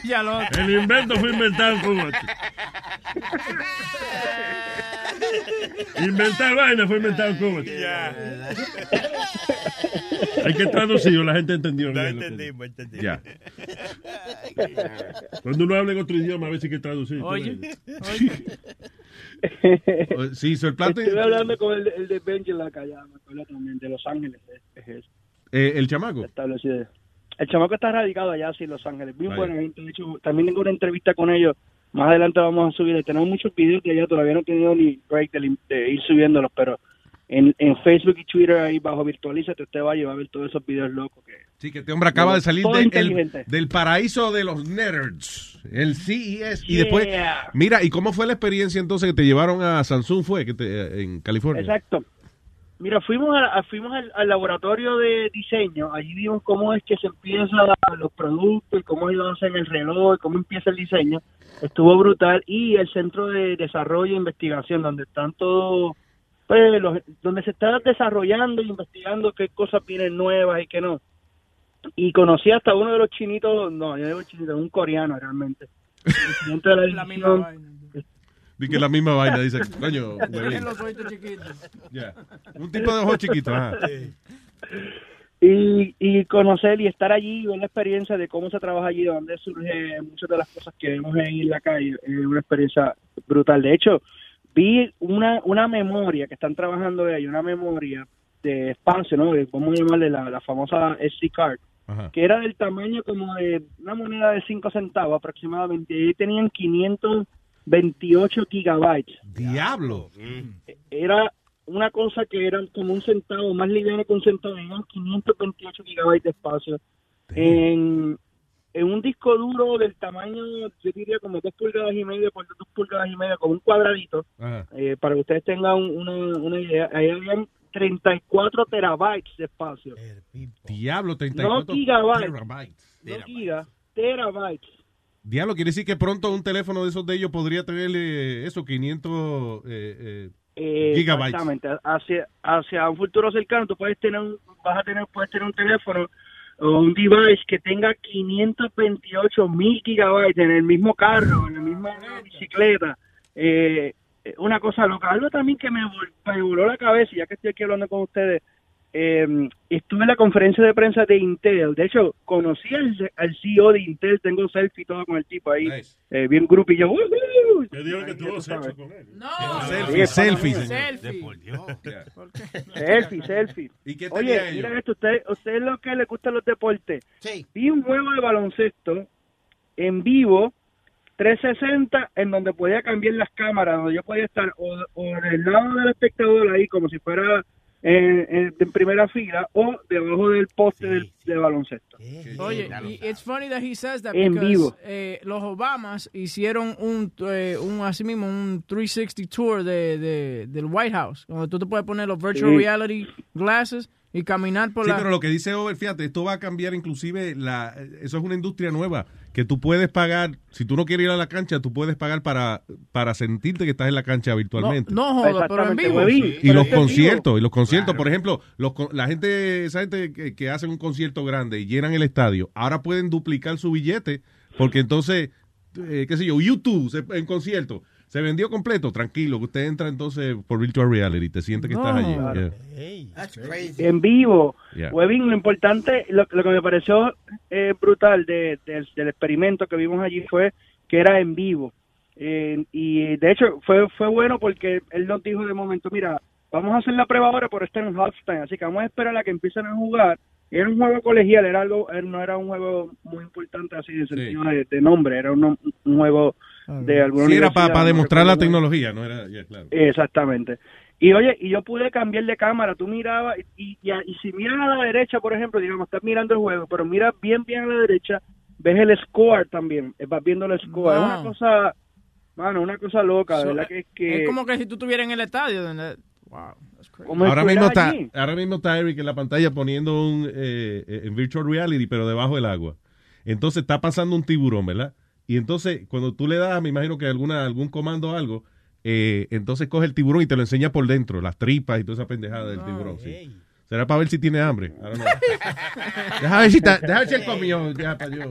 Oye, al otro. El invento fue inventado en Cuba. <laughs> Inventar vaina fue inventado en Cuba. <laughs> Hay que traducirlo, la gente entendió. No que- entendimos, entendimos. Ya. Cuando uno habla en otro idioma, a veces hay que traducir. Oye, Sí, hizo el plato. Estuve hablando con el, el de Benji me acuerdo también, de Los Ángeles. Es, es eso. Eh, el chamaco. establecido. El chamaco está radicado allá, sí, en Los Ángeles. Bien buena gente. De hecho, también tengo una entrevista con ellos. Más adelante vamos a subir. Tenemos muchos videos de allá. Todavía no he tenido ni break de, de ir subiéndolos, pero en, en Facebook y Twitter, ahí bajo Virtualízate, usted va a llevar a ver todos esos videos locos. Que... Sí, que este hombre acaba de salir de- el- del paraíso de los nerds, el CES. Y Yeah. después, mira, ¿y cómo fue la experiencia entonces que te llevaron a Samsung? Fue que te- en California. Exacto. Mira, fuimos a, fuimos al, al laboratorio de diseño. Allí vimos cómo es que se empiezan los productos, y cómo ellos hacen el reloj, y cómo empieza el diseño. Estuvo brutal. Y el centro de desarrollo e investigación, donde están todos, pues, los- donde se está desarrollando e investigando qué cosas vienen nuevas y qué no. Y conocí hasta uno de los chinitos, no, yo digo chinito, un coreano realmente. El de la <laughs> La misma vaina. Di que la misma vaina, dice, <laughs> coño, <laughs> los ojitos chiquitos. Un tipo de ojos chiquitos, ajá. y, y conocer y estar allí y ver la experiencia de cómo se trabaja allí, de dónde surge muchas de las cosas que vemos en la calle, es una experiencia brutal. De hecho, vi una, una memoria que están trabajando ahí, una memoria de espacio, ¿no? Vamos a llamarle la, la famosa SD card, Ajá. que era del tamaño como de una moneda de 5 centavos aproximadamente, y tenían 528 gigabytes. Diablo. Era una cosa que era como un centavo, más liviano que un centavo, eran 528 gigabytes de espacio. En, en un disco duro del tamaño, yo diría como 2 pulgadas y media por 2 pulgadas y media, como un cuadradito, eh, para que ustedes tengan una, una idea, ahí habían 34 terabytes de espacio. Diablo, No 34 gigabytes, terabytes. no gigas, terabytes. Diablo, quiere decir que pronto un teléfono de esos de ellos podría tener eh, eso, 500 eh, eh, Eh, gigabytes. Exactamente. Hacia, hacia un futuro cercano, tú puedes tener, un, vas a tener, puedes tener un teléfono o un device que tenga 528 mil gigabytes en el mismo carro, en la misma bicicleta. Eh, eh, una cosa loca. Algo también que me, me voló la cabeza, ya que estoy aquí hablando con ustedes. Eh, estuve en la conferencia de prensa de Intel. De hecho, conocí al, al CEO de Intel. Tengo un selfie y todo con el tipo ahí. Eh, bien grupo y yo. "Woohoo". Que dijo que tuvo sabes. con él. No. Selfie, selfie. Selfie. Selfie, selfie. ¿Y qué Oye, mira esto, usted, usted es lo que le gustan los deportes. Vi un juego de baloncesto en vivo, 360, en donde podía cambiar las cámaras, donde yo podía estar o, o del lado del espectador ahí, como si fuera en, en- en primera fila, o debajo del poste del, de baloncesto. Oye, y it's funny that he says that En because vivo. eh, los Obamas hicieron un, eh, un así mismo un 360 tour de, de- del White House, donde tú te puedes poner los virtual Sí. reality glasses y caminar por Sí, la pero lo que dice Over, fíjate, esto va a cambiar inclusive la, eso es una industria nueva que tú puedes pagar, si tú no quieres ir a la cancha, tú puedes pagar para, para sentirte que estás en la cancha virtualmente. No joda, pero en vivo. y los conciertos, y los conciertos, por ejemplo, los, la gente, esa gente que, que hacen un concierto grande y llenan el estadio, ahora pueden duplicar su billete, porque entonces, eh, qué sé yo, YouTube en concierto, se vendió completo, tranquilo, que usted entra entonces por virtual reality, te sientes que No. estás allí. Claro. yeah. That's crazy. en vivo. Yeah. Webin, lo importante, lo, lo que me pareció eh, brutal de- del- del experimento que vimos allí fue que era en vivo. Eh, y de hecho fue fue bueno porque él nos dijo de momento, mira, vamos a hacer la prueba ahora, pero está en halftime, así que vamos a esperar a que empiecen a jugar. Era un juego colegial, era algo, eh, no era un juego muy importante así de sentido de, de nombre, era un, un juego de alguna Sí, era para no demostrar la tecnología, no era, yeah, claro. Exactamente. Y oye, y yo pude cambiar de cámara, tú mirabas, y, y, y si miras a la derecha, por ejemplo, digamos, estás mirando el juego, pero miras bien, bien a la derecha, ves el score también, eh, vas viendo el score. Es una cosa, mano, una cosa loca, de So, verdad que es que... Es como que si tú estuvieras en el estadio. donde- Wow, that's crazy. como Ahora mismo, está, allí. ahora mismo está Eric en la pantalla poniendo un eh, eh, en virtual reality, pero debajo del agua. Entonces está pasando un tiburón, ¿verdad? Y entonces cuando tú le das, me imagino que alguna algún comando o algo, eh, entonces coge el tiburón y te lo enseña por dentro, las tripas y toda esa pendejada del tiburón. sí. Será para ver si tiene hambre. I don't know. Deja ver si, está- deja ver si él comió. ya, pa' yo.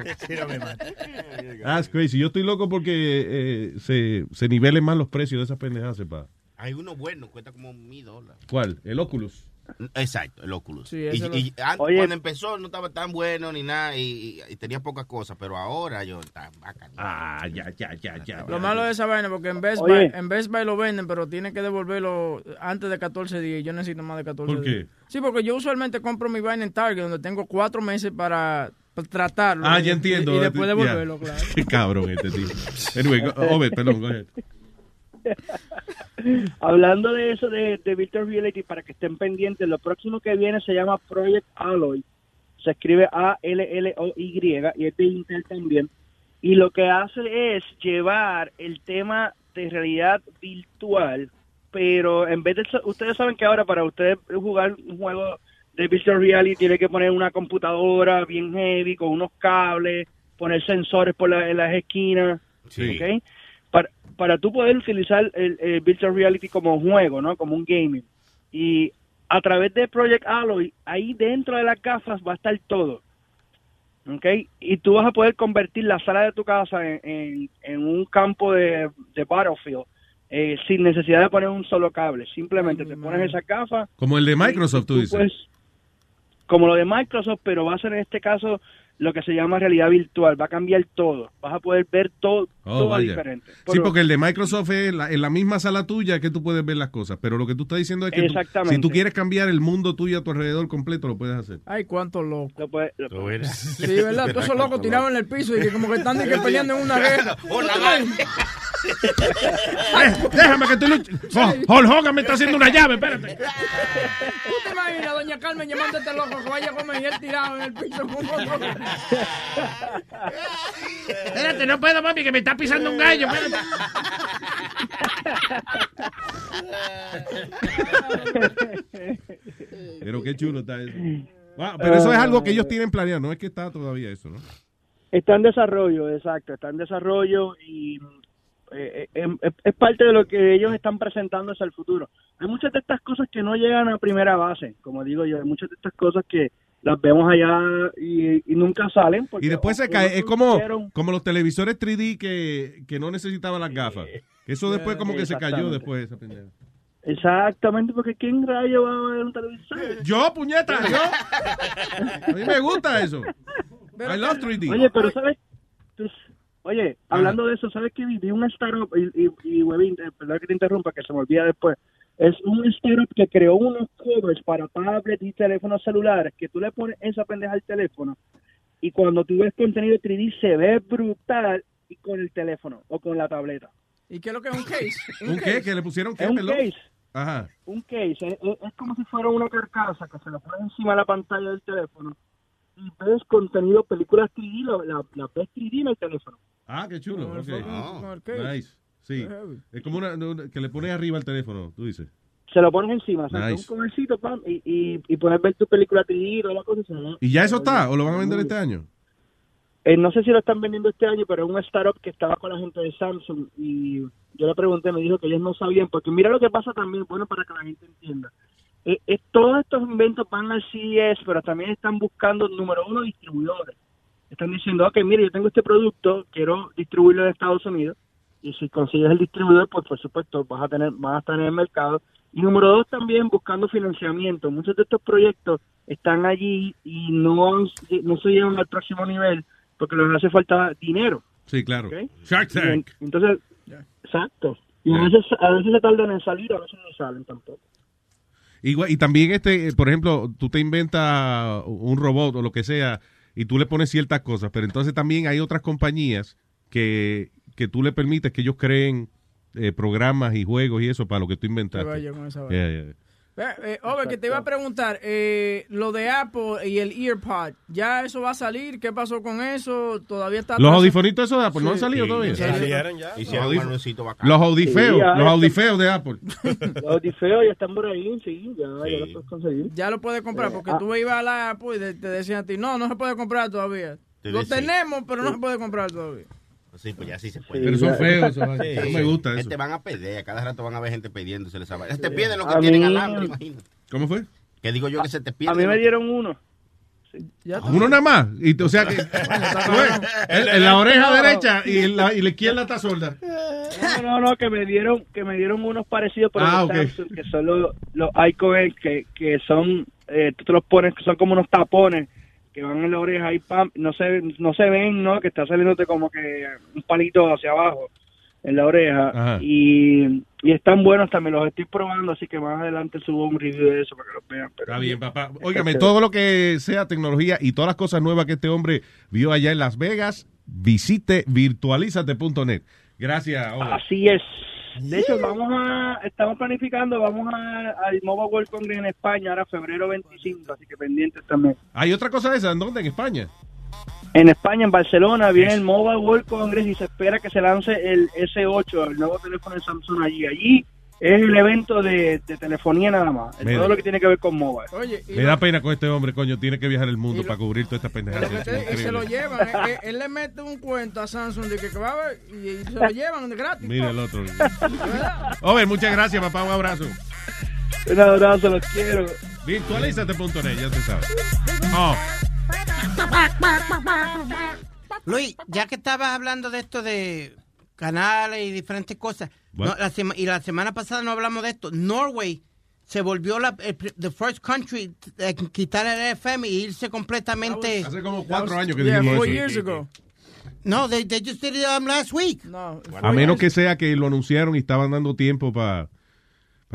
That's crazy. Yo estoy loco porque eh, se, se nivelen más los precios de esas pendejadas. sepa. Hay uno bueno, cuesta como mil dólares. ¿Cuál? El Oculus. Exacto, el Oculus. Sí, y, lo- y an- cuando empezó no estaba tan bueno ni nada y, y- y tenía pocas cosas, pero ahora yo está bacán. Ah, ya, ya, ya, ya. Lo malo de esa vaina, porque en Best. Buy, en Best Buy lo venden, pero tiene que devolverlo antes de 14 días. y Yo necesito más de 14 ¿Por días. qué? Sí, porque yo usualmente compro mi vaina en Target, donde tengo cuatro meses para, tratarlo. Ah, Y- ya entiendo. Y, después devolverlo, claro. <laughs> Qué cabrón este tío. Anyway, go- Obed, perdón, go ahead. <laughs> Hablando de eso de, de Virtual Reality, para que estén pendientes, lo próximo que viene se llama Project Alloy. Se escribe A-L-L-O-Y y es de Intel también. Y lo que hace es llevar el tema de realidad virtual, pero en vez de... Ustedes saben que ahora para ustedes jugar un juego de Virtual Reality tiene que poner una computadora bien heavy, con unos cables, poner sensores por la- en las esquinas. Sí. ¿ok? Para, tú poder utilizar el, el Virtual Reality como juego, ¿no? Como un gaming. Y a través de Project Alloy, ahí dentro de las gafas va a estar todo. ¿Ok? Y tú vas a poder convertir la sala de tu casa en, en- en un campo de, de Battlefield eh, sin necesidad de poner un solo cable. Simplemente te pones esa gafa. Como el de Microsoft, tú dices. Pues, como lo de Microsoft, pero va a ser en este caso lo que se llama realidad virtual. Va a cambiar todo. Vas a poder ver todo, Oh, todo diferente. Sí, porque el de Microsoft es la- en la misma sala tuya que tú puedes ver las cosas. Pero lo que tú estás diciendo es que tú- si tú quieres cambiar el mundo tuyo a tu alrededor completo, lo puedes hacer. Ay, cuánto loco. Lo puede- lo- Sí, ¿verdad? Todos esos locos tirados en el piso y que como que están de que <laughs> peleando en una guerra. <laughs> <laughs> Eh, déjame que tú luches. Oh, Hulk Hogan me está haciendo una llave, espérate. ¿Tú te imaginas, doña Carmen, llamando a este loco que vaya a comer y él tirado en el piso con otro? Espérate, no puedo, mami, que me está pisando un gallo. espérate. Pero qué chulo está eso. Wow, pero eso es algo que ellos tienen planeado, no es que está todavía eso, ¿no? Está en desarrollo, exacto, está en desarrollo y eh, eh, es, es parte de lo que ellos están presentando hacia el futuro. Hay muchas de estas cosas que no llegan a primera base, como digo yo, hay muchas de estas cosas que las vemos allá y, y nunca salen. porque Y después se cae, es como, como los televisores 3D que, que no necesitaban las gafas. Que Eso después como que se cayó después esa pendeja. Exactamente, porque ¿quién rayo va a ver un televisor? Yo, puñeta, yo. A mí me gusta eso. I love 3D. Oye, pero ¿sabes? Oye, hablando de eso, ¿sabes qué? Vi Vi una startup, y, y, y Webin, eh, perdón que te interrumpa, que se me olvida después. Es un startup que creó unos covers para tablets y teléfonos celulares que tú le pones esa pendeja al teléfono y cuando tú ves contenido 3D se ve brutal y con el teléfono o con la tableta. ¿Y qué es lo que es un <laughs> case? ¿Un qué? ¿Que le pusieron qué? Un perdón? case. Ajá. Un case. Es, como si fuera una carcasa que se le pone encima de la pantalla del teléfono y ves contenido, películas 3D, la, la, la ves 3D en el teléfono. Ah, qué chulo. Con el ok. fucking- con el case. Nice. Sí. Es como una, una- que le pones arriba al teléfono, tú dices. Se lo pones encima, o sea, Nice. un comercito, pam, y, y, y puedes ver tu película 3D y toda la cosa. y se ve- ¿Y ya eso está? ¿O lo van a vender este año? eh, no sé si lo están vendiendo este año, pero es un startup que estaba con la gente de Samsung y yo le pregunté, me dijo que ellos no sabían, porque mira lo que pasa también, bueno, para que la gente entienda. Eh, eh, todos estos inventos van al CES, pero también están buscando, número uno, distribuidores. Están diciendo, ok, mire, yo tengo este producto, quiero distribuirlo en Estados Unidos, y si consigues el distribuidor, pues por supuesto vas a tener, vas a estar en el mercado. Y número dos, también buscando financiamiento. Muchos de estos proyectos están allí y no, no se llevan al próximo nivel porque les hace falta dinero. Sí, claro. Shark Tank. Entonces, exacto. Y a veces, a veces se tardan en salir, a veces no salen tampoco. Igual- y también, este, eh, por ejemplo, tú te inventas un robot o lo que sea y tú le pones ciertas cosas, pero entonces también hay otras compañías que, que tú le permites que ellos creen eh, programas y juegos y eso para lo que tú inventaste. vaya con esa Yeah, eh, Ove, que te iba a preguntar, eh, lo de Apple y el EarPod, ¿ya eso va a salir? ¿Qué pasó con eso? ¿Todavía está Los audifonitos esos de Apple no han salido Sí, todavía. ya salieron ya. Hicieron un anuncito bacán. Los audifeos, Sí, ya, los audifeos de Apple. <laughs> Los audifeos ya están por ahí, sí, ya, ya los puedes conseguir. Ya lo puedes comprar, porque ah. tú ibas a la Apple y te- te decían a ti, no, no se puede comprar todavía. Te Lo tenemos, pero no se puede comprar todavía. Sí, pues ya sí se puede. Pero son feos no me gusta eso. Este van a pedir, a cada rato van a ver gente pidiéndose esa vaina. Te piden lo que A tienen mí- alambre, imagínate. ¿Cómo fue? Que digo yo que se te pide. A mí me dieron uno. Uno nada más. Y, o sea que <laughs> en, en la oreja derecha y en la, y la izquierda está sorda. No, no, no, que me dieron, que me dieron unos parecidos por Ah, que son los, los Icon que, que son, eh, tú te los pones, que son como unos tapones que van en la oreja y pam, no se, no se ven, ¿no? Que está saliéndote como que un palito hacia abajo en la oreja Ajá. y, y están buenos también, los estoy probando, así que más adelante subo un review de eso para que los vean. Pero Está bien, papá. Óigame, todo lo que sea tecnología y todas las cosas nuevas que este hombre vio allá en Las Vegas, visite virtualizate.net. Gracias. Así es. De hecho, vamos a, estamos planificando, vamos a, al Mobile World Congress en España, ahora febrero 25, así que pendientes también. Hay otra cosa de esa, ¿en dónde? En España. En España, en Barcelona, viene el Mobile World Congress y se espera que se lance el S8, el nuevo teléfono de Samsung allí. Allí es el evento de, de telefonía nada más, Mira. todo lo que tiene que ver con mobile. Oye, Me lo- da pena con este hombre, coño. Tiene que viajar el mundo lo- para cubrir toda esta pendejada. lo que Es te- y se lo llevan. él, él- él le mete un cuento a Samsung de que, que va a ver y, y se lo llevan gratis. Mira el otro. Owen, muchas gracias, papá. Un abrazo. Un abrazo, los quiero. Virtualízate.net, ya te sabes. Oh, Luis, ya que estabas hablando de esto de canales y diferentes cosas? No, la sema- y la semana pasada no hablamos de esto, Norway se volvió la el the first country a quitar el FM y irse completamente. Hace como cuatro años que Yeah, dijimos four eso. years ago. No, they, they just did it um, last week. No, A menos que sea que lo anunciaron y estaban dando tiempo para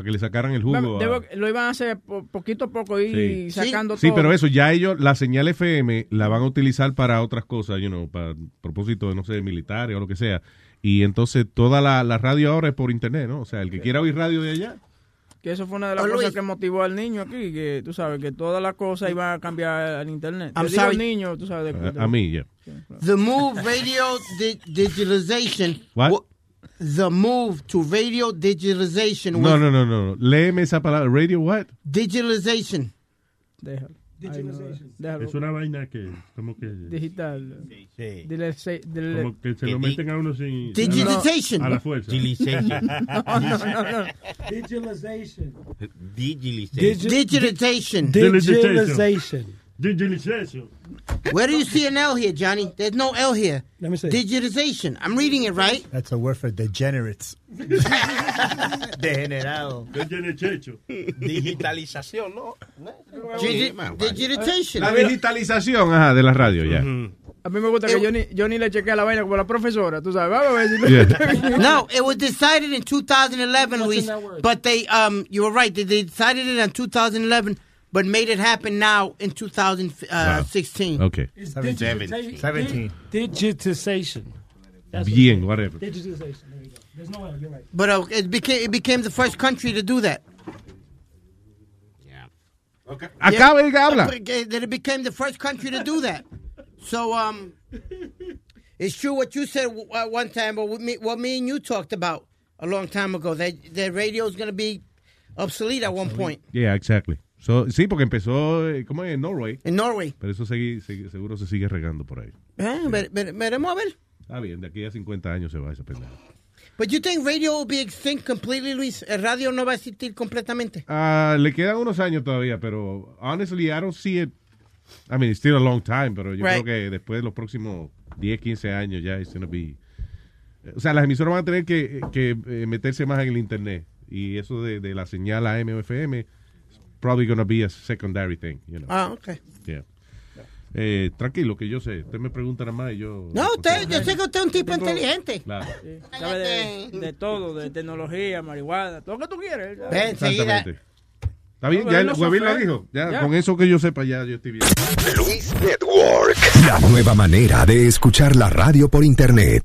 que le sacaran el jugo. a- lo iban a hacer po- poquito a poco y Sí. sacando Sí, todo. pero eso, ya ellos, la señal FM la van a utilizar para otras cosas, you know, para propósitos, no sé, militares o lo que sea. Y entonces toda la, la radio ahora es por internet, ¿no? O sea, el que quiera oír radio de allá. Que eso fue una de las Oh, cosas Luis. que motivó al niño aquí, que tú sabes, que todas las cosas iban a cambiar al internet. I'm Yo digo sorry. niño, tú sabes. de- A, a mí, ya. The move radio di- digitalization. What? The move to radio digitalization. No, no, no, no. Léeme esa palabra. Radio what? Digitalization. Déjalo. Es una vaina que, como que, Digital. Como que se lo meten a uno sin... Digitization. A la fuerza. Digitalization. <laughs> No, no, no, no. Digitalization. Digitalization. Digitalization. Digitalization. Digitalization. Where do you see an L here, Johnny? There's no L here. Let me see. Digitization. I'm reading it right. That's a word for degenerates. <laughs> Degenerado. Digitalization. Digitalización, ¿no? Digi- digitization. La digitalización, ajá, de la radio, ya. A mí me gusta Eh, que yo ni, yo ni le chequee la vaina como la profesora, tú sabes. Vamos a ver si Yeah. no, it was decided in 2011, Luis. But they, um, you were right. They, they decided it in 2011, but made it happen now in 2016. Ok. It's Seven- digitization. seventeen. Digitization. That's what Bien, it is. whatever. Digitization. There you go. There's no L. You're right. But uh, it became it became the first country to do that. Yeah. Okay. Acaba y habla. Yeah, That it became the first country to do that. So um, <laughs> it's true what you said uh, one time, but what me, what me and you talked about a long time ago. That that radio is going to be obsolete at one point. Yeah, exactly. So, sí, porque empezó, eh, ¿cómo es? En Norway. En Norway. Pero eso segui- segui- seguro se sigue regando por ahí. Eh, ver- ver- veremos a ver. Está bien, de aquí a 50 años se va esa pendeja. But you think radio will be extinct completely, Luis? El radio no va a existir completamente. Ah, le quedan unos años todavía, pero honestly, I don't see it. I mean, it's still a long time, pero yo Right. creo que después de los próximos 10, 15 años ya it's gonna be... O sea, las emisoras van a tener que, que, eh, meterse más en el internet. Y eso de, de la señal AM probably gonna be a secondary thing, you know. Ah, ok. Yeah. Eh, tranquilo, que yo sé. Usted me pregunta nada más y yo... No, usted, yo sé que usted es un tipo inteligente. Claro. Sabe de, de todo, de tecnología, marihuana, todo lo que tú quieres. Ven. Exactamente. Está bien, No, ya el Huevín lo dijo. Ya, Ya. con eso que yo sepa, ya yo estoy bien. Luis Network. La nueva manera de escuchar la radio por internet.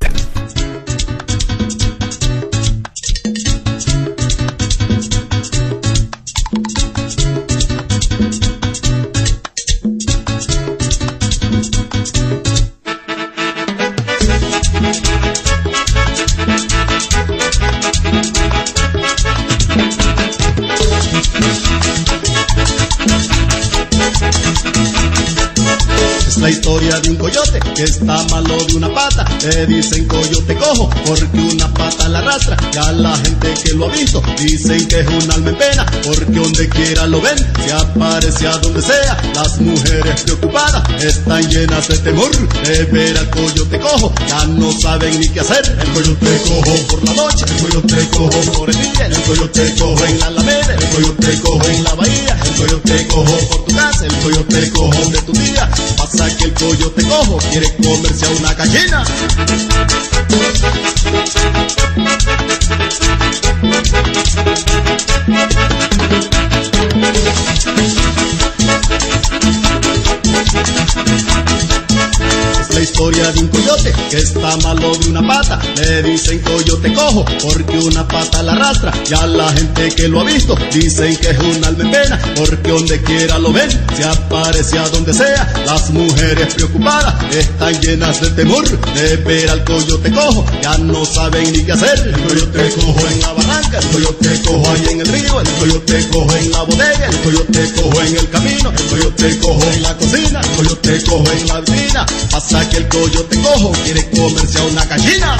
La historia de un coyote que está malo de una pata. Le dicen coyote cojo porque una pata la arrastra. Ya la gente que lo ha visto dicen que es un alma en pena porque donde quiera lo ven, se aparece a donde sea. Las mujeres preocupadas están llenas de temor de ver al coyote cojo. Ya no saben ni qué hacer. El coyote cojo por la noche, el coyote cojo por el día, el coyote cojo en la alameda, el coyote cojo en la bahía, el coyote cojo por tu casa, el coyote cojo de tu día. Que el coyote cojo quiere comerse a una gallina. Historia de un coyote que está malo de una pata. Le dicen coyote cojo porque una pata la arrastra. Ya la gente que lo ha visto dicen que es un alma en pena porque donde quiera lo ven, se aparece a donde sea. Las mujeres preocupadas están llenas de temor de ver al coyote cojo. Ya no saben ni qué hacer. El coyote cojo en la barranca, el coyote cojo ahí en el río, el coyote cojo en la bodega, el coyote cojo en el camino, el coyote cojo en la cocina, el coyote cojo en la vitrina. Pasa que el coyote cojo quiere comerse a una gallina.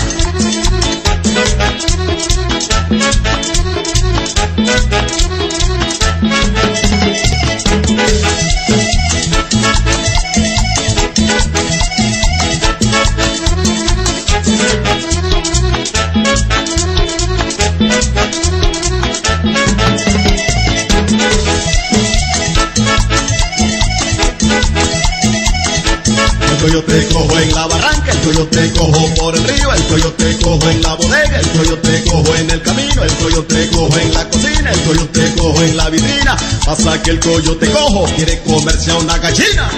El coyote cojo en la barranca, el coyote cojo por el río, el coyote cojo en la bodega, el coyote cojo en el camino, el coyote cojo en la cocina, el coyote cojo en la vitrina. Pasa que el coyote cojo quiere comerse a una gallina.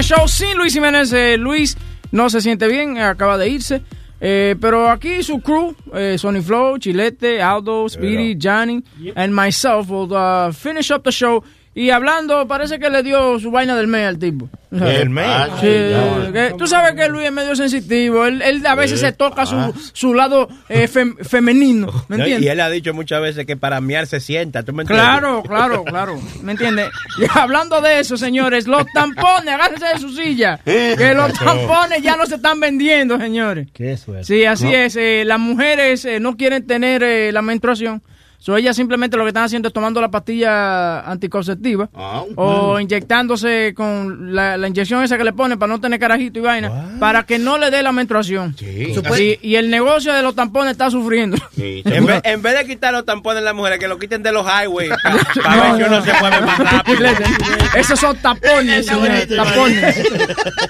Jiménez Show. Sin Luis Jiménez, eh, Luis no se siente bien, acaba de irse. Eh, pero aquí su crew, eh, Sony Flow, Chilete, Aldo, Speedy, Johnny, and myself will uh, finish up the show. Y hablando, parece que le dio su vaina del mes al tipo. ¿El mes? Sí, Ay, que- tú sabes que Luis es medio sensitivo. Él, él a veces Sí. se toca su, Ah. su lado eh, fem- femenino. <laughs> ¿Me entiendes? y él ha dicho muchas veces que para miar se sienta, ¿tú me entiendes? Claro, claro, claro. ¿Me entiendes? Y <laughs> hablando de eso, señores, los tampones, agárrense de su silla. Que los <laughs> tampones ya no se están vendiendo, señores. ¿Qué eso? Sí, así No. es. eh, las mujeres eh, no quieren tener eh, la menstruación. So, ellas simplemente lo que están haciendo es tomando la pastilla anticonceptiva Ah, o inyectándose con la, la inyección esa que le ponen para no tener carajito y vaina, para que no le dé la menstruación. Y, y el negocio de los tampones está sufriendo. En vez, en vez de quitar los tampones las mujeres, que lo quiten de los highways <laughs> para ver que uno se mueve más rápido. <laughs> Esos son tapones, señor, tapones.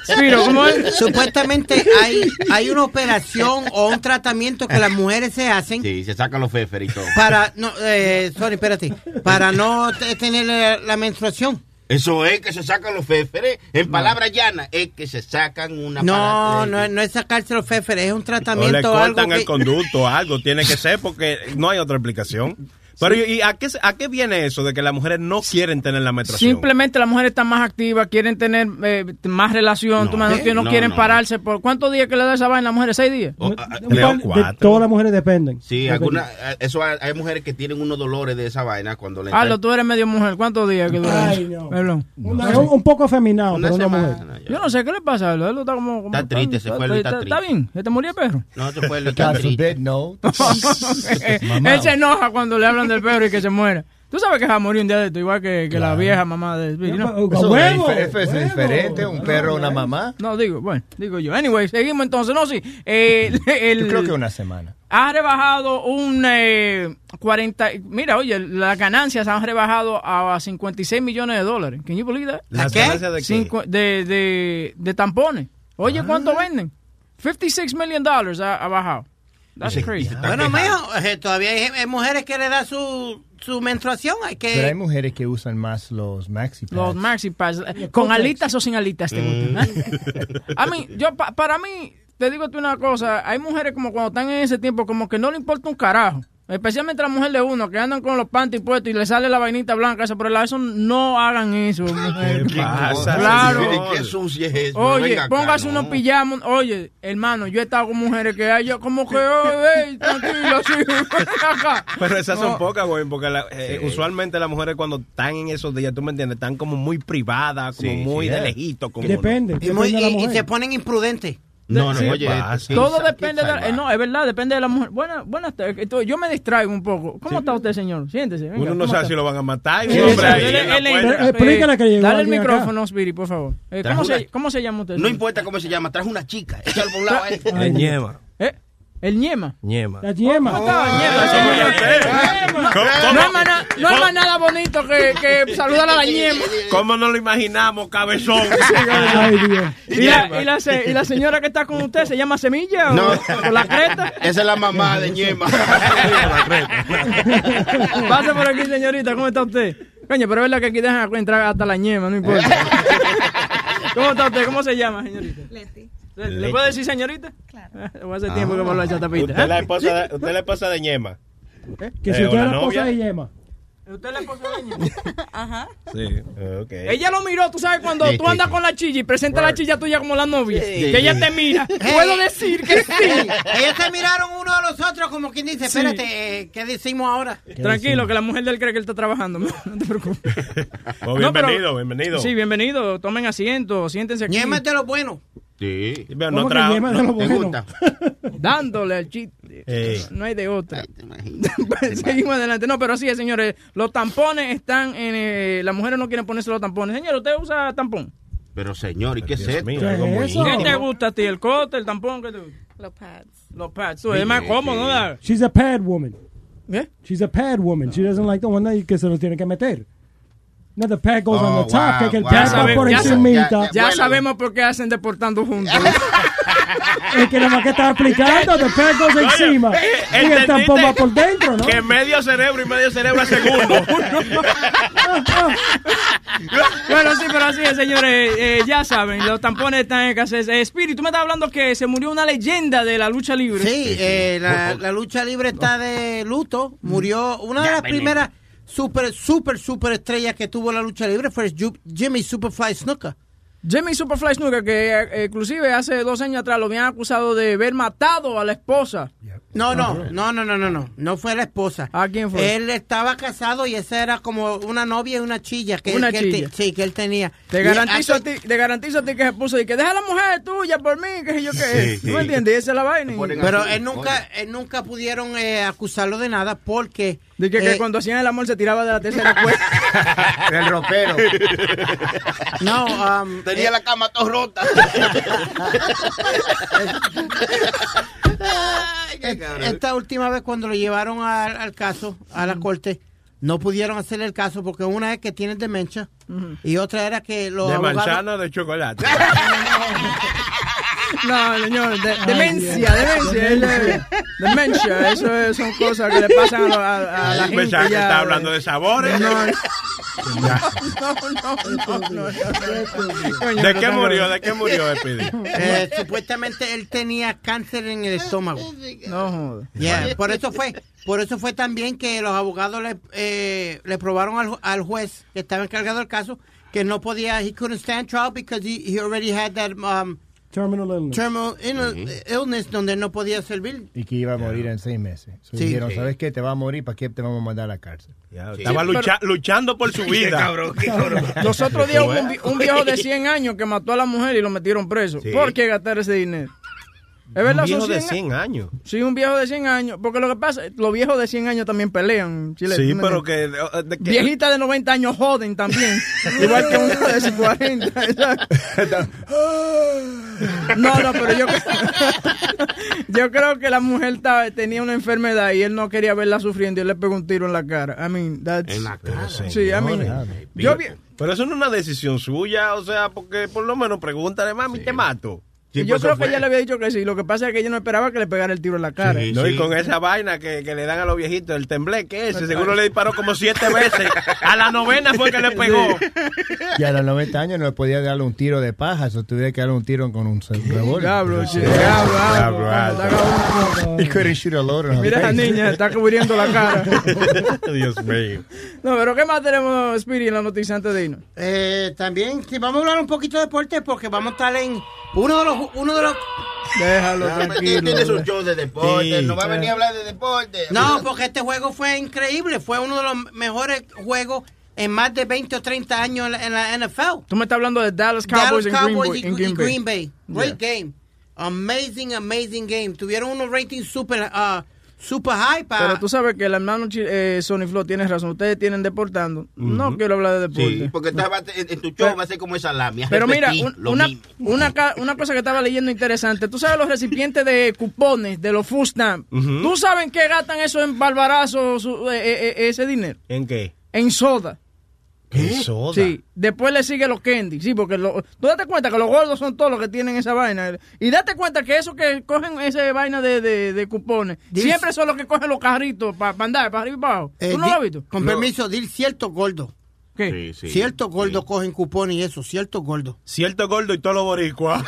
Spiro, ¿cómo es? Supuestamente hay, hay una operación o un tratamiento que las mujeres se hacen Sí, se sacan los féferes y todo. para no, eh, sorry, espérate, para no te- tener la, la menstruación. Eso es que se sacan los féferes. En palabras llanas, es que se sacan una No, no, no es sacarse los féferes, es un O le tratamiento algo cortan el que, conducto, algo tiene que ser porque no hay otra explicación. Pero ¿y a qué, se- a qué viene eso de que las mujeres no quieren tener la menstruación? Simplemente las mujeres están más activas, quieren tener eh, más relación, tú me- ¿qué? que no, No, quieren no. pararse. por ¿Cuántos días que le da esa vaina a las mujeres? ¿Seis días? Oh, De- todas las mujeres dependen. Sí, alguna, eso hay, hay mujeres que tienen unos dolores de esa vaina cuando le Aldo, tú eres medio mujer. ¿Cuántos días que dura? Ay, no. Perdón. Una- un, un poco afeminado, pero una mujer. Yo no sé qué le pasa. Aldo está como. como- Está triste, se fue, está está, triste. bien. ¿Se te murió el perro? No, se fue forbid, no. <laughs> Él se enoja cuando le hablan del <laughs> perro y que se muera. Tú sabes que va a morir un día de esto, igual que, que la vieja mamá de Speedy, ¿no? Eso es es diferente, un perro, una mamá. No, digo, bueno, digo yo. Anyway, seguimos entonces. No, sí. eh, <laughs> el- Yo creo que una semana. ha rebajado un eh, 40. Mira, oye, las ganancias han rebajado a 56 millones de dólares. Can you believe that? ¿Las ¿Qué? ganancias de qué? Cincu- de, de, de tampones. Oye, ¿cuánto venden? 56 million dollars ha, ha bajado. That's crazy. Bueno, mijo, eh, todavía hay, hay mujeres que le da su, su menstruación, hay que... Pero hay mujeres que usan más los maxi pads. Los maxi pads. ¿Con alitas o sin alitas te gustan? eh? <laughs> A mí, yo, pa- para mí, te digo tú una cosa, hay mujeres como cuando están en ese tiempo, como que no le importa un carajo. Especialmente la mujer de uno, que andan con los panties puestos y le sale la vainita blanca esa por el lado. Eso no hagan eso, mujer. ¿Qué pasa, Claro. señor? ¿Qué sucia es eso? Oye, Venga acá, póngase no. unos pijamas. Oye, hermano, yo he estado con mujeres que hay, yo como que, <laughs> oye, tranquilo, <laughs> acá. Pero esas No. son pocas, güey, porque la- eh, usualmente las mujeres cuando están en esos días, tú me entiendes, están como muy privadas, como Sí, muy sí, de eh. lejito. Como Depende. Y, muy- depende de la y- se ponen imprudentes. No, no, Sí, oye, pasa? Todo depende de la, eh, no, es verdad, depende de la mujer. Buenas, buenas tardes. Esto- Yo me distraigo un poco. ¿Cómo está usted, señor? Siéntese. venga, Uno no ¿cómo sabe está? si lo van a matar. Sí, hombre ahí él- él- explícale que llegó Dale el micrófono, Spiri, por favor. Eh, ¿cómo, una- se, ¿Cómo se llama usted? No importa cómo se llama, trajo una chica. Échalo por un lado a él. El ñema. ¿Eh? ¿El ñema? ñema. La yema. ¿Cómo está, ñema? ¿Cómo- No hay nada bonito que, que saludar a la ñema. ¿Cómo no lo imaginamos, cabezón? <laughs> Ay, Dios. ¿Y la, y, la, se- y la señora que está con usted se llama Semilla o, No. o la creta? Esa es la mamá de Ñema. <laughs> Pase por aquí, señorita. ¿Cómo está usted? Coño, pero es verdad que aquí dejan entrar hasta la ñema, no importa. <laughs> ¿Cómo está usted? ¿Cómo se llama, señorita? Leti. ¿Le, le puede decir señorita? Claro. <laughs> Hace tiempo que me lo ha hecho tapita. Usted es la esposa de, usted es la esposa de ñema. Que si Eh, usted o es la esposa novia. de yema. ¿Usted es la esposa de ñema? <laughs> Ajá. Sí. Ok. Ella lo miró, tú sabes, cuando Sí, tú andas sí. con la chilla y presenta la chilla tuya como la novia, Sí, que ella sí. te mira. <laughs> Puedo decir que sí. Ellos se miraron uno a los otros como quien dice, Sí. espérate, eh, ¿qué decimos ahora? Tranquilo, que la mujer de él cree que él está trabajando. No, no te preocupes. Oh, No, pero- bienvenido, bienvenido. Sí, bienvenido. Tomen asiento, siéntense aquí. Ñema es de los buenos. Sí. Pero ¿Cómo no es de lo ¿Te bueno? gusta? <laughs> Dándole al chiste. No hay de otra. <laughs> Imaginas. Seguimos adelante. No, pero sí, señores, los tampones están en... eh, las mujeres no quieren ponerse los tampones. Señor, ¿usted usa tampón? Pero señor, ¿y qué es Dios esto? mío, ¿Qué es te gusta a ti? ¿El cote, el tampón? ¿Qué te gusta? Los pads. Los pads. Es más cómodo, ¿no? She's a pad woman. ¿Eh? She's a pad woman. She doesn't like the one that que se lo tiene que meter. No, the pad goes on Oh, the top, wow, que el wow. pad Ya va sabe- por ya encimita. Ya sabemos por qué hacen deportando juntos. <laughs> Es que nada más que estaba explicando, the pad goes Oye, encima. eh, Y el tampón va por dentro, ¿no? Que medio cerebro y medio cerebro a segundo. <laughs> bueno, sí, pero así es, señores. eh, ya saben, los tampones están en escasez. Eh, Spirit, tú me estás hablando que se murió una leyenda de la lucha libre. Sí, eh, la, la lucha libre está de luto. Murió una de las primeras super, super, super estrellas que tuvo la lucha libre fue Jimmy Superfly Snuka. Jimmy Superfly Snuka, que eh, inclusive hace dos años atrás lo habían acusado de haber matado a la esposa No, no, no, no, no, no, no, no fue la esposa. ¿A quién fue? Él estaba casado y esa era como una novia y una chilla que, Una que él te- chilla. sí, que él tenía. Te garantizo, a ti, te garantizo a ti que se puso y que deja a la mujer tuya por mí, que sé yo qué. Sí, ¿No sí. entiendes? Esa es la vaina. Pero él nunca, él nunca pudieron eh, acusarlo de nada porque... De que, que eh, cuando hacían el amor se tiraba de la tercera <laughs> cuerda. Del ropero. No, um, Tenía la cama toda rota. <laughs> Esta última vez cuando lo llevaron al, al caso, a la corte, no pudieron hacerle el caso porque una es que tiene demencia y otra era que los De abogados... manzana o de chocolate. <laughs> <laughs> No, señor, de- demencia, demencia, demencia, eso es- son cosas que le pasan a, a- a la gente Pensaba que ya. estaba hablando de sabores. No, no, Ya. no, no, ¿De qué murió? ¿De qué murió, Speedy? Eh, supuestamente él tenía cáncer en el estómago. No joda. Yeah, por eso fue, por eso fue también que los abogados le, eh, le probaron al, al juez que estaba encargado del caso que no podía, he couldn't stand trial because he, he already had that um, Terminal illness. terminal ill- illness donde no podía servir. Y que iba a morir en seis meses. So Sí. dijeron, Sí. ¿sabes qué? Te va a morir, ¿para qué te vamos a mandar a la cárcel? Estaba lucha- luchando por su <laughs> vida. <laughs> Los otros días hubo un, un viejo de 100 años que mató a la mujer y lo metieron preso. Sí. ¿Por qué gastar ese dinero? ¿Es verdad? Un viejo Son de 100 100 años. Sí, un viejo de 100 años. Porque lo que pasa, los viejos de 100 años también pelean. Chile, Sí, ¿tú me pero que... eh, de- que- Viejitas de 90 años joden también. <laughs> igual que uno de 40. exacto. <laughs> No, no, pero yo, <laughs> yo creo que la mujer estaba- tenía una enfermedad y él no quería verla sufriendo y él le pegó un tiro en la cara. I mean, that's... En la cara. Sí, I mean, yo Pero eso no es una decisión suya, o sea, porque por lo menos pregúntale, mami, te mato. Y yo creo que ella le había dicho que sí. Lo que pasa es que ella no esperaba que le pegara el tiro en la cara. no, y con esa vaina que, que le dan a los viejitos, el tembleque ese, seguro le disparó como siete <laughs> veces. A la novena fue que le pegó. Y a los 90 años no le podía darle un tiro de paja, eso tuviera que darle un tiro con un revólver. Diablo, sí, diablo, diablo. He couldn't shoot a loader on Mira esa face. niña, está cubriendo la cara. <laughs> Dios mío. No, pero ¿qué más tenemos, Speedy, en la noticia antes de irnos? Eh, también, sí, vamos a hablar un poquito de deporte porque vamos a estar en uno de los... Uno de los Déjalo No, tiene- su show de deporte, no va a venir a hablar de deporte. No, porque este juego fue increíble. Fue uno de los mejores juegos en más de 20 o 30 años en la, en la NFL. Tú me estás hablando de Dallas Cowboys, Dallas en, Cowboys Green, y, en Green y Bay. Green Bay. Great game. Amazing, amazing game. Tuvieron unos ratings super, uh, super high. Pero tú sabes que el hermano eh, Sony Flow tiene razón. Ustedes tienen deportando. No quiero hablar de deporte. Sí, porque estaba en, en tu show va a ser como esa lamia. Pero mira, un- una, una, cosa que estaba leyendo interesante. Tú sabes los recipientes de cupones de los food stamps. Ujú. ¿Tú sabes en qué gastan eso en barbarazos su- eh, eh, eh, ese dinero? ¿En qué? En soda. ¿En soda? Sí, después le sigue los candy. Sí, porque lo- tú date cuenta que los gordos son todos los que tienen esa vaina. Y date cuenta que esos que cogen esa vaina de, de, de cupones, siempre son los que cogen los carritos para andar, para arriba y para abajo. Eh, ¿Tú no di- lo has visto? Con permiso, dir cierto gordo. ¿Qué? Cierto gordo cogen cupones y eso, cierto gordo. Cierto gordo y todos los boricuas.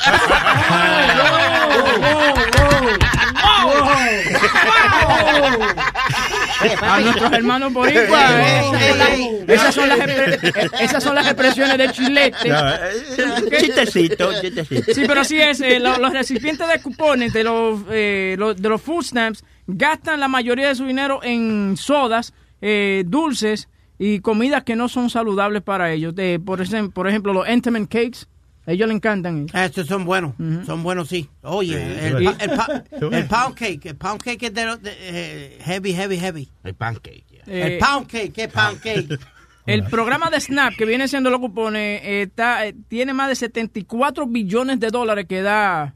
<laughs> A nuestros hermanos boricuas. <laughs> eh, esas son las- Esas son las expresiones de chilete. ¿Qué? Chistecito, chistecito. Sí, pero así es. eh, lo- los recipientes de cupones de los, eh, lo- de los food stamps gastan la mayoría de su dinero en sodas, eh, dulces y comidas que no son saludables para ellos. De, por, ejemplo, por ejemplo, los Entenmann Cakes. A ellos les encantan. Estos son buenos, son buenos, sí. Oye, Sí, el, el pa- <laughs> el pound cake, el pound cake es de, los- de, eh, heavy, heavy, heavy. El pancake. Eh, el pound cake, ¿qué pound cake? <laughs> El programa de SNAP, que viene siendo los cupones, está, eh, tiene más de 74 billones de dólares que da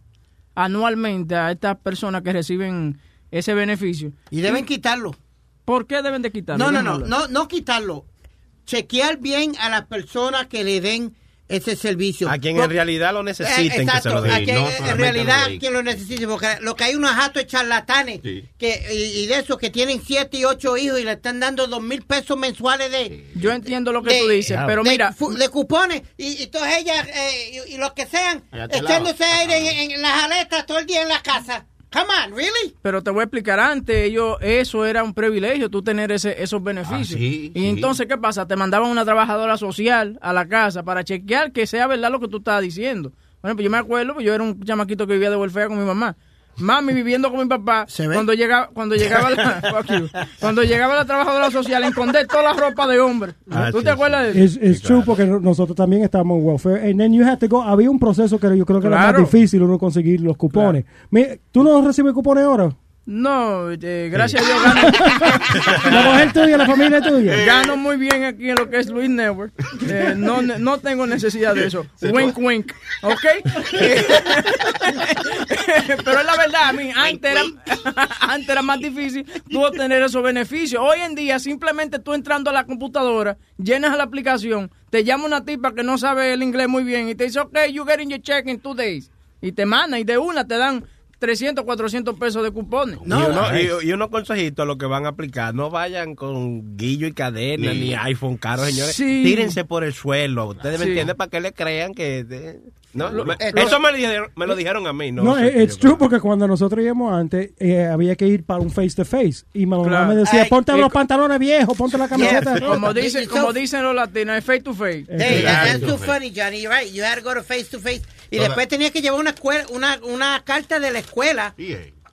anualmente a estas personas que reciben ese beneficio. Y deben quitarlo. ¿Por qué deben de quitarlo? No, no, no, no, no quitarlo. Chequear bien a las personas que le den ese servicio. A quien en realidad lo Eh, necesiten que se exacto, a quien no en realidad quien lo necesite, porque lo que hay unos jatos charlatanes que, y, y de esos que tienen siete y ocho hijos y le están dando dos mil pesos mensuales de... Yo entiendo lo que de- tú dices, pero de mira, de cupones y, y todas ellas eh, y, y los que sean echándose aire en, en las aletas todo el día en la casa. Come on, really? pero te voy a explicar antes, ellos, eso era un privilegio, tú tener ese, esos beneficios. Ah, sí, y sí. entonces, ¿qué pasa? Te mandaban una trabajadora social a la casa para chequear que sea verdad lo que tú estabas diciendo. Bueno, pues yo me acuerdo, pues yo era un chamaquito que vivía de welfare con mi mamá. Mami viviendo con mi papá. Cuando llegaba, cuando llegaba la, <laughs> cuando llegaba la trabajadora social, esconder toda la ropa de hombre. Ah, ¿Tú te acuerdas de eso? Es true porque nosotros también estábamos en welfare. And then you had to go. Había un proceso que yo creo que era Claro. más difícil uno conseguir los cupones. Mi- ¿Tú no recibes cupones ahora? No, eh, gracias a Dios <laughs> gano. ¿La mujer tuya, la familia tuya? Gano muy bien aquí en lo que es Luis Network. Eh, no, no tengo necesidad de eso. Wink, wink. ¿Ok? <laughs> <laughs> Pero es la verdad, a mí, antes era, antes era más difícil tú obtener esos beneficios. Hoy en día, simplemente tú entrando a la computadora, llenas la aplicación, te llama una tipa que no sabe el inglés muy bien y te dice, ok, you getting your check in two days. Y te manda y de una te dan 300, 400 pesos de cupones. y, uno- y- y unos consejitos a los que van a aplicar. No vayan con guillo y cadena Ni- ni iPhone caro, señores. Sí. Tírense por el suelo. Ustedes me entienden para que le crean que... de- no, Lo- me- eh, eso lo- me lo, dijeron, me lo dijeron a mí. No, No, sé es it's true porque cuando nosotros íbamos antes eh, había que ir para un face to face y mi mamá Claro. me decía, Ay, ponte los pantalones viejos, ponte la camiseta. Como dicen, como dicen los latinos, es face to face. Hey, that- that's too funny, Johnny. You're right. You had to go to face to face. Y después tenías que llevar una, escuela, una, una carta de la escuela.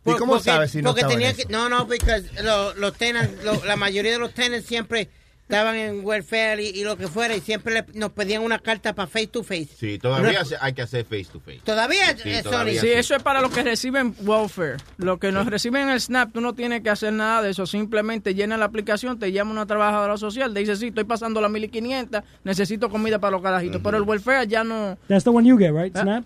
¿Y cómo sabes si no porque tenía que, No, no, porque los, los tenants, lo- la mayoría de los tenants siempre estaban en welfare y, y lo que fuera y siempre le- nos pedían una carta para face to face. Sí, todavía Una- hay que hacer face to face. Todavía, Sí, eh, todavía Sí, eso es para los que reciben welfare. Los que nos reciben el SNAP, tú no tienes que hacer nada de eso. Simplemente llena la aplicación, te llama una trabajadora social, te dice, sí, estoy pasando las 1500, necesito comida para los carajitos. Pero el welfare ya no... That's the one you get, right? Snap.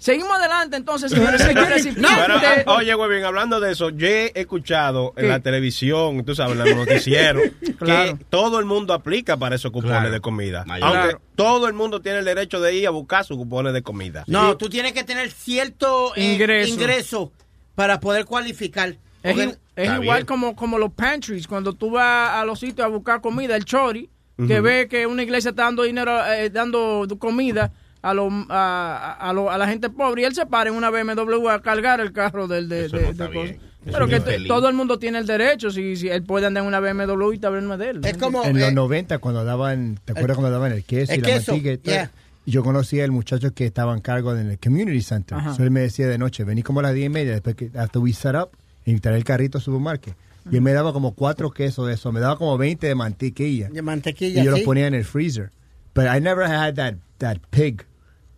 Seguimos adelante entonces, señores. señores, y- Pero, oye, güey, bien, hablando de eso, yo he escuchado en la televisión, tú sabes, en los noticieros, <laughs> Claro. que todo el mundo aplica para esos cupones Claro. de comida. Mayor. Aunque Claro. todo el mundo tiene el derecho de ir a buscar sus cupones de comida. No, tú tienes que tener cierto eh, Ingreso. ingreso. para poder cualificar. Es, Porque- i- es igual como, como los pantries, cuando tú vas a los sitios a buscar comida, el chori, que ve que una iglesia está dando dinero, eh, dando comida a, lo- a, a, lo- a la gente pobre y él se para en una BMW a cargar el carro del de, de- no de está Pero que todo el mundo tiene el derecho, si, si él puede andar en una BMW y también no es de él. Es como, en eh, los 90 cuando daban, ¿te acuerdas cuando daban el queso y el la queso, y todo? yeah. Yo conocí al muchacho que estaba en cargo en el community center. So él me decía de noche, vení como a las 10 y media, después que after we set up, y traer el carrito al supermarket. Y él me daba como cuatro quesos de eso, me daba como 20 de mantequilla. De mantequilla, Y yo los sí. ponía en el freezer. But I never had that, that pig,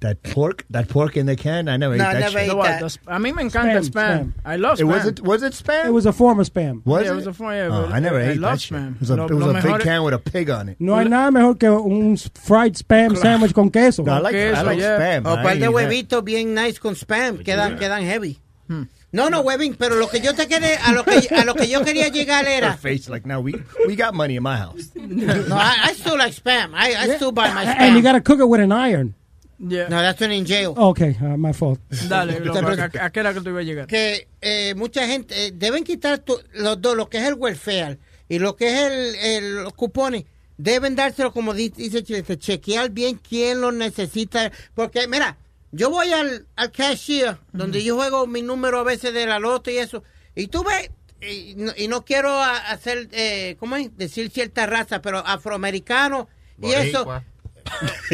that pork, that pork in the can. I never No, ate that never shit. The what? The sp- a mí me encanta el spam. I love It spam. wasn't, was it spam? It was a form of spam. Was Yeah, it? it was a form- yeah, oh, I never I ate love that shit. spam. It was a, Lo- it was a big es- can with a pig on it. No hay nada mejor que un fried spam sandwich con queso. No, I like, I like yeah. spam. O I par de ain't eat that. huevitos bien nice con spam, quedan, quedan heavy. Hmm. No, no, huevín, pero lo que yo te quería, a lo que, a lo que yo quería llegar Her face like, no, we we got money in my house. no, I, I still like spam. I, I still buy my spam. And you gotta cook it with an iron. Yeah. No, that's when in jail. Okay, uh, my fault. Dale, <laughs> ¿a, qué era que tú ibas a llegar? que eh, mucha gente eh, deben quitar tu- los dos, lo que es el welfare y lo que es el, el- los cupones. Deben dárselo, como di- dice Chilete, chequear bien quién lo necesita. Porque, mira, yo voy al, al cashier, donde yo juego mi número a veces de la loto y eso, y tú ves, y no, y no quiero a- hacer, eh, ¿cómo es? Decir cierta raza, pero afroamericano y eso. <laughs>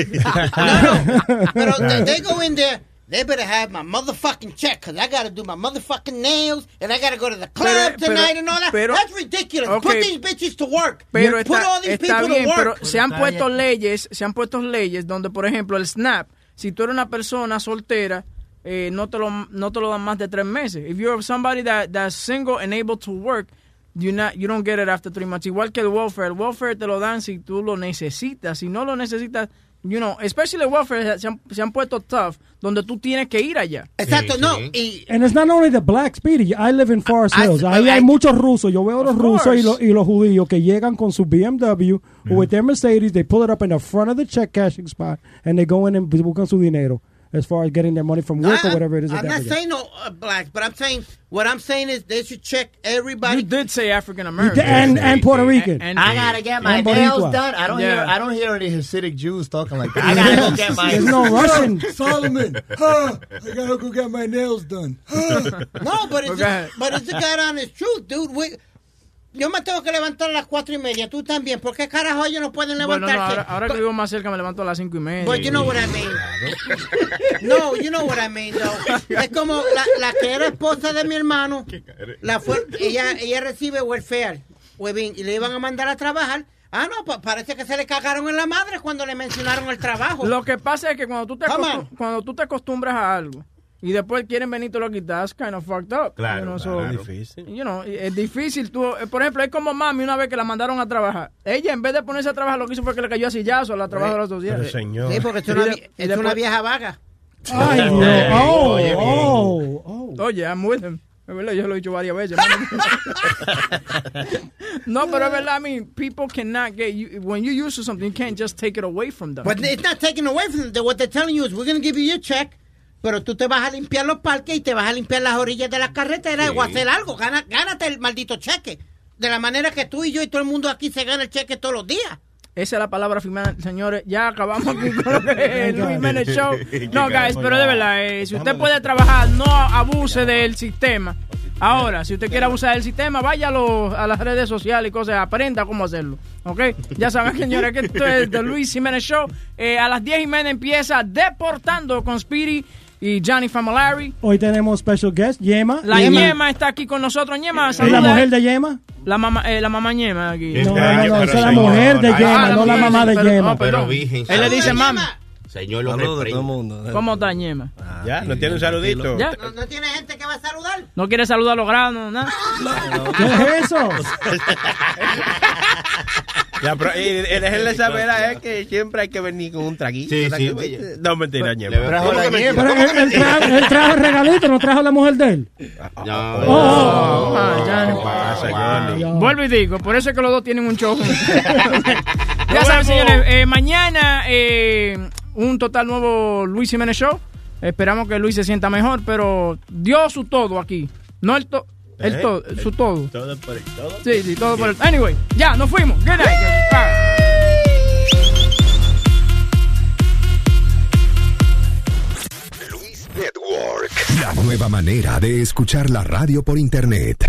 Pero they, they go in there. They better have my motherfucking check because I got to do my motherfucking nails and I got to go to the club Pero- tonight pero- and all that. pero- That's ridiculous. Okay. Put these bitches to work. Pero Put está, all these está people bien, to pero work. se han puesto leyes, se han puesto leyes donde, por ejemplo, el SNAP, si tú eres una persona soltera, eh, no, te lo, no te lo dan más de tres meses. If you're somebody that, that's single and able to work, you, not, you don't get it after three months. Igual que el welfare. El welfare te lo dan si tú lo necesitas. Si no lo necesitas, you know, especially el welfare, se han, se han puesto tough, donde tú tienes que ir allá. Exacto, no. Y, And it's not only the black Speedy. I live in Forest I- Hills. I- Ahí I- hay muchos rusos. Yo veo los rusos y, los- y los judíos que llegan con su BMW with their Mercedes. They pull it up in the front of the check cashing spot and they go in and buscan su dinero as far as getting their money from work or whatever it is. I'm not have saying no uh, blacks, but I'm saying what I'm saying is they should check everybody. You did say African You American. did- and, and Puerto Rican. And- I gotta get my nails done. I don't Yeah. hear. I don't hear any Hasidic Jews talking like that. I gotta go get my. There's no Russian. <laughs> Solomon. huh, I gotta go get my nails done. Huh. No, but it's Go a, but it's a god honest truth, dude. We, yo me tengo que levantar a las cuatro y media. Tú también. ¿Por qué carajo ellos no pueden Bueno, no, levantarse? ahora, ahora que vivo más cerca me levanto a las cinco y media. But you know what I mean. No, you know what I mean, though. <laughs> Es como la, la que era esposa de mi hermano. La fue, ella, ella recibe welfare, y le iban a mandar a trabajar. Ah, no, pa- parece que se le cagaron en la madre cuando le mencionaron el trabajo. Lo que pasa es que cuando tú te, cuando tú te acostumbras a algo y después quieren venir y te lo quitas, kind of fucked up. Claro, You know, claro. so- Difícil. you know, es difícil. Tú, eh, por ejemplo, es como mami una vez que la mandaron a trabajar. Ella, en vez de ponerse a trabajar, lo que hizo fue que le cayó a sillazo a la trabajadora social. Pero, señor. Sí, porque es Y una, de- es después- una vieja vaga. Ay, Dios. Oye, Oh, oye, oh, oh. Oye, I'm with him. Es verdad, yo lo he dicho varias veces. <laughs> no, pero es verdad, I mean, people cannot get you, when you use something, you can't just take it away from them. But it's not taken away from them. What they're telling you is, we're going to give you your check, pero tú te vas a limpiar los parques y te vas a limpiar las orillas de las carreteras o hacer algo. Gana, gánate el maldito cheque. De la manera que tú y yo y todo el mundo aquí se gana el cheque todos los días. Esa es la palabra final, señores. Ya acabamos aquí con el <laughs> Luis Jiménez Show. <laughs> No, guys, pero de verdad, eh, si usted puede trabajar, no abuse del sistema. Ahora, si usted quiere abusar del sistema, vaya a, las redes sociales y cosas, aprenda cómo hacerlo. ¿Ok? Ya saben, <laughs> señores, que esto es The Luis Jiménez Show. Eh, a las 10 y media empieza Deportando con Speedy y Johnny Famolari. Hoy tenemos special guest, Yema. La Ñema está aquí con nosotros. Ñema, ¿Es la mujer de Yema? La mamá, eh, la mamá Ñema aquí. No, no, no, no, esa es la mujer de Yema, no la mamá de Yema. no, perdón. Pero virgen, Él le dice mami. Señor, lo Saludos a todo el mundo. ¿Cómo está Ñema? Ya, ¿no tiene un saludito? Ya. No, no tiene gente que va a saludar. ¿No quiere saludar a los granos? nada? <laughs> ¿Qué es eso? <laughs> Ya, pero, déjenle saber a él que siempre hay que venir con un traguito. Sí, ¿verdad sí, que-. No, mentira, ñema. Trajo la ñema. Pero él, él trajo, él trajo el regalito, no trajo la mujer de él. Ya. Oh. Ah, ya. pasa, Johnny? Vuelvo y digo, por eso es que los dos tienen un show. <laughs> ya saben, señores, eh, mañana eh, un total nuevo Luis Jiménez Show. Esperamos que Luis se sienta mejor, pero dio su todo aquí. No el todo, el ¿Eh? todo, su todo. Todo por el todo. Sí, sí, todo por el... Anyway, ya, nos fuimos. Good night. Bye. Network. La nueva manera de escuchar la radio por internet.